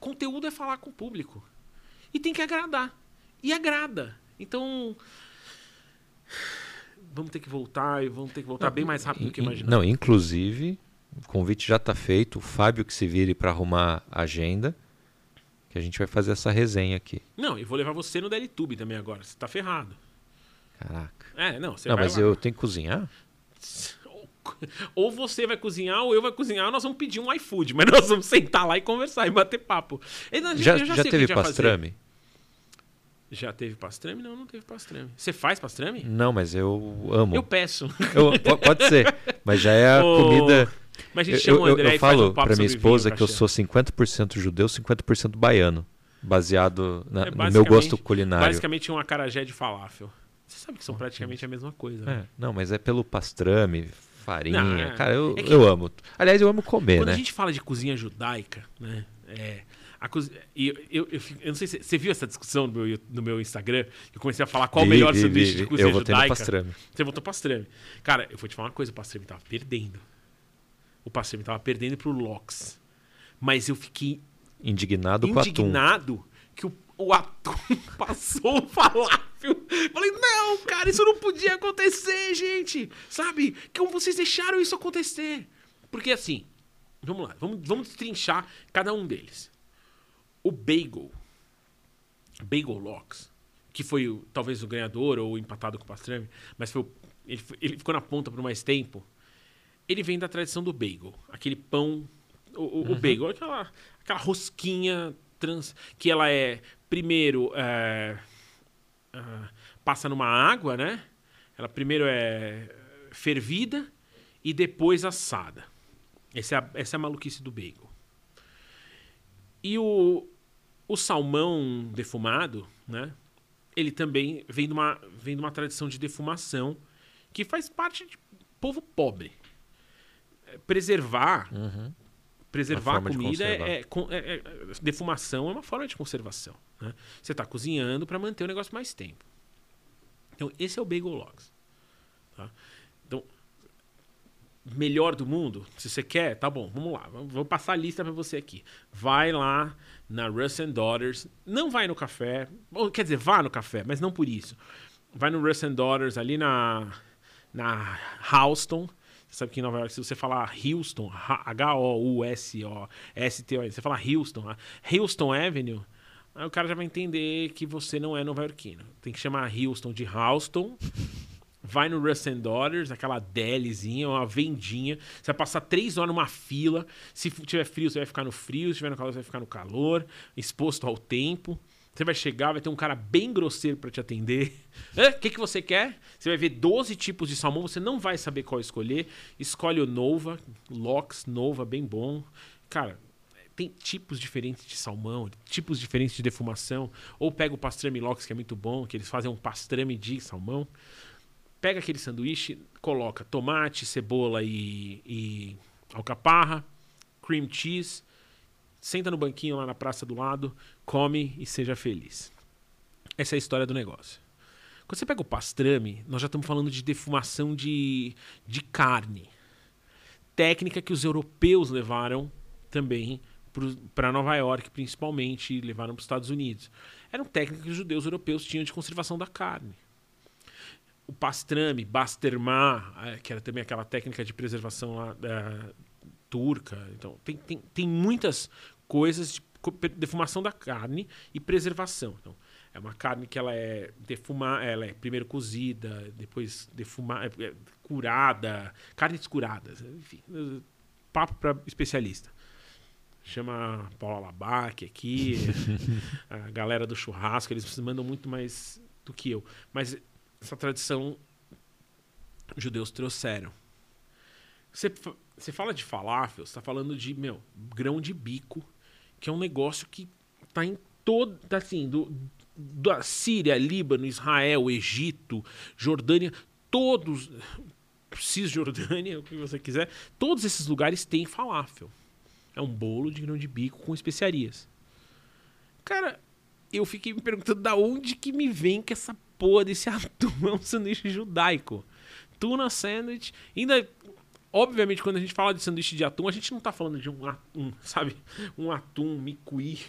conteúdo é falar com o público. E tem que agradar. E agrada. Então. Vamos ter que voltar e vamos ter que voltar não, bem mais rápido do que imaginava. Não, inclusive, o convite já está feito. O Fábio que se vire para arrumar a agenda. Que a gente vai fazer essa resenha aqui. Não, e vou levar você no DLTube também agora. Você está ferrado. Caraca. É, não, você Não, mas lá. eu tenho que cozinhar? Ou você vai cozinhar, ou eu vai cozinhar, nós vamos pedir um iFood, mas nós vamos sentar lá e conversar e bater papo. já, já, já teve pastrame? Já teve pastrame? Não, não teve pastrame. Você faz pastrame? Não, mas eu amo. Eu peço. Eu, pode ser. Mas já é a comida Mas a gente Eu, chama o eu, André eu e um falo papo pra minha esposa vinho, que eu sou 50% judeu, 50% baiano. Baseado na- É, no meu gosto culinário. Basicamente um acarajé de falafel. Você sabe que são praticamente a mesma coisa. né? É, não, mas é pelo pastrame, farinha. Não, é- Cara, eu, é que- eu amo. Aliás, eu amo comer, Quando né? a gente fala de cozinha judaica, né? É, e eu, eu, eu, eu não sei se você viu essa discussão no meu, no meu Instagram. Eu comecei a falar qual o melhor vi, sanduíche vi, de cozinha Eu judaica. pastrame. Você votou pastrame. Cara, eu vou te falar uma coisa: o pastrame tava perdendo. O pastrame tava perdendo pro Lox. Mas eu fiquei Indignado com atum. indignado que o, o atum passou o falafel. Falei, não, cara, isso não podia acontecer, gente. Sabe? Como vocês deixaram isso acontecer? Porque assim, vamos lá, vamos, vamos destrinchar cada um deles. O Bagel, Bagel Locks, que foi o- talvez o ganhador ou empatado com o Pastrami, mas foi, o- ele, ele ficou na ponta por mais tempo. Ele vem da tradição do bagel, aquele pão, o, o bagel, aquela, aquela rosquinha trans, que ela é primeiro é, ah, passa numa água, né? Ela primeiro é fervida e depois assada. Essa é a, essa é a maluquice do bagel. E o, o salmão defumado, né? Ele também vem de, uma, vem de uma tradição de defumação que faz parte de povo pobre. Preservar, Uhum. preservar a comida é, é- é- é- defumação é uma forma de conservação. Né? Você está cozinhando para manter o negócio mais tempo. Então esse é o bagel logs. tá? Então melhor do mundo, se você quer, tá bom, vamos lá, vou passar a lista para você aqui. Vai lá na Russ Daughters, não vai no café, ou, quer dizer, vá no café, mas não por isso. Vai no Russ Daughters ali na na Houston. Você sabe que em Nova York, se você falar Houston, H-O-U-S-O-S-T-O-N, você falar Houston, a Houston Avenue, aí o cara já vai entender que você não é nova-iorquino. Tem que chamar Houston de Houston. Vai no and Daughters, aquela delizinha, uma vendinha. Você vai passar três horas numa fila. Se tiver frio, você vai ficar no frio. Se tiver no calor, você vai ficar no calor. Exposto ao tempo. Você vai chegar, vai ter um cara bem grosseiro para te atender. O que, que você quer? Você vai ver 12 tipos de salmão, você não vai saber qual escolher. Escolhe o Nova, Lox Nova, bem bom. Cara, tem tipos diferentes de salmão, tipos diferentes de defumação. Ou pega o pastrame Lox, que é muito bom, que eles fazem um pastrame de salmão. Pega aquele sanduíche, coloca tomate, cebola e, e alcaparra, cream cheese, senta no banquinho lá na praça do lado, come e seja feliz. Essa é a história do negócio. Quando você pega o pastrame, nós já estamos falando de defumação de, de carne. Técnica que os europeus levaram também para Nova York, principalmente, levaram para os Estados Unidos. Eram técnicas que os judeus europeus tinham de conservação da carne o pastrame, bastermar, eh, que era também aquela técnica de preservação lá da turca. Então, tem, tem, tem muitas coisas de defumação da carne e preservação. Então, é uma carne que ela é defumar, ela é primeiro cozida, depois defumar, é, é, curada, carnes curadas, enfim, papo para especialista. Chama Paula Labac aqui, a galera do churrasco, eles mandam muito mais do que eu. Mas essa tradição os judeus trouxeram. Você, você fala de falafel, você está falando de, meu, grão de bico, que é um negócio que tá em todo, tá assim, do, da Síria, Líbano, Israel, Egito, Jordânia, todos, Cisjordânia, o que você quiser, todos esses lugares têm falafel. É um bolo de grão de bico com especiarias. Cara, eu fiquei me perguntando da onde que me vem que essa porra desse atum é um sanduíche judaico. Tuna sandwich. Ainda, obviamente, quando a gente fala de sanduíche de atum, a gente não tá falando de um atum, sabe? Um atum micuí.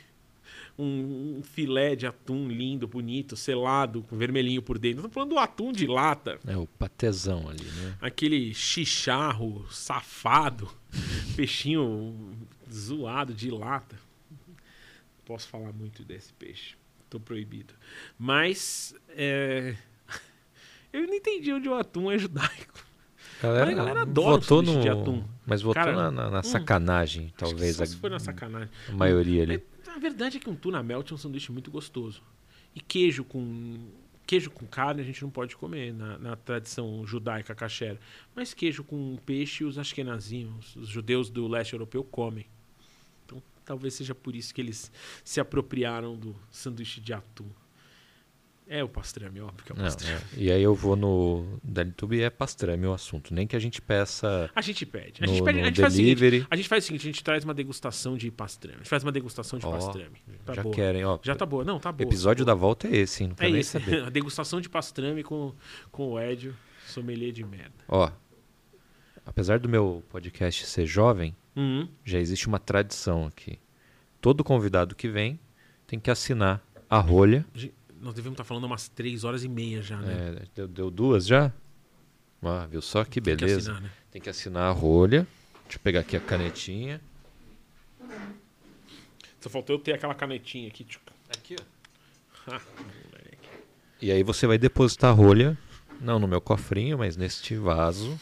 Um, um filé de atum lindo, bonito, selado, com vermelhinho por dentro. Estamos falando do atum de lata. É o patezão ali, né? Aquele chicharro safado, peixinho zoado de lata. Posso falar muito desse peixe. Tô proibido. Mas é, eu não entendi onde o atum é judaico. Galera, Mas a galera adora votou o sanduíche no, de atum. Mas votou Cara, na, na- hum, sacanagem, talvez. Só A, se foi na sacanagem. a maioria ali. É, a verdade é que um tuna melt é um sanduíche muito gostoso. E queijo com queijo com carne a gente não pode comer na, na tradição judaica kasher. Mas queijo com peixe os ashkenazim, os judeus do leste europeu comem. Talvez seja por isso que eles se apropriaram do sanduíche de atum. É o pastrame, óbvio que é o Não, pastrame. é. E aí eu vou no DLTube e é pastrame o assunto. Nem que a gente peça A gente pede. A no, gente, pede, a no gente faz o seguinte, delivery. a gente faz o seguinte, a gente traz uma degustação de pastrame. A gente faz uma degustação de Ó, pastrame. Tá já boa. querem, ó. Já tá boa. Não, tá O boa. episódio tá da boa. volta é esse, hein? Não quero É nem isso. saber. A degustação de pastrame com, com o Edio, sommelier de merda. Ó, apesar do meu podcast ser jovem, Uhum. já existe uma tradição aqui. Todo convidado que vem tem que assinar a rolha. Nós devemos estar falando umas três horas e meia já, né? É, deu, deu duas já? Ah, viu só que Tem que beleza. assinar, né? Tem que assinar a rolha. Deixa eu pegar aqui a canetinha. Só faltou eu ter aquela canetinha aqui. Aqui, ó. Ah. E aí você vai depositar a rolha, não no meu cofrinho, mas neste vaso.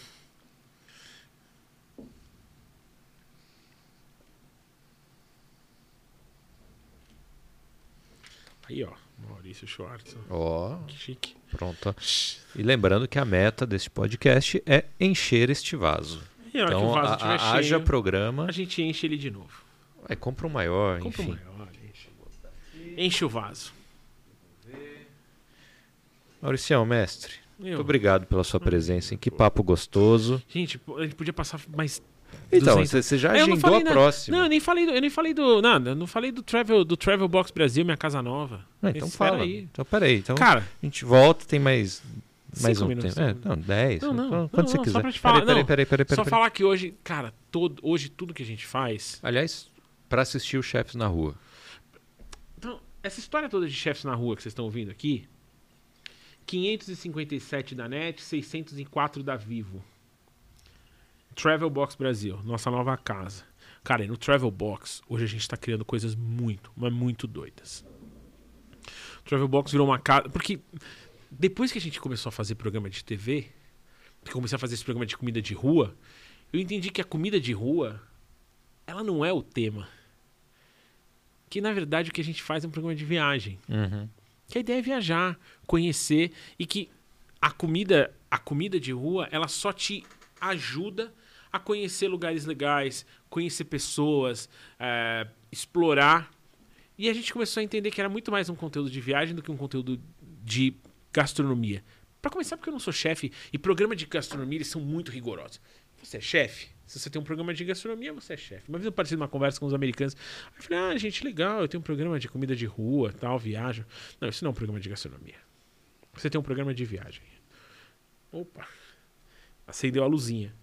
Aí, ó. Maurício Schwartz. ó. Ó, Que chique. pronto. E lembrando que a meta deste podcast é encher este vaso. E a hora que o Então, vaso a- a- haja cheio, programa. a gente enche ele de novo. Aí compra um maior, Compra o enfim. maior, enche. Enche o vaso. Mauricião, mestre, Eu- muito obrigado pela sua presença. Hein? Que papo gostoso. Gente, a gente podia passar mais. Então, 200. você já agendou a nada. próxima. Não, eu nem falei do, eu nem falei do nada, eu não falei do Travel, do Travel Box Brasil, minha casa nova. Não, então Espera fala. aí. Então, peraí. Então, Cara, a gente volta, tem mais, mais um minutos. tempo. É, não, 10. Não, não, então, não, quando você não, só quiser. pra te falar, Peraí, peraí, não. peraí, peraí, só peraí. falar que hoje, cara, todo, hoje tudo que a gente faz. Aliás, pra assistir os chefes na rua. Então, essa história toda de chefes na rua que vocês estão ouvindo aqui, 557 da NET, 604 da Vivo. Travel Box Brasil, nossa nova casa. Cara, e no Travel Box, hoje a gente tá criando coisas muito, mas muito doidas. O Travel Box virou uma casa. Porque depois que a gente começou a fazer programa de TV, que eu comecei a fazer esse programa de comida de rua, eu entendi que a comida de rua, ela não é o tema. Que na verdade o que a gente faz é um programa de viagem. Uhum. Que a ideia é viajar, conhecer e que a comida, a comida de rua, ela só te ajuda a conhecer lugares legais, conhecer pessoas, é, explorar. E a gente começou a entender que era muito mais um conteúdo de viagem do que um conteúdo de gastronomia. Para começar, porque eu não sou chefe e programa de gastronomia eles são muito rigorosos. Você é chefe? Se você tem um programa de gastronomia, você é chefe. Uma vez eu participei de uma conversa com os americanos. Aí eu falei, ah, gente, legal, eu tenho um programa de comida de rua, tal, viagem. Não, isso não é um programa de gastronomia. Você tem um programa de viagem. Opa. Acendeu a luzinha.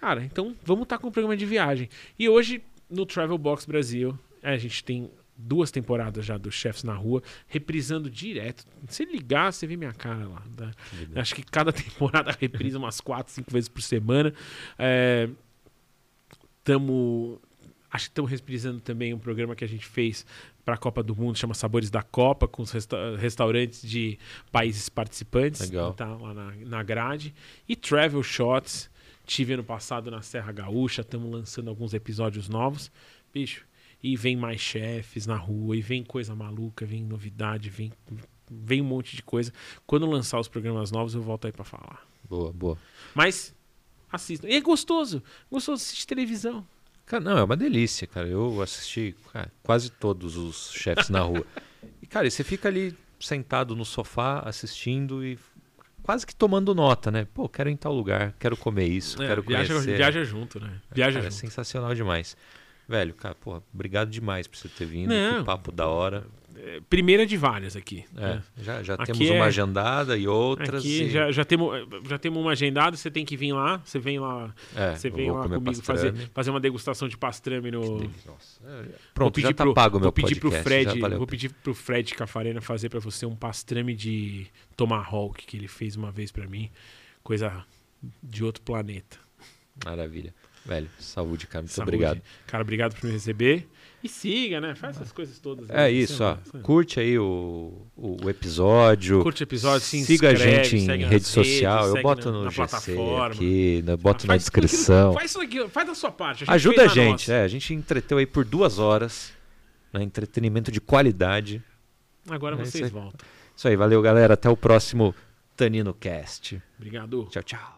Cara, então vamos estar com um programa de viagem. E hoje, no Travel Box Brasil, a gente tem duas temporadas já dos Chefs na Rua, reprisando direto. Se ligar, você vê minha cara lá. tá? Acho que cada temporada reprisa umas quatro, cinco vezes por semana. É, tamo, acho que estamos reprisando também um programa que a gente fez para a Copa do Mundo, chama Sabores da Copa, com os resta- restaurantes de países participantes. Legal. Tá lá na, na grade. E Travel Shots. Tive ano passado na Serra Gaúcha, estamos lançando alguns episódios novos. Bicho, e vem mais chefes na rua, e vem coisa maluca, vem novidade, vem, vem um monte de coisa. Quando lançar os programas novos, eu volto aí pra falar. Boa, boa. Mas assistam. E é gostoso. Gostoso assistir televisão. Cara, não, é uma delícia, cara. Eu assisti cara, quase todos os chefes na rua. E, cara, e você fica ali sentado no sofá assistindo e quase que tomando nota, né? Pô, quero ir em tal lugar, quero comer isso, É, quero viaja, conhecer. viaja junto, né? Viaja Cara, é junto. sensacional demais. Velho, cara, pô, obrigado demais por você ter vindo. Não. Que papo da hora. É, primeira de várias aqui. É, né? já já Aqui temos é- uma agendada e outras. Aqui e- já, já, temos, já temos uma agendada, você tem que vir lá. Você vem lá, é, você vem lá comigo pastrame. fazer, fazer uma degustação de pastrame no. Nossa, é, Pronto, já tá pro- pago meu pedir podcast. Fred, vou pedir pro Fred Cafarena fazer pra você um pastrame de tomahawk que ele fez uma vez pra mim, coisa de outro planeta. Maravilha. Velho, saúde, cara. Muito Saúde. obrigado. Cara, obrigado por me receber. E siga, né? Faz essas coisas todas. É né? isso, ó. Curte aí o, o, episódio. Curte o episódio, se Siga inscreve, a gente em rede social. redes, eu segue boto no na GC aqui, né, boto na tudo aquilo- descrição. Faz isso aqui, faz da sua parte. A gente Ajuda a gente, é. A gente entreteu aí por duas horas. Né, entretenimento de qualidade. Agora É vocês voltam. Isso aí, valeu, galera. Até o próximo Tanino Cast. Obrigado. Tchau, tchau.